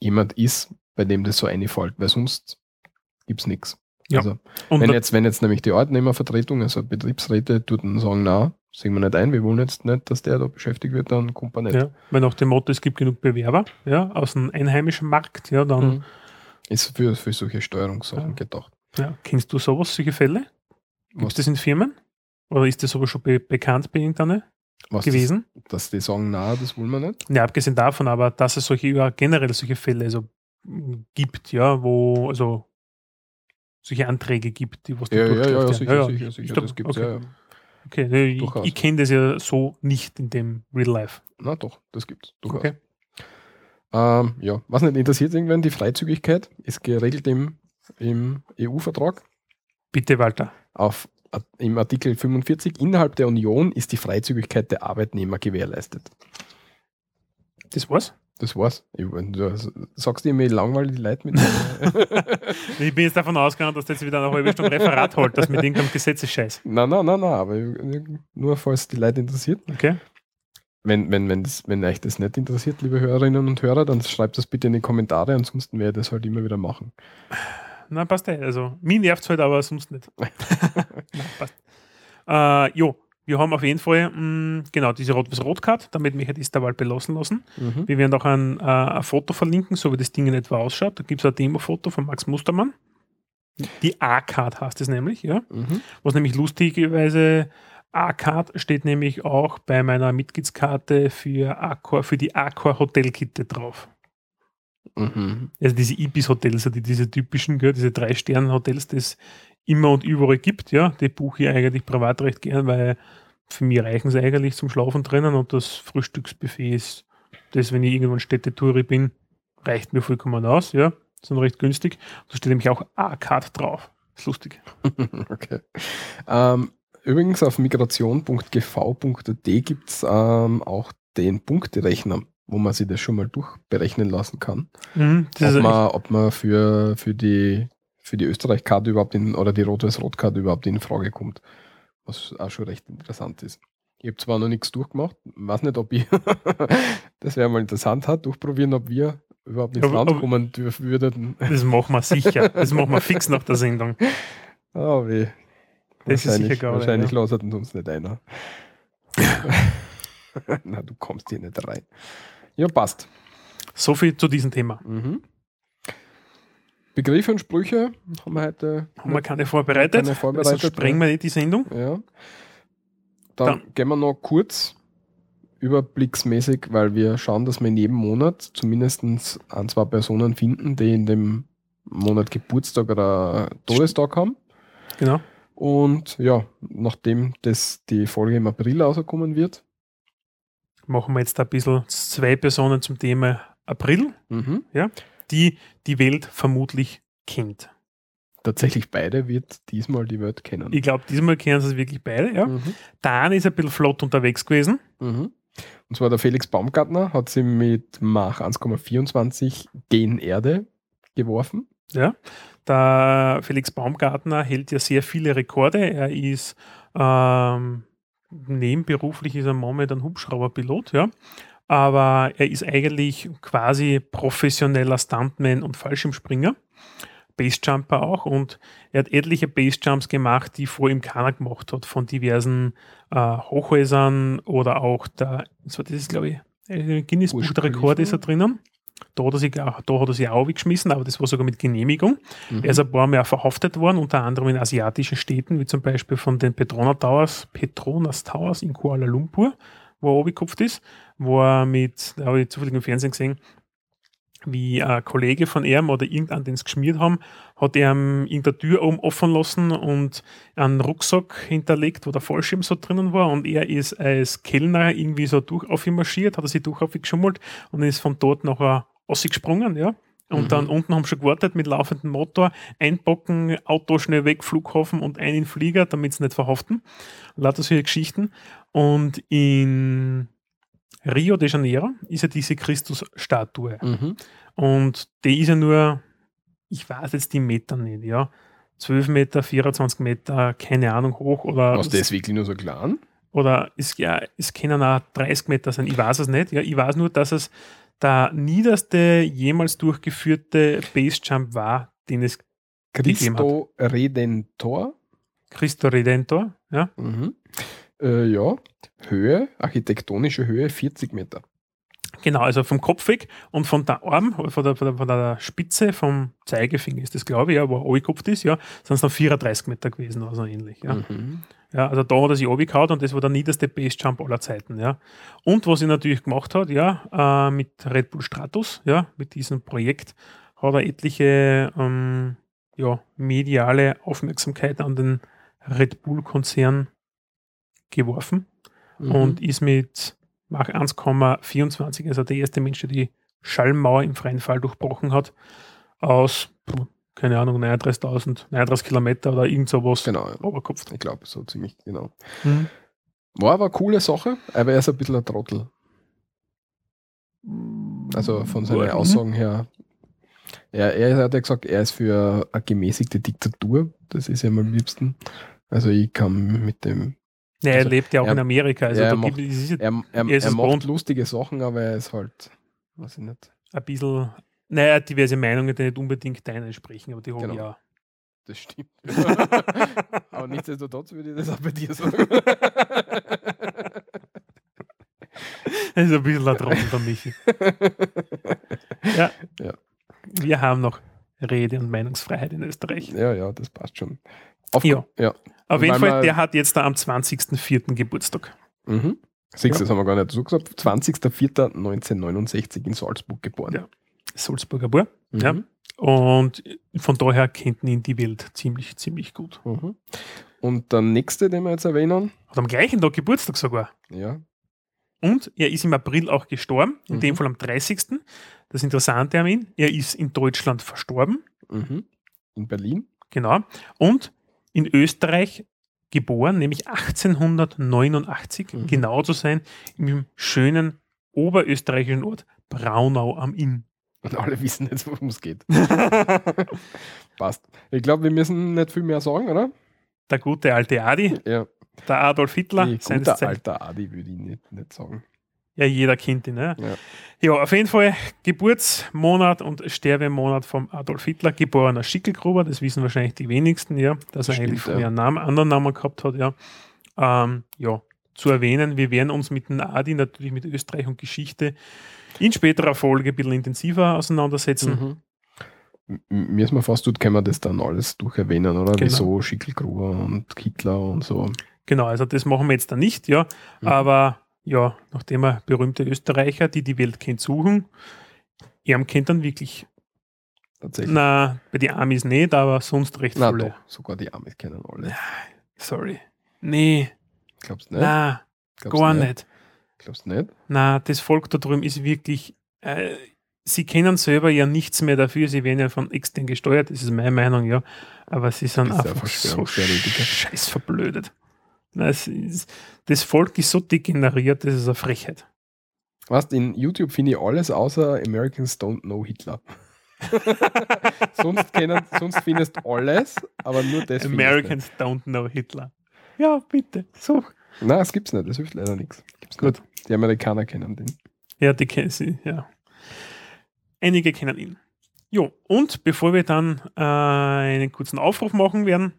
jemand ist, bei dem das so einfällt, weil sonst gibt's nichts. Ja. Also Und wenn jetzt, wenn jetzt nämlich die Arbeitnehmervertretung, also Betriebsräte, dort sagen, na, sehen wir nicht ein, wir wollen jetzt nicht, dass der da beschäftigt wird, dann kommt er nicht. ja, weil nach dem Motto, es gibt genug Bewerber ja, aus dem einheimischen Markt, ja, dann Mhm. Ist für, für solche Steuerungssachen Ja. gedacht. ja, kennst du sowas, solche Fälle? Gibt es das in Firmen? Oder ist das sogar schon be bekannt bei irgendeiner was gewesen? Das, dass die sagen, na, das wollen wir nicht. Ja, abgesehen davon, aber dass es solche ja, generell solche Fälle also, gibt, ja, wo also solche Anträge gibt, die was da Ja, ja, ja, sicher, Ja, sicher, ja. sicher, das okay. ja, ja. Okay, ich, ich kenne das ja so nicht in dem Real Life. Na doch, das gibt's. Durchaus. Okay. Ähm, ja, was nicht interessiert irgendwann, die Freizügigkeit ist geregelt im, im EU-Vertrag. Bitte, Walter. Auf, Im Artikel 45 innerhalb der Union ist die Freizügigkeit der Arbeitnehmer gewährleistet. Das war's? Das war's. Ich, du sagst dir immer, ich langweile die Leute mit. *laughs* Ich bin jetzt davon ausgegangen, dass du jetzt wieder eine halbe Stunde Referat holt, das mit irgendeinem Gesetzesscheiß. nein, nein, nein, nein, aber nur falls die Leute interessiert. Okay? Wenn, wenn, wenn, das, wenn euch das nicht interessiert, liebe Hörerinnen und Hörer, dann schreibt das bitte in die Kommentare, ansonsten werde ich das halt immer wieder machen. Na, passt eh. Also, mir nervt halt, aber sonst nicht. *laughs* Nein, passt. Äh, jo, wir haben auf jeden Fall, mh, genau, diese Rot-Weiß-Rot-Card, damit mich das dabei belassen lassen. Mhm. Wir werden auch ein, äh, ein Foto verlinken, so wie das Ding in etwa ausschaut. Da gibt es ein Demo-Foto von Max Mustermann. Die A-Card heißt es nämlich, ja. Mhm. Was nämlich lustigerweise A-Card steht nämlich auch bei meiner Mitgliedskarte für, Accor, für die Accor Hotelkette drauf. Mhm. Also diese Ibis-Hotels, die, diese typischen, diese Drei-Sterne-Hotels, die es immer und überall gibt, ja, die buche ich eigentlich privat recht gern, weil für mich reichen sie eigentlich zum Schlafen drinnen und das Frühstücksbuffet ist das, wenn ich irgendwann Städtetouri bin, reicht mir vollkommen aus, ja, sind recht günstig. Da steht nämlich auch A-Card drauf. Ist lustig. *laughs* okay. Ähm, übrigens auf migration.gv.at gibt es ähm, auch den Punkterechner, wo man sich das schon mal durchberechnen lassen kann. Mhm, Ob man, ob man für, für die, für die Österreich-Karte überhaupt in, oder die Rot-Weiß-Rot-Karte überhaupt in Frage kommt. Was auch schon recht interessant ist. Ich habe zwar noch nichts durchgemacht, weiß nicht, ob ich, *laughs* das wäre mal interessant hat, durchprobieren, ob wir überhaupt ins Land kommen dürfen würden. Das machen wir sicher. Das machen wir fix nach der *laughs* Sendung. Oh, weh. Das ist sicher geil, wahrscheinlich ja. lasst uns nicht einer. *laughs* Na, du kommst hier nicht rein. Ja, passt. So viel zu diesem Thema. Mhm. Begriffe und Sprüche haben wir heute. Haben wir keine vorbereitet? Keine vorbereitet, Also sprengen wir nicht die Sendung. Ja. Dann, Dann- gehen wir noch kurz überblicksmäßig, weil wir schauen, dass wir in jedem Monat zumindest ein, zwei Personen finden, die in dem Monat Geburtstag oder Todestag haben. Genau. Und ja, nachdem das die Folge im April rauskommen wird, Machen wir jetzt ein bisschen zwei Personen zum Thema April, mhm. die die Welt vermutlich kennt. tatsächlich beide wird diesmal die Welt kennen. Ich glaube, diesmal kennen sie es wirklich beide. Ja. Mhm. Dan ist ein bisschen flott unterwegs gewesen. Mhm. Und zwar der Felix Baumgartner hat sie mit Mach 1,24 gen Erde geworfen. Ja. Der Felix Baumgartner hält ja sehr viele Rekorde. Er ist ähm, nebenberuflich ist er momentan Hubschrauberpilot, ja. Aber er ist eigentlich quasi professioneller Stuntman und Fallschirmspringer. Basejumper auch und er hat etliche Basejumps gemacht, die vor ihm keiner gemacht hat, von diversen äh, Hochhäusern oder auch der, das war das ist glaube ich, äh, Guinness Buch Burj der Rekorde ist er drinnen. Da hat er sich, auch- da hat er sich auch weggeschmissen, aber das war sogar mit Genehmigung. Mhm. Er ist ein paar Mal verhaftet worden, unter anderem in asiatischen Städten, wie zum Beispiel von den Petronas Towers, Petronas Towers in Kuala Lumpur, wo er abgekupft ist, wo er mit, da habe ich zufällig im Fernsehen gesehen, wie ein Kollege von ihm oder irgendeinen, den sie geschmiert haben, hat er ihm irgendeine Tür oben offen lassen und einen Rucksack hinterlegt, wo der Fallschirm so drinnen war und er ist als Kellner irgendwie so durch auf ihn marschiert, hat er sich durch auf ihn geschummelt und ist von dort nachher ausgesprungen, ja. Und Mhm. dann unten haben sie schon gewartet mit laufendem Motor, einpacken, Auto schnell weg, Flughafen und ein in den Flieger, damit sie nicht verhaften. Lauter solche Geschichten. Und in Rio de Janeiro ist ja diese Christus-Statue. Mhm. Und die ist ja nur, ich weiß jetzt die Meter nicht, ja. 12 Meter, 24 Meter, keine Ahnung, hoch oder, Was das wirklich nur so klein? oder es, ja, es können auch 30 Meter sein, ich weiß es nicht. Ja, ich weiß nur, dass es der niederste jemals durchgeführte Basejump war, den es. Christo Redentor. Christo Redentor, ja. Mhm. Äh, ja, Höhe, architektonische Höhe 40 Meter. Genau, also vom Kopf weg und von der Arm, von der, von der, von der Spitze vom Zeigefinger ist das, glaube ich, ja, wo er angekopft ist, ja, sind es noch 34 Meter gewesen oder so ähnlich. Ja. Mhm. Ja, also da hat er sich runtergehauen und das war der niederste Basejump aller Zeiten, ja. Und was er natürlich gemacht hat, ja, äh, mit Red Bull Stratus, ja, mit diesem Projekt, hat er etliche ähm, ja, mediale Aufmerksamkeit an den Red Bull-Konzern geworfen Mhm. und ist mit Mach 1,24, also der erste Mensch, der die Schallmauer im freien Fall durchbrochen hat, aus, keine Ahnung, 39.000, 39 Kilometer oder irgend sowas Genau, ja. Oberkopf. ich glaube so ziemlich genau. Mhm. War aber eine coole Sache, aber er ist ein bisschen ein Trottel. Also von seinen Mhm. Aussagen her. Er, er hat ja gesagt, er ist für eine gemäßigte Diktatur. Das ist ihm am liebsten. Also ich kann mit dem. Ja, er Also, lebt ja auch er- in Amerika. Also ja, er macht- gibt ist ja Er, er, Er macht lustige Sachen, aber er ist halt, weiß ich nicht. ein bisschen, naja, diverse Meinungen, die nicht unbedingt deine entsprechen, aber die haben Genau. ja. Das stimmt. *laughs* aber nichtsdestotrotz würde ich das auch bei dir sagen. *laughs* Das ist ein bisschen ein Trottel, der Michi. *laughs* Ja. Ja. Wir haben noch Rede- und Meinungsfreiheit in Österreich. ja, ja, das passt schon. Auf, Ja. ja. Auf jeden Fall, der hat jetzt da am 20.04. Geburtstag. Mhm. Siehst Ja. das haben wir gar nicht so gesagt. 20.04.1969 in Salzburg geboren. Ja. Salzburger Bur. Mhm. Ja. Und von daher kennt ihn die Welt ziemlich, ziemlich gut. Mhm. Und der nächste, den wir jetzt erwähnen, Hat am gleichen Tag Geburtstag sogar. ja, Und er ist im April auch gestorben, in Mhm. dem Fall am 30. Das Interessante an ihn, er ist in Deutschland verstorben, mhm. in Berlin. genau, und in Österreich geboren, nämlich 1889, Mhm. genau zu sein, im schönen oberösterreichischen Ort Braunau am Inn. Und alle wissen jetzt, worum es geht. *laughs* Passt. Ich glaube, wir müssen nicht viel mehr sagen, oder? Der gute alte Adi, Ja. der Adolf Hitler, Die seines gute Zeit- alter Adi würde ich nicht, nicht sagen. Ja, jeder kennt ihn. Ne? Ja. Ja. auf jeden Fall Geburtsmonat und Sterbemonat vom Adolf Hitler, geborener Schickelgruber, das wissen wahrscheinlich die wenigsten, ja, dass er Stimmt, eigentlich von ja. einem Namen, anderen Namen gehabt hat, ja. Ähm, ja, zu erwähnen, wir werden uns mit dem Adi natürlich mit Österreich und Geschichte in späterer Folge ein bisschen intensiver auseinandersetzen. Mhm. Mir ist mal fast gut, können wir das dann alles durch erwähnen, oder? Genau. Wieso Schickelgruber und Hitler und so. Genau, also das machen wir jetzt da nicht, ja. Mhm. Aber ja, nachdem wir berühmte Österreicher, die die Welt kennt, suchen, er kennt dann wirklich, Tatsächlich. na, bei den Amis nicht, aber sonst recht Na viele. doch, sogar die Amis kennen alle. Sorry. Nee, Glaubst du nicht? na, Glaubst gar du nicht. Glaubst du nicht? Na, das Volk da drüben ist wirklich, äh, sie kennen selber ja nichts mehr dafür, sie werden ja von extern gesteuert, das ist meine Meinung, ja. Aber sie sind ja einfach so scheiß verblödet. Das Volk ist so degeneriert, das ist eine Frechheit. Weißt in YouTube finde ich alles außer Americans Don't Know Hitler. *laughs* sonst, kennen, sonst findest du alles, aber nur das. Americans don't know Hitler. Ja, bitte, such. nicht. Nein, das gibt's nicht. Das hilft leider nichts. Gibt's Gut. Nicht. Die Amerikaner kennen den. Ja, die kennen sie, ja. Einige kennen ihn. Jo, und bevor wir dann äh, einen kurzen Aufruf machen werden,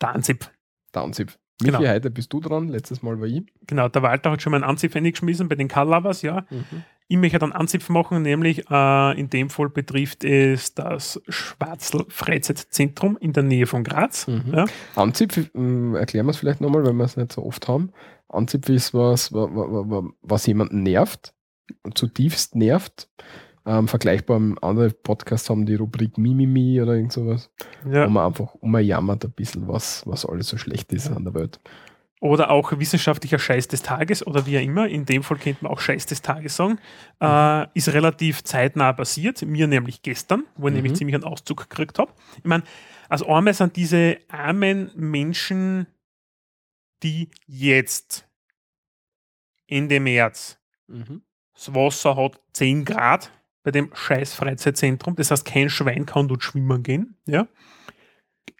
der Anzip. Downzip. Michi, Genau. heute bist du dran. Letztes Mal war ich. Genau, der Walter hat schon mal einen Anzipf eingeschmissen bei den Car Lovers, ja. Mhm. Ich möchte einen Anzipf machen, nämlich äh, in dem Fall betrifft es das Schwarzl Freizeitzentrum in der Nähe von Graz. Mhm. Ja. Anzipf, ähm, erklären wir es vielleicht nochmal, weil wir es nicht so oft haben. Anzipf ist was, wa- wa- wa- was jemanden nervt, zutiefst nervt. Ähm, vergleichbar mit anderen Podcasts haben die Rubrik Mimimi oder irgend sowas, Ja. wo man einfach umjammert ein bisschen, was, was alles so schlecht ist Ja. an der Welt. Oder auch wissenschaftlicher Scheiß des Tages oder wie auch immer. In dem Fall könnte man auch Scheiß des Tages sagen. Äh, ist relativ zeitnah passiert. Mir nämlich gestern, wo ich Mhm. nämlich ziemlich einen Auszug gekriegt habe. Ich meine, als einmal sind diese armen Menschen, die jetzt Ende März das Wasser hat 10 Grad bei dem scheiß Freizeitzentrum. Das heißt, kein Schwein kann dort schwimmen gehen. Ja?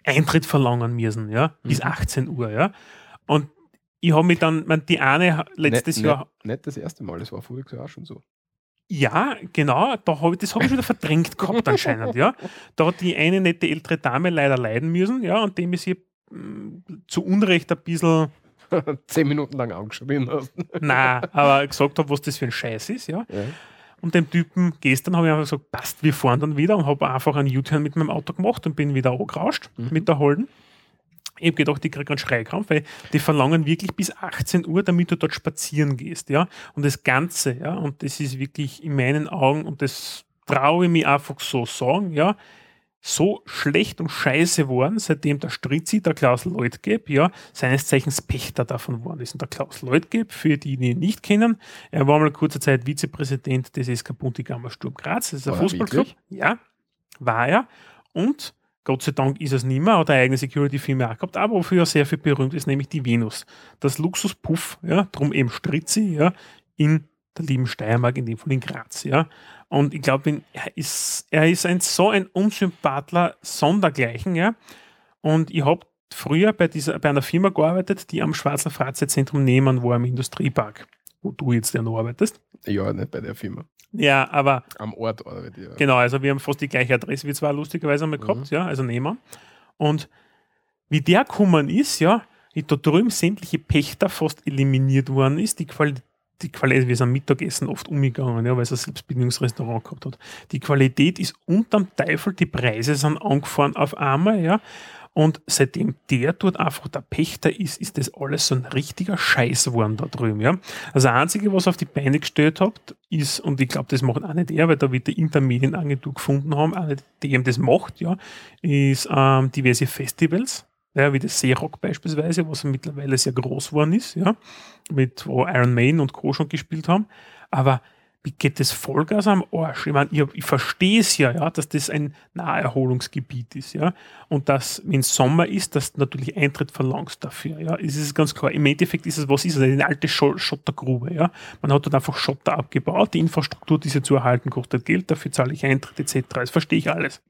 Eintritt verlangen müssen, ja, bis Mhm. 18 Uhr, ja. Und ich habe mich dann, man, die eine letztes nicht, Jahr, Nicht, nicht das erste Mal, das war voriges Jahr auch schon so. ja, genau, da hab ich, das habe ich wieder verdrängt gehabt anscheinend, ja. Da hat die eine nette ältere Dame leider leiden müssen, ja, und dem ist ihr mm, zu Unrecht ein bisschen, *laughs* Zehn Minuten lang angeschrien hast. *laughs* na, aber gesagt habe, was das für ein Scheiß ist, ja. Ja. Und dem Typen gestern habe ich einfach gesagt, passt, wir fahren dann wieder und habe einfach einen U-Turn mit meinem Auto gemacht und bin wieder angerauscht Mhm. mit der Holden. Ich habe gedacht, ich kriege einen Schreikrampf, weil die verlangen wirklich bis 18 Uhr, damit du dort spazieren gehst, ja. Und das Ganze, ja, und das ist wirklich in meinen Augen, und das traue ich mir einfach so sagen, ja, so schlecht und scheiße worden, seitdem der Stritzi, der Klaus Leutgeb, ja, seines Zeichens Pächter davon worden ist. Und der Klaus Leutgeb, für die, die ihn nicht kennen, er war mal kurze Zeit Vizepräsident des SK Buntigammer Sturm Graz, das ist ein Fußballclub. Ja, war er. Und Gott sei Dank ist es nicht mehr, hat eine eigene Security-Firma auch gehabt, aber wofür er sehr viel berühmt ist, nämlich die Venus. Das Luxuspuff, ja, drum eben Stritzi, ja, in der lieben Steiermark, in dem Fall in Graz, ja. Und ich glaube, er ist, er ist ein so ein Unsympathler Sondergleichen, ja. Und ich habe früher bei, dieser, bei einer Firma gearbeitet, die am Schwarzer Freizeitzentrum nebenan war, im Industriepark, wo du jetzt ja noch arbeitest. Ja, nicht bei der Firma. Ja, aber Am Ort arbeite ich. ja. Genau, also wir haben fast die gleiche Adresse wie zwar lustigerweise einmal gehabt, ja, also nehmen. Und wie der gekommen ist, ja, wie da drüben sämtliche Pächter fast eliminiert worden ist, die Qualität, die Qualität, wir sind Mittagessen oft umgegangen, ja, weil es ein Selbstbedienungsrestaurant gehabt hat. Die Qualität ist unterm Teufel, die Preise sind angefahren auf einmal, ja. Und seitdem der dort einfach der Pächter ist, ist das alles so ein richtiger Scheiß geworden da drüben. Ja? Also das Einzige, was auf die Beine gestellt hat, ist, und ich glaube, das macht auch nicht er, weil da wird die Intermedienagentur gefunden haben, auch nicht eben das macht, ja, ist ähm, diverse Festivals ja, wie das Seerock beispielsweise, was mittlerweile sehr groß geworden ist, ja, mit wo Iron Maiden und Co. schon gespielt haben. Aber wie geht das Vollgas am Arsch? Ich meine, ich, ich verstehe es ja, ja, dass das ein Naherholungsgebiet ist, ja. Und dass, wenn Sommer ist, dass du natürlich Eintritt verlangst dafür, ja. Es ist ganz klar. Im Endeffekt ist es, was ist es? Eine alte Schottergrube, ja. Man hat dort einfach Schotter abgebaut, die Infrastruktur, diese zu erhalten, kostet Geld, dafür zahle ich Eintritt, etc. Das verstehe ich alles.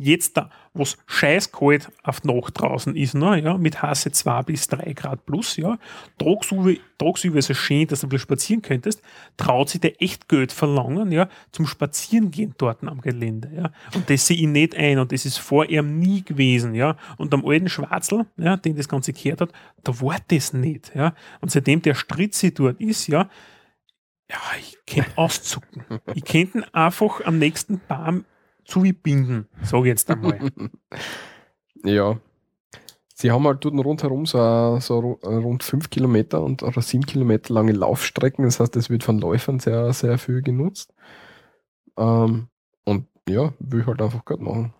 Jetzt da, wo es scheißkalt auf Nacht draußen ist, ne, ja, mit Hasse 2 bis 3 Grad plus, ja, tagsüber ist es schön, dass du ein spazieren könntest, traut sich der echt Geld verlangen, ja, zum Spazierengehen dort am Gelände, ja. Und das sehe ich nicht ein und das ist vor ihm nie gewesen, ja. Und am alten Schwarzel, ja, den das Ganze gehört hat, da war das nicht, ja. Und seitdem der Stritzi dort ist, ja, ja, ich könnte *laughs* auszucken. ich könnte einfach am nächsten Baum zubinden, sage ich jetzt einmal. *laughs* ja. Sie haben halt dort rundherum so, so rund 5 Kilometer und oder 7 Kilometer lange Laufstrecken. Das heißt, das wird von Läufern sehr, sehr viel genutzt. Ähm, und ja, will ich halt einfach gut machen.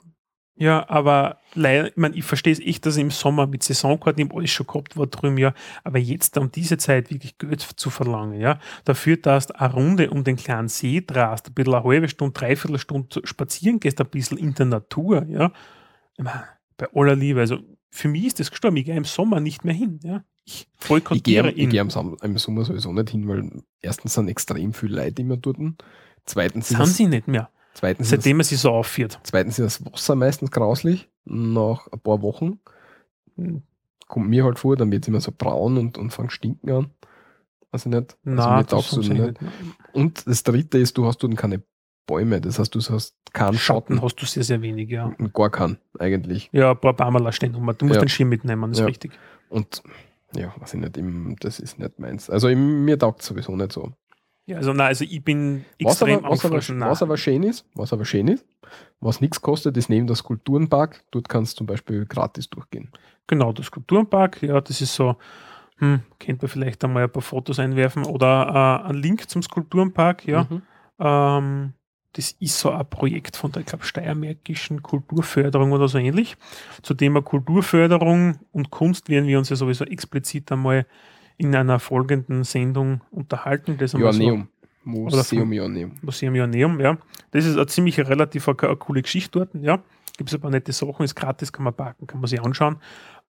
Ja, aber leider, ich meine, ich verstehe es echt, dass im Sommer mit Saisonkarten im alles schon gehabt war drüben, ja, aber jetzt um diese Zeit wirklich Geld zu verlangen, ja, dafür, dass du eine Runde um den kleinen See drast, ein bisschen eine halbe Stunde, dreiviertel Stunde spazieren gehst, ein bisschen in der Natur, ja, ich meine, bei aller Liebe, also für mich ist das gestorben, ich gehe im Sommer nicht mehr hin, ja. Ich boykottiere ihn. Ich gehe im, im Sommer sowieso nicht hin, weil erstens sind extrem viele Leute immer dort, zweitens sind sie nicht mehr. Zweitens Seitdem er sich so aufführt. Zweitens ist das Wasser meistens grauslich. Nach ein paar Wochen kommt mir halt vor, dann wird es immer so braun und, und fängt stinken an. Also nicht. Also Nein, das so nicht. Und das dritte ist, du hast dort keine Bäume. Das heißt, du hast keinen Schatten. Schatten hast du sehr, sehr wenig, ja. Gar keinen, eigentlich. Ja, ein paar Bäume stehen rum. Du musst ja. den Schirm mitnehmen, das ist ja. richtig. Und ja, weiß ich nicht, das ist nicht meins. Also mir taugt es sowieso nicht so. Ja, also, nein, also ich bin extrem was aber, was, aber, was aber schön ist, was aber schön ist, was nichts kostet, ist neben der Skulpturenpark. Dort kannst du zum Beispiel gratis durchgehen. Genau, der Skulpturenpark, ja, das ist so, hm, kennt man vielleicht einmal ein paar Fotos einwerfen oder äh, ein Link zum Skulpturenpark, ja. Mhm. Ähm, das ist so ein Projekt von der, ich glaube, Steiermärkischen Kulturförderung oder so ähnlich. Zu Thema Kulturförderung und Kunst werden wir uns ja sowieso explizit einmal in einer folgenden Sendung unterhalten. Das Joanneum. Museum Joanneum. Museum Joanneum, ja. Das ist eine ziemlich relativ eine, eine coole Geschichte dort, ja. Gibt es ein paar nette Sachen, ist gratis, kann man parken, kann man sich anschauen.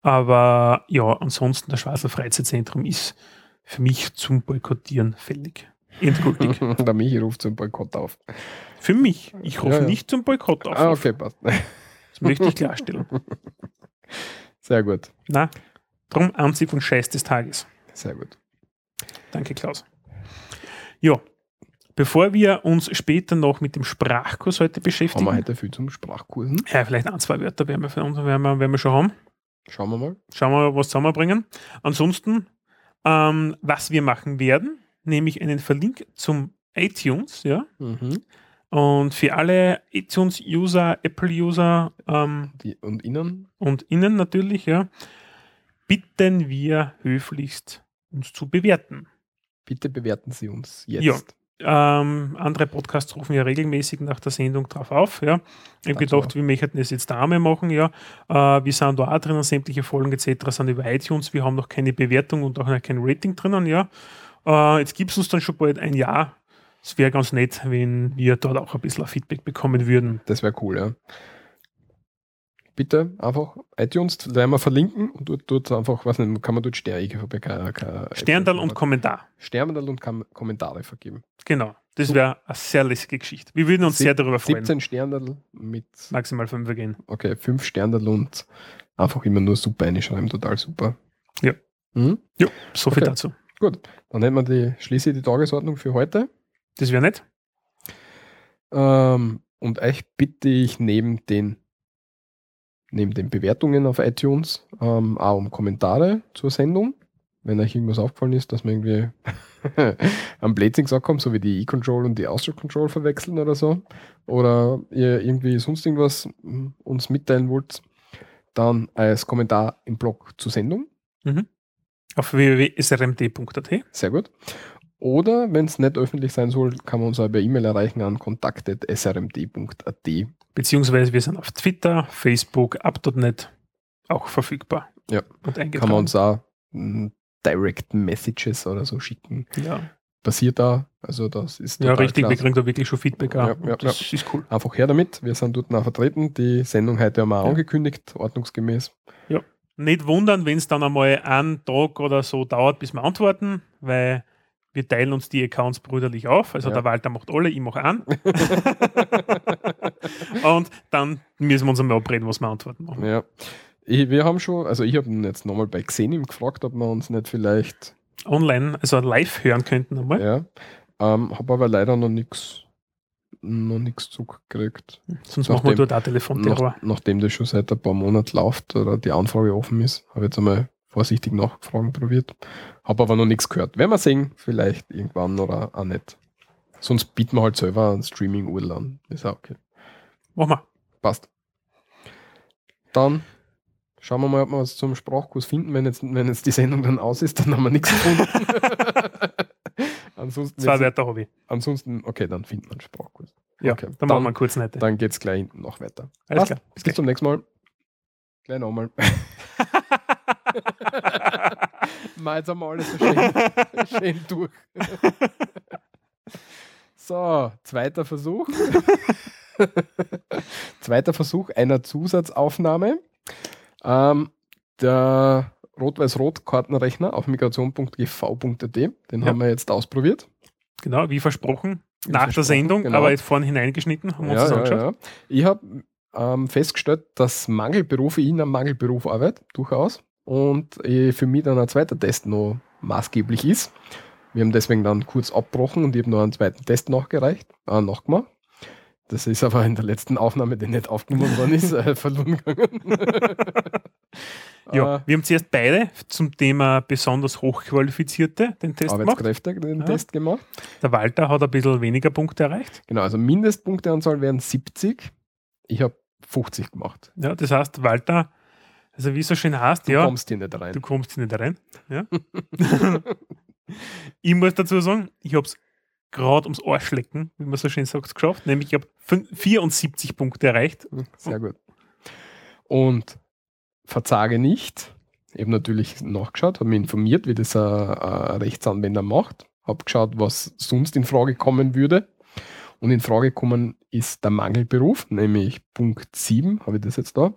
Aber ja, ansonsten, das Schwarzer Freizeitzentrum ist für mich zum Boykottieren fällig. Endgültig. *laughs* der Michi ruft zum Boykott auf. Für mich. Ich rufe ja, ja. nicht zum Boykott auf. Ah, okay, passt. Das möchte ich klarstellen. *laughs* Sehr gut. Na, drum Anzieh und Scheiß des Tages. Sehr gut. Danke, Klaus. Ja, bevor wir uns später noch mit dem Sprachkurs heute beschäftigen. Haben wir heute viel zum Sprachkursen? Ja, vielleicht ein, zwei Wörter werden wir, für uns, werden wir, werden wir schon haben. Schauen wir mal. Schauen wir mal, was zusammenbringen. Ansonsten, ähm, was wir machen werden, nämlich einen Verlink zum iTunes, ja. Mhm. Und für alle iTunes-User, Apple-User ähm, und Ihnen und Ihnen natürlich, ja, bitten wir höflichst uns zu bewerten. Bitte bewerten Sie uns jetzt. Ja. Ähm, andere Podcasts rufen ja regelmäßig nach der Sendung drauf auf. Ja. Ich habe gedacht, wir möchten das jetzt da einmal machen. Ja. Äh, wir sind da auch drinnen, sämtliche Folgen etc. sind über iTunes. Wir haben noch keine Bewertung und auch noch kein Rating drinnen. Ja. Äh, jetzt gibt es uns dann schon bald ein Jahr. Es wäre ganz nett, wenn wir dort auch ein bisschen Feedback bekommen würden. Das wäre cool, ja bitte einfach iTunes, werden wir verlinken und dort, dort einfach, was nicht, kann man dort Sterne, Sterndal und Kommentar. Sterndal und Kam Kommentare vergeben. Genau, das wäre eine sehr lässige Geschichte. Wir würden uns Sieb, sehr darüber freuen. 17 Sterndal mit maximal 5 gehen. Okay, 5 Sterndal und einfach immer nur super einschreiben, total super. Ja. Mhm? Ja, so viel okay. dazu. Gut, dann hätten wir die, schließe die Tagesordnung für heute. Das wäre nett. Ähm, und euch bitte ich neben den neben den Bewertungen auf iTunes ähm, auch um Kommentare zur Sendung. Wenn euch irgendwas aufgefallen ist, dass wir irgendwie *laughs* am Blazing gesagt haben, so wie die E-Control und die Austro Control verwechseln oder so. Oder ihr irgendwie sonst irgendwas hm, uns mitteilen wollt, dann als Kommentar im Blog zur Sendung. Auf www.srmd.at. Sehr gut. Oder, wenn es nicht öffentlich sein soll, kann man uns auch per E-Mail erreichen an kontakt.srmd.at. Beziehungsweise wir sind auf Twitter, Facebook, up.net auch verfügbar. Ja. Und. Kann man uns auch mm, Direct Messages oder so schicken. ja, Passiert da. Also das ist ja richtig, wir klasse. kriegen da wirklich schon Feedback. Ja, ja, das ist cool. Einfach her damit. Wir sind dort auch vertreten. Die Sendung heute haben wir auch Ja. angekündigt, ordnungsgemäß. Nicht wundern, wenn es dann einmal einen Tag oder so dauert, bis wir antworten, weil wir teilen uns die Accounts brüderlich auf. Also Ja. der Walter macht alle, ich mache einen. *laughs* Und dann müssen wir uns einmal abreden, was wir antworten machen. Ja. Ich, wir haben schon, also ich habe ihn jetzt nochmal bei Xenim gefragt, ob wir uns nicht vielleicht, Online, also live hören könnten einmal. ja, ähm, habe aber leider noch nichts noch nichts zugekriegt. Sonst machen wir Nachdem- dort auch Telefonterror. Nach, nachdem das schon seit ein paar Monaten läuft oder die Anfrage offen ist, habe ich jetzt einmal vorsichtig nachgefragt probiert. Habe aber noch nichts gehört. Werden wir sehen, vielleicht irgendwann oder auch nicht. Sonst bieten wir halt selber einen Streaming-URL an. Ist auch okay. Machen wir. Passt. Dann schauen wir mal, ob wir was zum Sprachkurs finden. Wenn jetzt, wenn jetzt die Sendung dann aus ist, dann haben wir nichts gefunden. *laughs* ansonsten, Zwei Wörter habe ich. ansonsten, okay, dann finden wir einen Sprachkurs. Ja, Okay, dann, dann- machen wir kurz nicht. Dann geht es gleich hinten noch weiter. Alles Passt. klar. Bis zum nächsten Mal. Gleich nochmal. *laughs* *laughs* Mal jetzt haben wir alles so schön, schön durch. *laughs* so, zweiter Versuch. *laughs* zweiter Versuch einer Zusatzaufnahme. Ähm, der Rot-Weiß-Rot-Kartenrechner auf migration.gv.at, den Ja. haben wir jetzt ausprobiert. Genau, wie versprochen. Wie nach der versprochen, Sendung, genau. aber jetzt vorhin hineingeschnitten, haben wir uns das angeschaut. Ich habe ähm, festgestellt, dass Mangelberufe in einem Mangelberuf arbeiten, durchaus. Und äh, für mich dann ein zweiter Test noch maßgeblich ist. Wir haben deswegen dann kurz abgebrochen und ich habe noch einen zweiten Test nachgereicht, äh, nachgemacht. Das ist aber in der letzten Aufnahme, die nicht aufgenommen worden ist, äh, *laughs* verloren gegangen. *laughs* Ja, Äh, wir haben zuerst beide zum Thema besonders Hochqualifizierte den Test gemacht. Arbeitskräfte den Ja. Test gemacht. Der Walter hat ein bisschen weniger Punkte erreicht. Genau, also Mindestpunkteanzahl wären 70. Ich habe 50 gemacht. Ja, das heißt, Walter, also wie es so schön heißt, Du ja, kommst hier nicht rein. du kommst hier nicht rein. Ja. *laughs* ich muss dazu sagen, ich habe es gerade ums Arschlecken, wie man so schön sagt, geschafft. Nämlich ich habe 74 Punkte erreicht. Sehr gut. Und verzage nicht. Ich habe natürlich nachgeschaut, habe mich informiert, wie das ein, ein Rechtsanwender macht. Habe geschaut, was sonst in Frage kommen würde. Und in Frage kommen ist der Mangelberuf, nämlich Punkt 7, habe ich das jetzt da.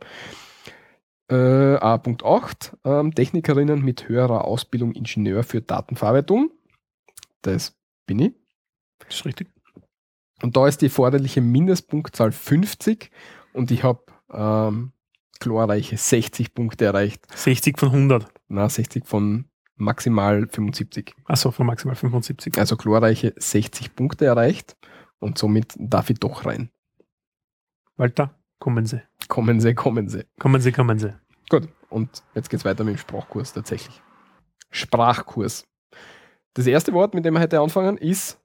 Äh, ah, Punkt 8, ähm, Technikerinnen mit höherer Ausbildung Ingenieur für Datenverarbeitung. Das bin ich. Das ist richtig. Und da ist die erforderliche Mindestpunktzahl 50 und ich habe ähm, glorreiche 60 Punkte erreicht. 60 von 100. Na, 60 von maximal 75. Achso, von maximal 75. Also glorreiche 60 Punkte erreicht und somit darf ich doch rein. Walter, kommen Sie. Kommen Sie, kommen Sie. Kommen Sie, kommen Sie. Gut, und jetzt geht es weiter mit dem Sprachkurs tatsächlich. Sprachkurs. Das erste Wort, mit dem wir heute anfangen, ist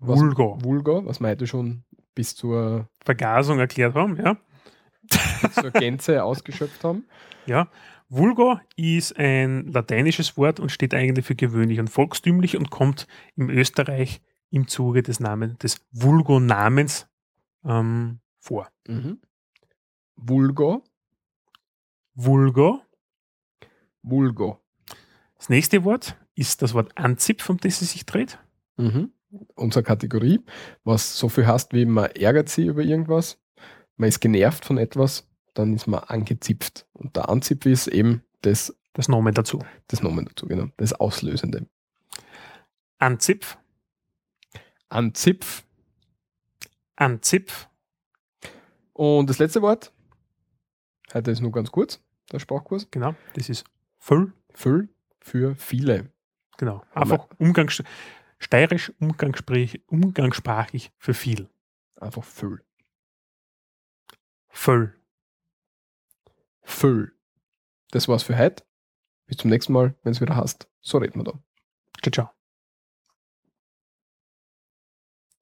was- Vulgo. Vulgo, was wir heute schon bis zur, Vergasung erklärt haben, ja. zur Gänze ausgeschöpft haben. *laughs* Ja. Vulgo ist ein lateinisches Wort und steht eigentlich für gewöhnlich und volkstümlich und kommt im Österreich im Zuge des Namens, des Vulgo-Namens ähm, vor. Mhm. Vulgo, Vulgo. Vulgo. Das nächste Wort ist das Wort Anzipf, um das es sich dreht. Mhm. Unsere Kategorie, was so viel heißt, wie man ärgert sich über irgendwas, man ist genervt von etwas, dann ist man angezipft. Und der Anzipf ist eben das, Das Nomen dazu. das Nomen dazu, genau, das Auslösende. Anzipf, Anzipf. Anzipf, Und das letzte Wort, heute ist nur ganz kurz, der Sprachkurs, genau, das ist Füll, Füll für viele. genau. Einfach Umgangs steirisch umgangssprachlich, umgangssprachlich für viel. Einfach Füll. Füll. Füll. Das war's für heute. Bis zum nächsten Mal, wenn es wieder hast. So reden wir da. Ciao, ciao.